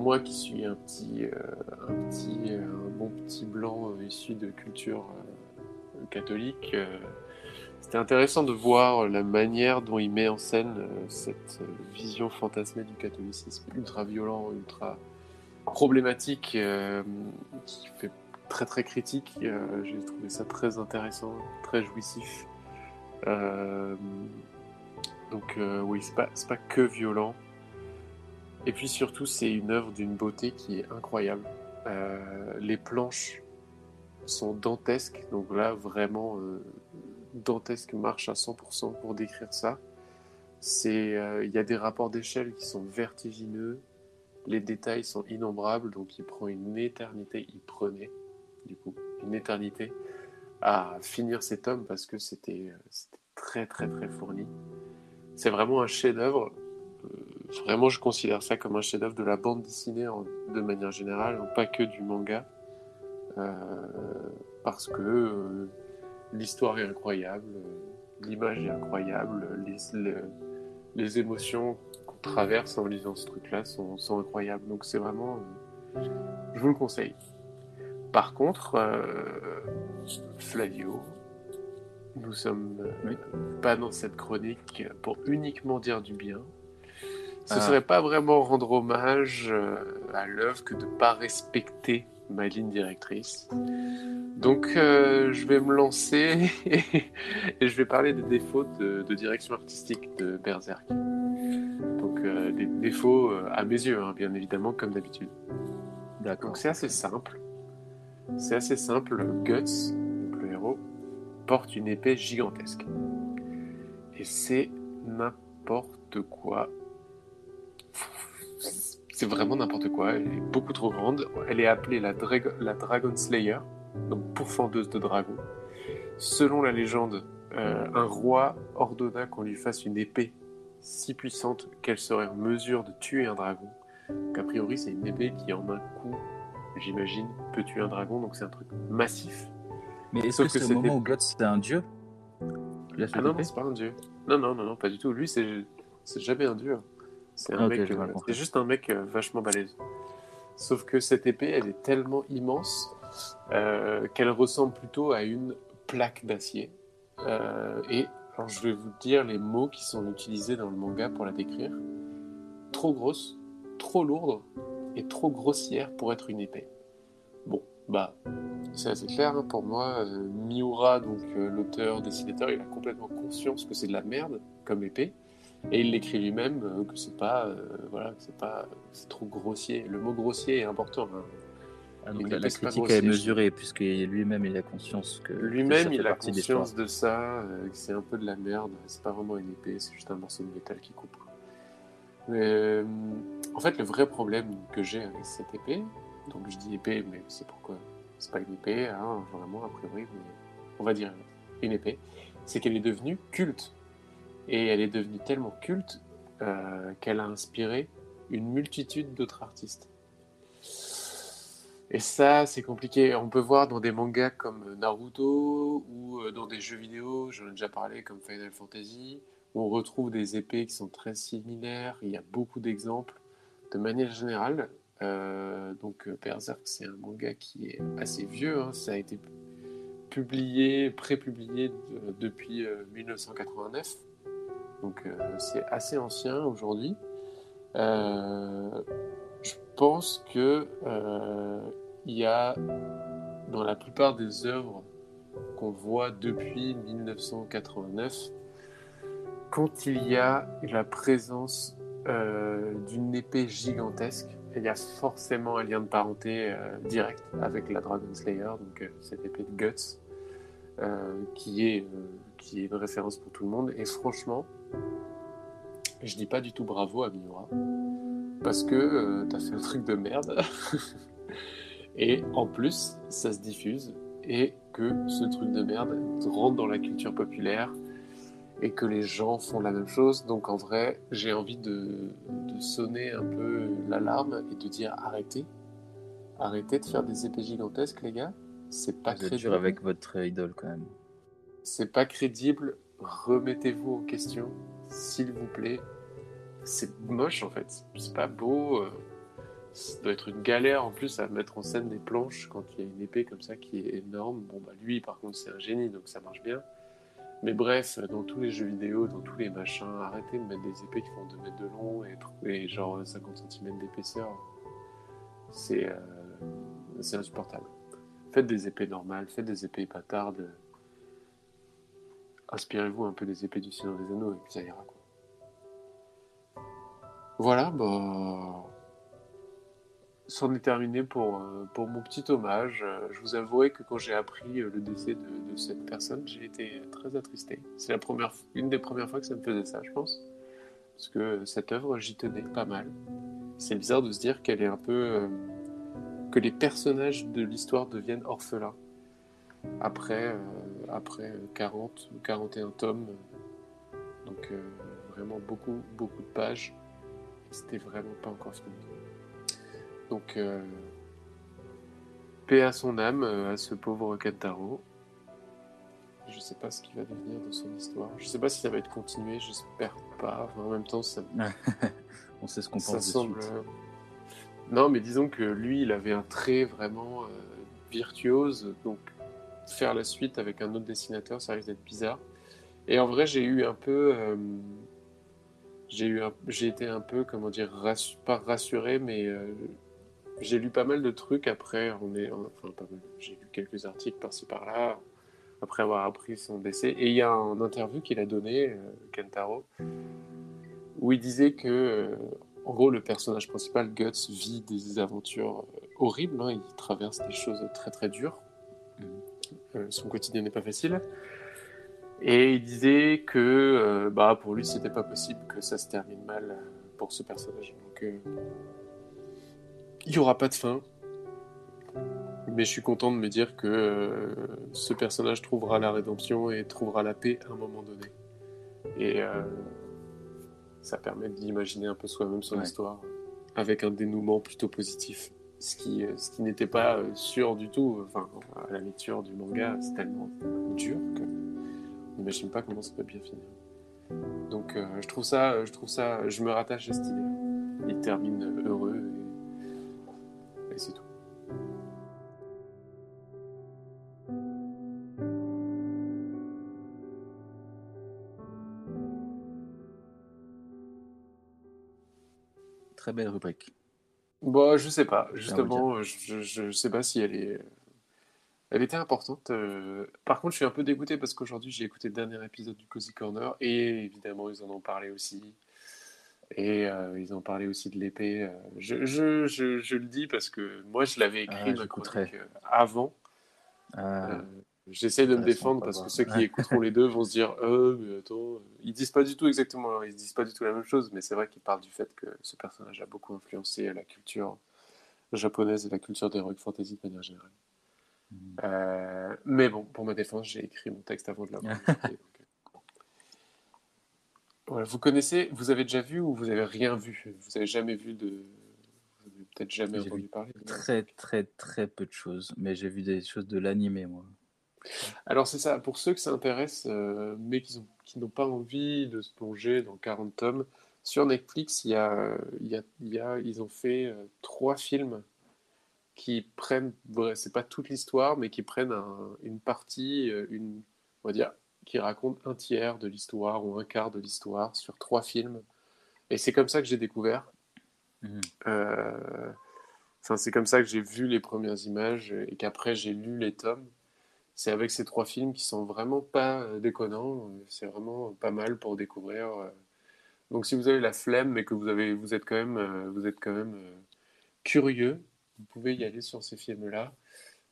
Moi qui suis un petit, euh, un petit, euh, un bon petit blanc euh, issu de culture catholique, c'était intéressant de voir la manière dont il met en scène cette vision fantasmée du catholicisme, ultra violent, ultra problématique, qui fait très très critique. J'ai trouvé ça très intéressant, très jouissif. Donc oui, c'est pas, pas que violent. Et puis surtout, c'est une œuvre d'une beauté qui est incroyable. Euh, les planches sont dantesques, donc là vraiment euh, dantesque marche à 100% pour décrire ça. Euh, il y a des rapports d'échelle qui sont vertigineux, les détails sont innombrables, donc il prend une éternité, il prenait du coup une éternité à finir cet homme parce que c'était euh, c'était très très très fourni. C'est vraiment un chef-d'œuvre. Vraiment, je considère ça comme un chef-d'œuvre de la bande dessinée de manière générale, pas que du manga, Euh, parce que euh, l'histoire est incroyable, euh, l'image est incroyable, les, le- les émotions qu'on traverse en lisant ce truc-là sont, incroyables. Donc c'est vraiment, je vous le conseille. Par contre, Flavio, nous sommes pas dans cette chronique pour uniquement dire du bien. Ce Ah. serait pas vraiment rendre hommage euh, à l'œuvre que de pas respecter ma ligne directrice. Donc euh, je vais me lancer et je vais parler des défauts de, de direction artistique de Berserk. Donc euh, des défauts à mes yeux, hein, bien évidemment, comme d'habitude. Donc c'est assez simple. C'est assez simple. Guts, le héros, porte une épée gigantesque. Et c'est n'importe quoi. C'est vraiment n'importe quoi. Elle est beaucoup trop grande. Elle est appelée la, la Dragon Slayer, donc pourfendeuse de dragons. Selon la légende, euh, un roi ordonna qu'on lui fasse une épée si puissante qu'elle serait en mesure de tuer un dragon. Donc a priori, c'est une épée qui en un coup, j'imagine, peut tuer un dragon. Donc c'est un truc massif. Mais est-ce que, c'est le moment où God c'était un dieu? Ah non, non c'est pas un dieu. Non, non, non, non, pas du tout. Lui, c'est jamais un dieu. C'est euh, juste un mec euh, vachement balèze. Sauf que cette épée, elle est tellement immense euh, qu'elle ressemble plutôt à une plaque d'acier. et alors, je vais vous dire les mots qui sont utilisés dans le manga pour la décrire. Trop grosse, trop lourde et trop grossière pour être une épée. Bon, bah, c'est assez clair hein, pour moi. Miura, donc l'auteur, dessinateur, il a complètement conscience que c'est de la merde comme épée. Et il l'écrit lui-même euh, que c'est pas, euh, voilà, c'est pas, c'est trop grossier. Le mot grossier est important. Hein. Ah, donc la, critique est mesurée puisque lui-même il a conscience que lui-même il a conscience de ça, euh, que c'est un peu de la merde. C'est pas vraiment une épée, c'est juste un morceau de métal qui coupe. Mais, en fait, le vrai problème que j'ai avec cette épée, donc je dis épée, mais c'est pourquoi? C'est pas une épée, hein, vraiment a priori, mais on va dire une épée, c'est qu'elle est devenue culte et elle est devenue tellement culte euh, qu'elle a inspiré une multitude d'autres artistes. Et ça, c'est compliqué. On peut voir dans des mangas comme Naruto ou euh, dans des jeux vidéo, j'en ai déjà parlé, comme Final Fantasy, où on retrouve des épées qui sont très similaires. Il y a beaucoup d'exemples. De manière générale, euh, donc Berserk, c'est un manga qui est assez vieux. Hein. Ça a été publié, pré-publié depuis 1989 donc euh, c'est assez ancien aujourd'hui. Euh, je pense que euh, il y a dans la plupart des œuvres qu'on voit depuis 1989, quand il y a la présence d'une épée gigantesque, il y a forcément un lien de parenté direct avec la Dragon Slayer, donc cette épée de Guts, qui, est, qui est une référence pour tout le monde. Et franchement, je dis pas du tout bravo à Miura, parce que euh, t'as fait un truc de merde. et en plus, ça se diffuse, et que ce truc de merde rentre dans la culture populaire, et que les gens font la même chose. Donc en vrai, j'ai envie de, sonner un peu l'alarme et de dire arrêtez. Arrêtez de faire des épées gigantesques, les gars. C'est pas crédible. dur avec votre idole quand même. C'est pas crédible. Remettez-vous en question s'il vous plaît. C'est moche en fait, c'est pas beau. Euh, ça doit être une galère en plus à mettre en scène des planches quand il y a une épée comme ça qui est énorme. Bon bah lui par contre c'est un génie donc ça marche bien. Mais bref, dans tous les jeux vidéo, dans tous les machins, arrêtez de mettre des épées qui font 2 mètres de long et, genre 50 cm d'épaisseur. Euh, c'est insupportable. Faites des épées normales, faites des épées patardes inspirez-vous un peu des épées du Seigneur des Anneaux et puis ça ira. Quoi. Voilà, bah. C'en est terminé pour, euh, mon petit hommage. Euh, je vous avouerai que quand j'ai appris euh, le décès de, cette personne, j'ai été très attristé. C'est la première, une des premières fois que ça me faisait ça, je pense. Parce que cette œuvre, j'y tenais pas mal. C'est bizarre de se dire qu'elle est un peu. que les personnages de l'histoire deviennent orphelins après, euh, après 40 ou 41 tomes. Donc euh, vraiment beaucoup, beaucoup de pages. C'était vraiment pas encore fini. Donc, euh, paix à son âme, à ce pauvre Kentaro. Je sais pas ce qui va devenir de son histoire. Je sais pas si ça va être continué, j'espère pas. en même temps, ça. On sait ce qu'on pense semble... Non, mais disons que lui, il avait un trait vraiment virtuose, donc faire la suite avec un autre dessinateur, ça risque d'être bizarre. Et en vrai, j'ai eu un peu, euh, j'ai eu, j'ai été un peu, comment dire, pas rassuré, mais euh, j'ai lu pas mal de trucs après. On est, enfin pas mal. J'ai lu quelques articles par-ci par-là après avoir appris son décès. Et il y a un interview qu'il a donné, euh, Kentaro, où il disait que, en gros, le personnage principal, Guts, vit des aventures horribles. Hein. il traverse des choses très très dures. Son quotidien n'est pas facile. Et il disait que euh, bah, pour lui, c'était pas possible que ça se termine mal pour ce personnage. Donc, euh, il n'y aura pas de fin. Mais je suis content de me dire que euh, ce personnage trouvera la rédemption et trouvera la paix à un moment donné. Et euh, ça permet d'imaginer un peu soi-même son Ouais. histoire avec un dénouement plutôt positif. Ce qui, euh, ce qui n'était pas euh, sûr du tout. Enfin, à la lecture du manga, c'est tellement dur que on n'imagine pas comment ça peut bien finir. Donc euh, je trouve ça, je trouve ça, je me rattache à cette idée. Il termine heureux et, et c'est tout. Très belle rubrique. Bon, je sais pas. Justement, je, je, sais pas si elle est. Elle était importante. euh. Par contre, je suis un peu dégoûté parce qu'aujourd'hui, j'ai écouté le dernier épisode du Cozy Corner et évidemment, ils en ont parlé aussi. Et euh, ils ont parlé aussi de l'épée. euh. Je, je, je, je le dis parce que moi, je l'avais écrit Ah, ma chronique euh, avant. Ah, Euh, J'essaie de me défendre parce que ceux qui écouteront les deux vont se dire Euh, mais attends, euh, ils disent pas du tout exactement, ils disent pas du tout la même chose, mais c'est vrai qu'ils parlent du fait que ce personnage a beaucoup influencé la culture japonaise et la culture d'Heroic Fantasy de manière générale. Mhm. Euh, mais bon, pour ma défense, j'ai écrit mon texte avant de l'avoir euh. Voilà, vous connaissez, vous avez déjà vu ou vous avez rien vu? Vous avez jamais vu de. Peut-être jamais entendu parler. très, très, très peu de choses. Mais j'ai vu des choses de l'animé, moi. Alors c'est ça, pour ceux que ça intéresse, euh, mais qui ont- qui n'ont pas envie de se plonger dans 40 tomes, sur Netflix, il y a, il y a, il y a- ils ont fait euh, trois films qui prennent, c'est pas toute l'histoire, mais qui prennent un- une partie, euh, une, on va dire, qui racontent un tiers de l'histoire ou un quart de l'histoire sur trois films. Et c'est comme ça que j'ai découvert. Euh, Enfin, c'est comme ça que j'ai vu les premières images et qu'après j'ai lu les tomes. C'est avec ces trois films qui sont vraiment pas euh, déconnants. euh, C'est vraiment pas mal pour découvrir. euh. Donc, si vous avez la flemme, mais que vous avez, vous êtes quand même, vous êtes quand même curieux, vous pouvez y aller sur ces films-là,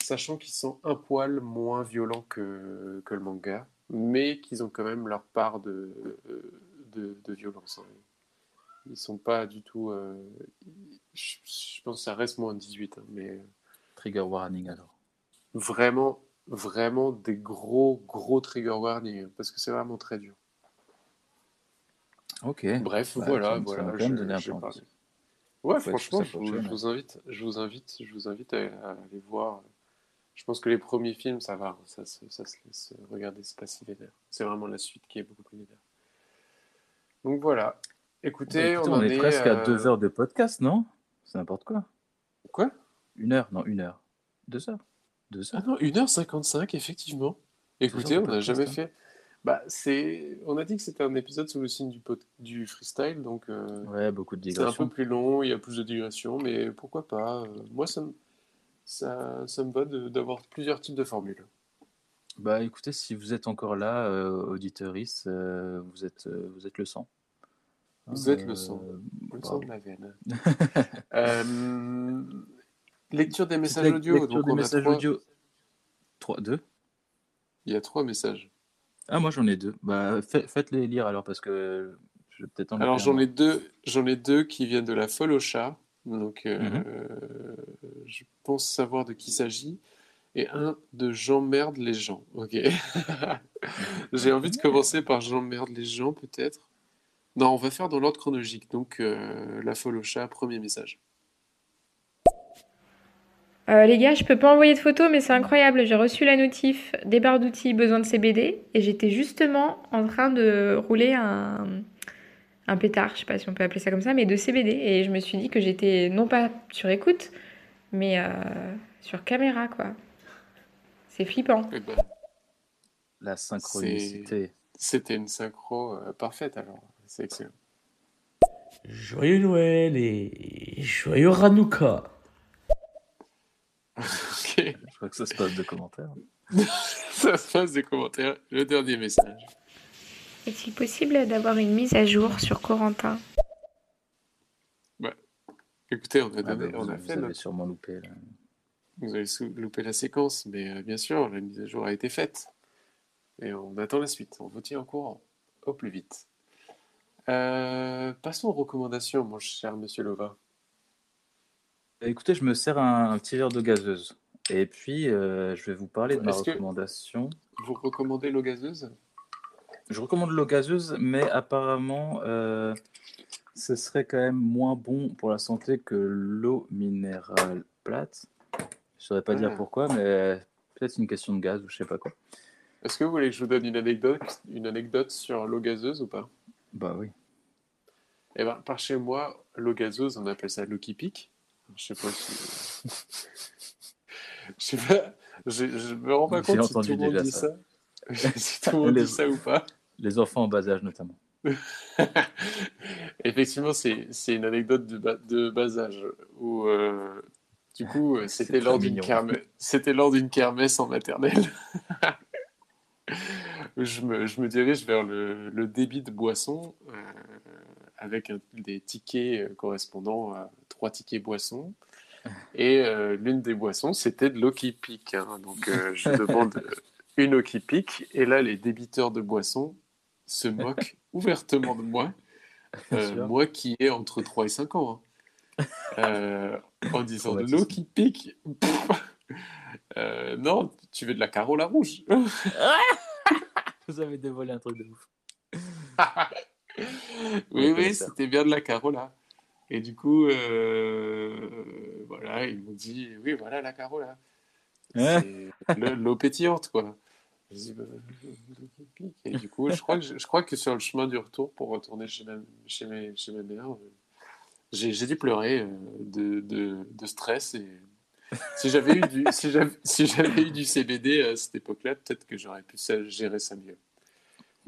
sachant qu'ils sont un poil moins violents que, que le manga, mais qu'ils ont quand même leur part de, de, de violence. hein. Ils sont pas du tout. euh, je, je pense que ça reste moins de 18, hein, mais Trigger warning, alors. vraiment, vraiment des gros, gros trigger warning, hein, parce que c'est vraiment très dur. Ok. Bref, Bah, voilà, voilà. je- un je parle. Ouais, être franchement, je vous, prochaine. je vous invite, je vous invite, je vous invite à, à aller voir. Je pense que les premiers films, ça va, ça, se- ça se laisse regarder, c'est pas si vénère. C'est vraiment la suite qui est beaucoup plus vénère. Donc voilà. Écoutez, Écoutez, on, on, en est presque à euh, deux heures de podcast, non? C'est n'importe quoi. Quoi? Une heure Non, une heure. Deux heures. Deux Ah non, 1h55, effectivement. Écoutez, on n'a jamais hein. fait. Bah, c'est... On a dit que c'était un épisode sous le signe du, freestyle, donc euh, Ouais, beaucoup de c'est un peu digressions. plus long, il y a plus de digressions, mais pourquoi pas. euh, Moi, ça me, ça, ça me va de- d'avoir plusieurs types de formules. Bah écoutez, si vous êtes encore là, euh, auditeuris, vous, êtes, euh, vous êtes le sang. Vous êtes le sang. Le sang de la veine. Lecture des messages audio. lecture donc des on a messages trois- audio. Trois, deux Il y a trois messages. Ah, moi j'en ai deux. Bah fait- faites-les lire alors parce que je vais peut-être en Alors j'en ai deux, j'en ai deux qui viennent de la folle au chat. Donc euh, Mhm. je pense savoir de qui il s'agit. Et un de j'emmerde les gens. Ok. J'ai envie de commencer par j'emmerde les gens peut-être. Non, on va faire dans l'ordre chronologique. Donc euh, la folle au chat, premier message. Euh, les gars, je peux pas envoyer de photos, mais c'est incroyable. J'ai reçu la notif des barres d'outils besoin de CBD et j'étais justement en train de rouler un, un pétard, je sais pas si on peut appeler ça comme ça, mais de CBD. Et je me suis dit que j'étais non pas sur écoute, mais euh, sur caméra, quoi. C'est flippant. Eh ben, La synchronicité. C'était une synchro euh, parfaite alors. C'est excellent. Joyeux Noël et joyeux Hanouka. Ok. Je crois que ça se passe de commentaires. Ça se passe des commentaires. Le dernier message. Est-il possible d'avoir une mise à jour sur Corentin? Écoutez, on a, Ah, donné- bah, on vous, a vous fait avez notre sûrement loupé. là. Vous avez loupé la séquence, mais euh, bien sûr, la mise à jour a été faite. Et on attend la suite. On vous tient au courant au plus vite. Euh, passons aux recommandations, mon cher monsieur Lova. Écoutez, je me sers un, un petit verre de gazeuse. Et puis, euh, je vais vous parler de ma recommandation. Vous recommandez l'eau gazeuse? Je recommande l'eau gazeuse, mais apparemment, euh, ce serait quand même moins bon pour la santé que l'eau minérale plate. Je ne saurais pas Ah. dire pourquoi, mais peut-être une question de gaz ou je sais pas quoi. Est-ce que vous voulez que je vous donne une anecdote, une anecdote sur l'eau gazeuse ou pas? Bah oui. Eh ben, par chez moi, l'eau gazeuse, on appelle ça l'eau qui pique. Je sais pas si. je sais pas. Je, je me rends pas compte si tout le monde dit ça. ça. si tout le monde Les- dit ça ou pas. Les enfants en bas âge notamment. Effectivement, c'est une anecdote de, ba- de bas âge où, euh, du coup, C'est c'était lors d'une kermesse, c'était lors d'une kermesse en maternelle. je, me, je me dirige vers le, le débit de boisson euh, avec un- des tickets euh, correspondant à trois tickets boissons. Et euh, l'une des boissons, c'était de l'eau qui pique. hein. Donc, euh, je demande une eau qui pique. Et là, les débiteurs de boissons se moquent ouvertement de moi. Euh, moi qui ai entre 3 et 5 ans. hein. En disant de l'eau qui pique. Non, tu veux de la Carola rouge. Vous avez dévoilé un truc de ouf. oui, oui, ça. c'était bien de la Carola. Et du coup, euh, voilà, ils m'ont dit, oui, voilà la Carola. Hein l'eau pétillante, quoi. Je dis, bah. Et du coup, je crois, que, je, je crois que sur le chemin du retour pour retourner chez ma, chez mes- chez ma mère, euh, j'ai dû pleurer euh, de, de, de stress. Et si j'avais eu, du- si j'avais si eu du CBD à cette époque-là, peut-être que j'aurais pu gérer ça mieux.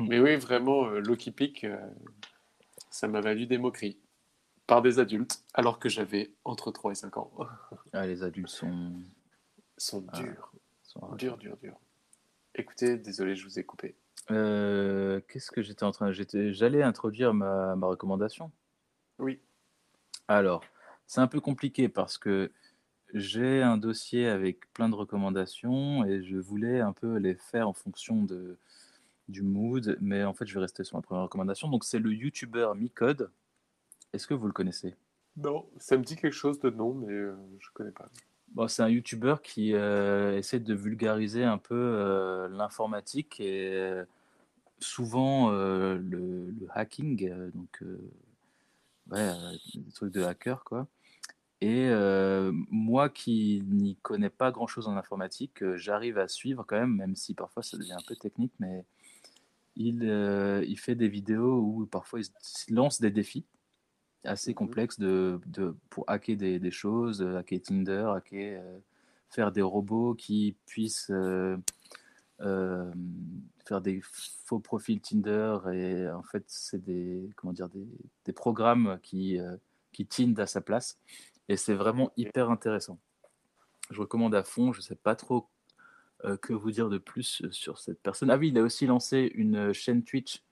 Hmm. Mais oui, vraiment, euh, l'eau qui pique, euh, ça m'a valu des moqueries par des adultes, alors que j'avais entre 3 et 5 ans. Ah, les adultes sont, sont Ah. durs, sont durs, durs, durs. Écoutez, désolé, je vous ai coupé. Euh, Qu'est-ce que j'étais en train J'allais introduire ma, ma recommandation. Oui. Alors, c'est un peu compliqué parce que j'ai un dossier avec plein de recommandations et je voulais un peu les faire en fonction de, du mood, mais en fait, je vais rester sur ma première recommandation. Donc, c'est le YouTuber Micode. Est-ce que vous le connaissez? Non, ça me dit quelque chose de nom, mais euh, je connais pas. Bon, c'est un YouTuber qui euh, essaie de vulgariser un peu euh, l'informatique et souvent le, le hacking, donc ouais, des trucs de hacker quoi. Et euh, moi qui n'y connais pas grand-chose en informatique, euh, j'arrive à suivre quand même, même si parfois ça devient un peu technique, mais il, euh, il fait des vidéos où parfois il se lance des défis assez Mhm. complexes de, de, pour hacker des, des choses, euh, hacker Tinder, hacker, euh, faire des robots qui puissent euh, faire des faux profils Tinder et en fait c'est des comment dire des, des programmes qui qui tindent à sa place et c'est vraiment hyper intéressant. Je recommande à fond. Je sais pas trop euh, que vous dire de plus sur cette personne? Ah oui, il a aussi lancé une chaîne Twitch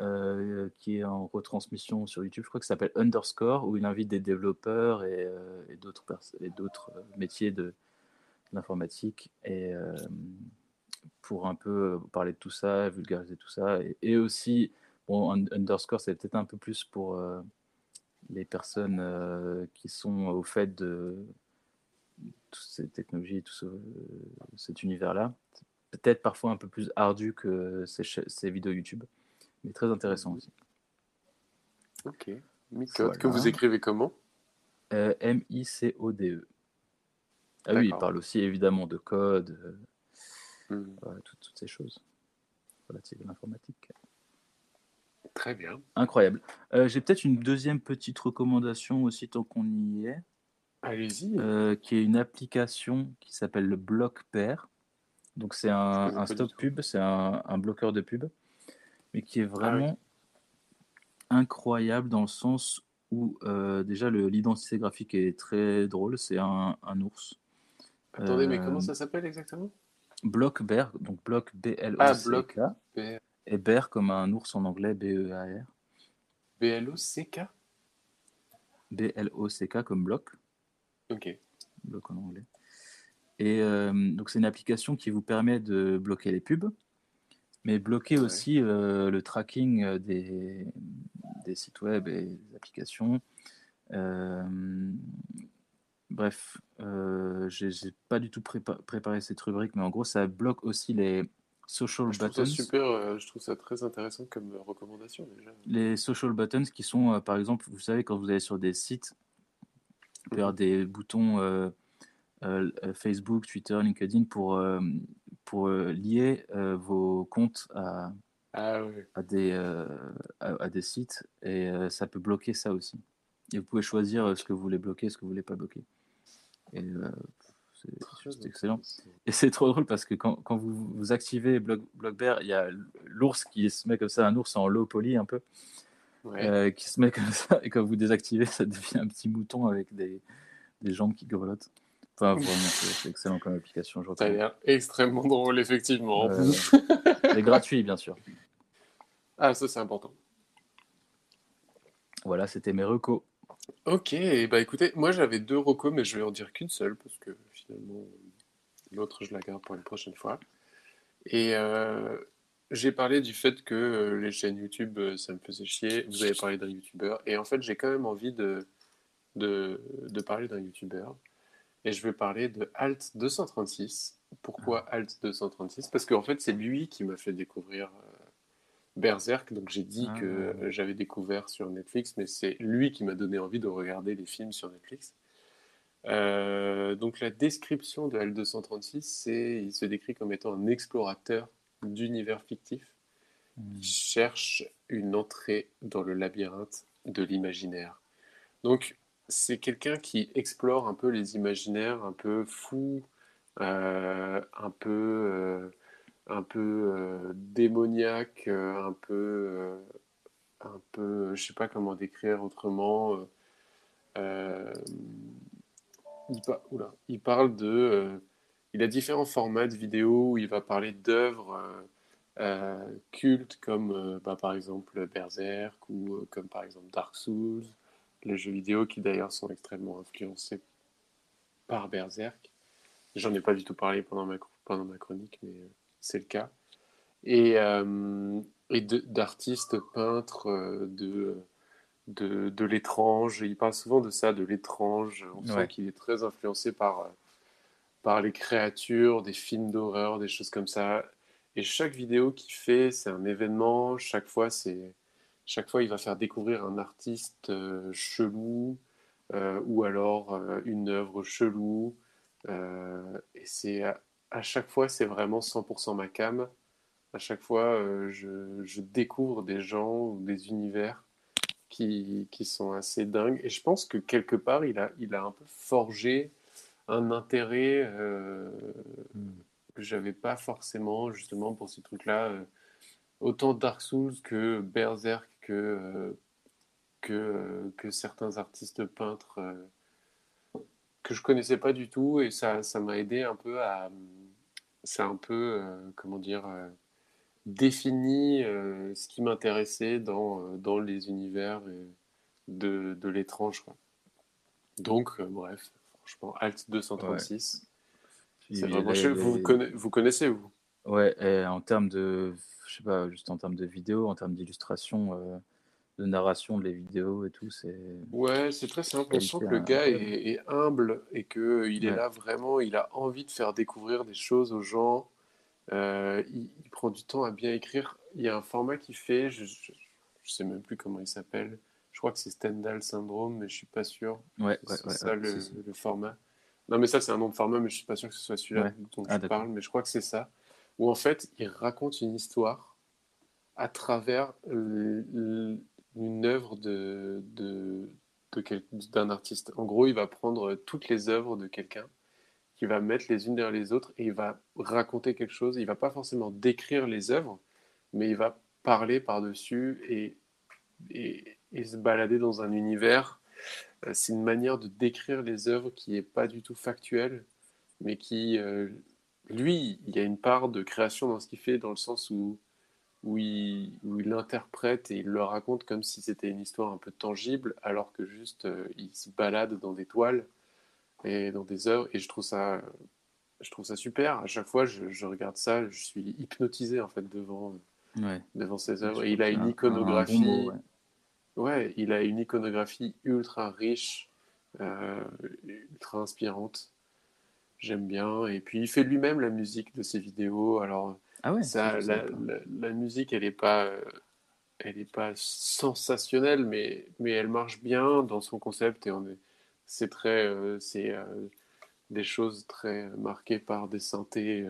euh, qui est en retransmission sur YouTube. Je crois que ça s'appelle Underscore où il invite des développeurs et, euh, d'autres euh, métiers de l'informatique et euh, pour un peu parler de tout ça, vulgariser tout ça et, aussi bon un- Underscore c'est peut-être un peu plus pour euh, les personnes euh, qui sont au fait de toutes ces technologies, tout ce- cet univers-là. Peut-être parfois un peu plus ardu que ces, vidéos YouTube, mais très intéressant aussi. Ok. Micode, Voilà. que vous écrivez comment? Euh, M-I-C-O-D-E. Ah oui, il parle aussi évidemment de code, euh, toutes, toutes ces choses relatives à l'informatique. Très bien. Incroyable. Euh, J'ai peut-être une deuxième petite recommandation aussi tant qu'on y est. Allez-y. euh, qui est une application qui s'appelle le Bloc Pair. Donc c'est un, stop pub, c'est un, un bloqueur de pub, mais qui est Ah oui. vraiment incroyable dans le sens où euh, déjà l'identité graphique est très drôle, c'est un, un ours. Attendez, mais euh, comment ça s'appelle exactement? Bloc Bear, donc bloc Ah, B-L-O-C-K, bloc. B- et Bear comme un ours en anglais, B-E-A-R, B-L-O-C-K B-L-O-C-K comme bloc. Ok. bloc en anglais. Et euh, donc c'est une application qui vous permet de bloquer les pubs. Mais bloquer Ouais. aussi euh, le tracking euh, des, des sites web et des applications. Euh, bref, j'ai j'ai pas du tout prépa- préparé cette rubrique, mais en gros, ça bloque aussi les social Je trouve ça buttons. super, je trouve ça très intéressant comme recommandation déjà. Les social buttons qui sont, par exemple, vous savez, quand vous allez sur des sites, il peut y avoir des boutons euh, euh, Facebook, Twitter, LinkedIn pour, euh, pour euh, lier euh, vos comptes à, Ah à, des, euh, à, à des sites et euh, ça peut bloquer ça aussi. Et vous pouvez choisir euh, ce que vous voulez bloquer, ce que vous voulez pas bloquer. Et euh, c'est excellent. Et c'est trop drôle parce que quand, quand vous, vous activez Block, Blockbear, il y a l'ours qui se met comme ça, un ours en low poly un peu, Ouais. euh, qui se met comme ça, et quand vous désactivez, ça devient un petit mouton avec des, des jambes qui grelottent. Enfin, vraiment, c'est excellent comme application. Je Ça a l'air extrêmement drôle, effectivement. Euh, c'est gratuit, bien sûr. Ah, ça c'est important. Voilà, c'était mes recos. Ok, bah écoutez, moi j'avais deux recos, mais je vais en dire qu'une seule parce que finalement l'autre je la garde pour une prochaine fois. Et euh, j'ai parlé du fait que euh, les chaînes YouTube euh, ça me faisait chier. Vous avez parlé d'un YouTuber et en fait j'ai quand même envie de, de, de parler d'un YouTuber et je vais parler de Alt 236. Pourquoi Alt 236? Parce qu'en fait c'est lui qui m'a fait découvrir euh, Berserk, donc j'ai dit Ah. que j'avais découvert sur Netflix, mais c'est lui qui m'a donné envie de regarder les films sur Netflix. Donc la description de L236, c'est il se décrit comme étant un explorateur d'univers fictif Hmm. qui cherche une entrée dans le labyrinthe de l'imaginaire. Donc c'est quelqu'un qui explore un peu les imaginaires un peu fous, euh, un peu euh, un peu euh, démoniaque, euh, un peu, un peu, je sais pas comment décrire autrement. il, pa- oula, il parle de, il a différents formats de vidéos où il va parler d'œuvres euh, euh, cultes comme euh, bah, par exemple Berserk ou comme par exemple Dark Souls, les jeux vidéo qui d'ailleurs sont extrêmement influencés par Berserk. J'en ai pas du tout parlé pendant ma, pendant ma chronique, mais c'est le cas. Et, euh, d'artistes peintres de, de, de l'étrange. Il parle souvent de ça, de l'étrange. On sent Ouais. qu'il est très influencé par, par les créatures, des films d'horreur, des choses comme ça. Et chaque vidéo qu'il fait, c'est un événement. Chaque fois, c'est chaque fois, il va faire découvrir un artiste euh, chelou euh, ou alors euh, une œuvre chelou. Et c'est à, chaque fois, c'est vraiment 100% ma cam. À chaque fois, je, je découvre des gens ou des univers qui, qui sont assez dingues. Et je pense que quelque part, il a, il a un peu forgé un intérêt euh, Hmm. que j'avais pas forcément justement pour ces trucs-là. Euh, autant Dark Souls que Berserk que, euh, que, que certains artistes peintres que je connaissais pas du tout et ça ça m'a aidé un peu à c'est un peu comment dire défini ce qui m'intéressait dans, dans les univers de, de l'étrange donc bref franchement Alt 236 c'est Il- vraiment il- chouette. il- vous, conna- vous connaissez vous? Ouais, et en termes de, je sais pas, juste en termes de vidéo, en termes d'illustration, euh, de narration de les vidéos et tout, c'est. Ouais, c'est très simple. On sent que le gars est, est humble et que il est Ouais. là vraiment, il a envie de faire découvrir des choses aux gens. Euh, il, il prend du temps à bien écrire. Il y a un format qu'il fait, je, je, je sais même plus comment il s'appelle. Crois que c'est Stendhal Syndrome, mais je suis pas sûr. Ouais, C'est ouais, ça ouais, le, si. le format. Non, mais ça, c'est un nom de format, mais je suis pas sûr que ce soit celui-là dont Ah, je parle, mais je crois que c'est ça. Où en fait, il raconte une histoire à travers une œuvre de, de, de quel- d'un artiste. En gros, il va prendre toutes les œuvres de quelqu'un, qui va mettre les unes derrière les autres, et il va raconter quelque chose. Il va pas forcément décrire les œuvres, mais il va parler par-dessus et, et, et se balader dans un univers. Euh, C'est une manière de décrire les œuvres qui est pas du tout factuelle, mais qui, euh, lui, il y a une part de création dans ce qu'il fait, dans le sens où, où, il, où il interprète et il le raconte comme si c'était une histoire un peu tangible, alors que juste euh, il se balade dans des toiles et dans des œuvres, et je trouve ça, je trouve ça super. À chaque fois, je, je regarde ça, je suis hypnotisé en fait devant, Ouais. devant ses œuvres. Et il a une un- un iconographie. bon mot, ouais. Ouais, il a une iconographie ultra riche, euh, ultra inspirante. J'aime bien. Et puis il fait lui-même la musique de ses vidéos. Alors Ah ouais, ça, la, musique, elle est pas, elle est pas sensationnelle, mais, mais elle marche bien dans son concept et on est, c'est très, euh, c'est euh, des choses très marquées par des synthés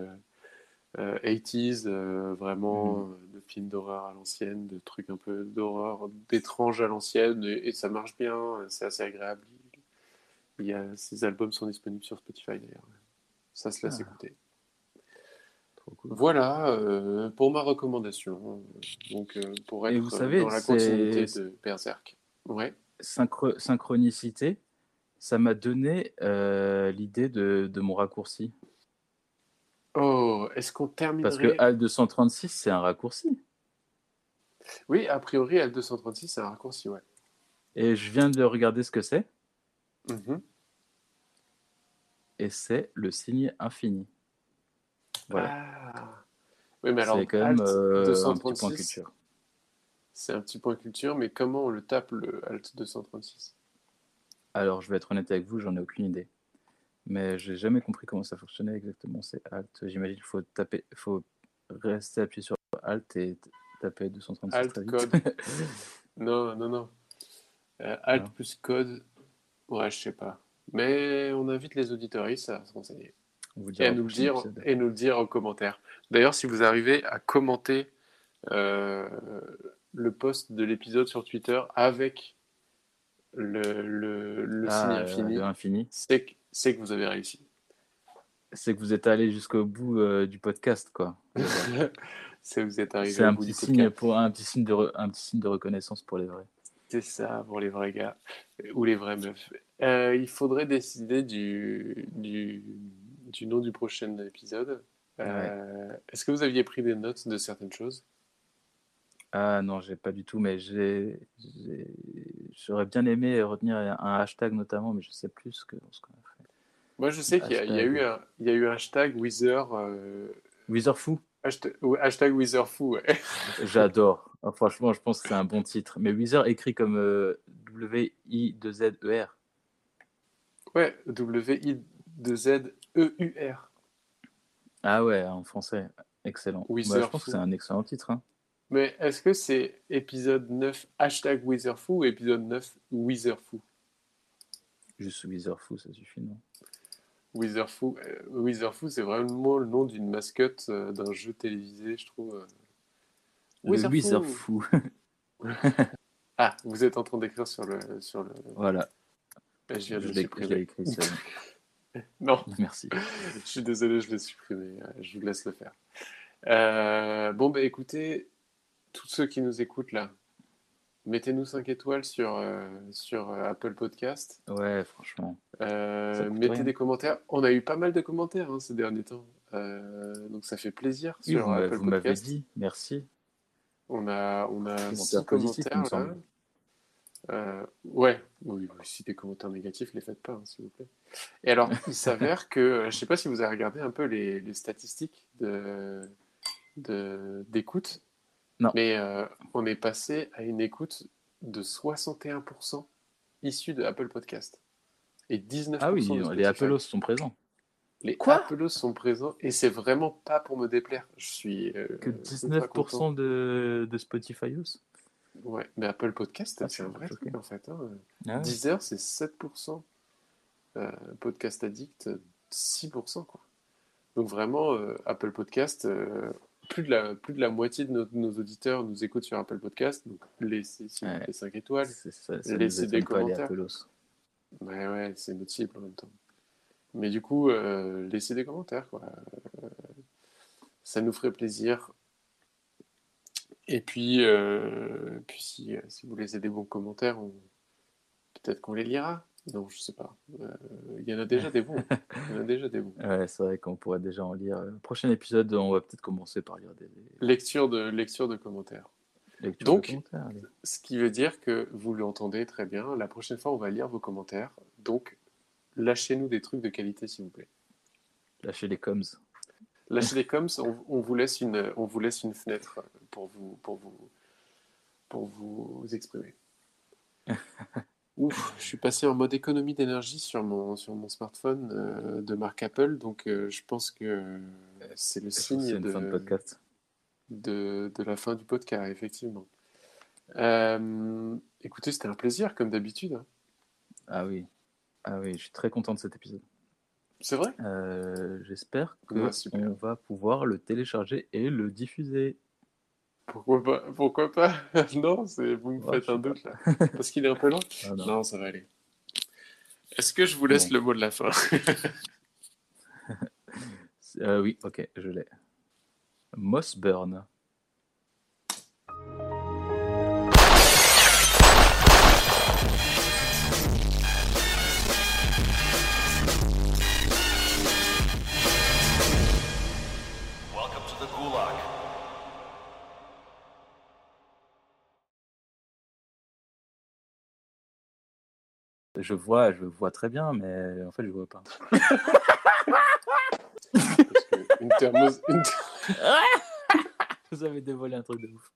80s, euh, vraiment euh, de films d'horreur à l'ancienne, de trucs un peu d'horreur, d'étrange à l'ancienne, et, et ça marche bien, c'est assez agréable. Il y a, ces albums sont disponibles sur Spotify d'ailleurs. Ça se laisse Ah. écouter. Cool. Voilà euh, pour ma recommandation. Donc euh, pour être vous savez, dans la continuité de Berserk. Ouais. Synchro- synchronicité, ça m'a donné euh, l'idée de, de mon raccourci. Oh, est-ce qu'on terminerait Parce que Al 236, c'est un raccourci. Oui, a priori, L236, c'est un raccourci, ouais. Et je viens de regarder ce que c'est, Mhm. et c'est le signe infini. Voilà. Ah. Oui, mais alors, c'est quand même euh, un petit point 236, culture. c'est un petit point culture, mais comment on le tape, le Alt 236 Alors, je vais être honnête avec vous, j'en ai aucune idée. Mais j'ai jamais compris comment ça fonctionnait exactement. C'est Alt. J'imagine qu'il faut taper, faut rester appuyé sur Alt et taper 236 Alt, très vite. code. Non, non, non. Euh, Alt plus code, ouais, je sais pas. Mais on invite les auditoristes à se renseigner. Et à nous dire, et nous le dire en commentaire. D'ailleurs, si vous arrivez à commenter euh, le post de l'épisode sur Twitter avec le, le, le Ah, signe euh, infini, de l'infini. c'est que, c'est que vous avez réussi. C'est que vous êtes allé jusqu'au bout euh, du podcast, quoi. c'est que vous êtes arrivé C'est au un bout petit du signe podcast. pour un petit signe de re- un petit signe de reconnaissance pour les vrais. C'est ça pour les vrais gars ou les vraies meufs. Euh, il faudrait décider du, du, du nom du prochain épisode. Euh, Est-ce que vous aviez pris des notes de certaines choses? Ah non, j'ai pas du tout, mais j'ai, j'aurais bien aimé retenir un hashtag notamment, mais je sais plus ce qu'on a. Moi, je sais qu'il y, a- y eu un, il y a eu un hashtag Wither, euh, Wizardfou, hashtag, hashtag Witherfou, ouais. j'adore. Ah, franchement, je pense que c'est un bon titre. Mais Wizard écrit comme euh, W-I-2-Z-E-R. Ouais, W-I-2-Z-E-U-R. Ah ouais, en français, excellent. Bah, je pense fou. que c'est un excellent titre. hein. Mais est-ce que c'est épisode 9 hashtag Witherfou ou épisode 9 Witherfou Juste Wizardfou, ça suffit, non? Witherfou, euh, Witherfou, c'est vraiment le nom d'une mascotte euh, d'un jeu télévisé, je trouve. euh. Le. Wizardfou. Ah, vous êtes en train d'écrire sur le, sur le. voilà, Je viens de supprimer. écrit. bon. Non, Merci. je suis désolé, je l'ai supprimé. Je vous laisse le faire. Euh, bon, bah écoutez, tous ceux qui nous écoutent là, mettez-nous 5 étoiles sur, euh, sur euh, Apple Podcast. Ouais, franchement. Euh, mettez rien. des commentaires. On a eu pas mal de commentaires hein, ces derniers temps. Euh, donc ça fait plaisir Oui, sur Apple vous m'avez dit, merci. On a, on a Commentaires six positifs, commentaires là. ouais, oui, si des commentaires négatifs, les faites pas, hein, s'il vous plaît. Et alors, il s'avère que, je sais pas si vous avez regardé un peu les, les statistiques de, d'écoute, Non. mais euh, on est passé à une écoute de 61% issue de Apple Podcast et 19% Ah oui, de les Spotify. Appelos sont présents. Les Quoi? Appelos sont présents et c'est vraiment pas pour me déplaire. Je suis euh, Que ultra content. 19% de, de Spotifyos Ouais, mais Apple Podcast, Ah, c'est un vrai choqué. truc en fait. hein. Ah ouais. Deezer, c'est 7%. Euh, Podcast Addict, 6%. Quoi. Donc vraiment, euh, Apple Podcast, euh, plus, de la, plus de la moitié de nos, nos auditeurs nous écoutent sur Apple Podcast. Donc laissez Ouais. plaît 5 étoiles. C'est- Ça, ça Laissez des les commentaires. Ouais, ouais, c'est notre cible en même temps. Mais du coup, euh, laissez des commentaires. Quoi. Euh, ça nous ferait plaisir. Et puis, euh, puis si, si vous laissez des bons commentaires, on- peut-être qu'on les lira. Non, je sais pas. Euh, Il y en a déjà des bons. Il y en a déjà des bons. Ouais, c'est vrai qu'on pourrait déjà en lire. Le prochain épisode, on va peut-être commencer par lire des Lecture de, lecture de commentaires. lectures Donc- de commentaires. Ce qui veut dire que vous l'entendez très bien. La prochaine fois, on va lire vos commentaires. Donc, lâchez-nous des trucs de qualité, s'il vous plaît. Lâchez les coms. Lâchez les coms, on, on vous laisse une, on vous laisse une fenêtre pour vous, pour vous, pour vous exprimer. Ouf, je suis passé en mode économie d'énergie sur mon, sur mon smartphone euh, de marque Apple, donc euh, je pense que c'est le signe une fin de de, podcast. de, de la fin du podcast, effectivement. Euh, écoutez, c'était un plaisir, comme d'habitude. hein. Ah oui. Ah oui, je suis très content de cet épisode. C'est vrai? J'espère que Ouais, super. on va pouvoir le télécharger et le diffuser. Pourquoi pas? Pourquoi pas? Non, vous me Ouais, faites un doute là. Parce qu'il est un peu long? Ah non. Non, ça va aller. Est-ce que je vous laisse Bon. le mot de la fin? Euh, oui, ok, je l'ai. Mossburn. Welcome Je vois, je vois très bien, mais en fait, je vois pas. Parce que une thermos, une Vous avez dévoilé un truc de ouf.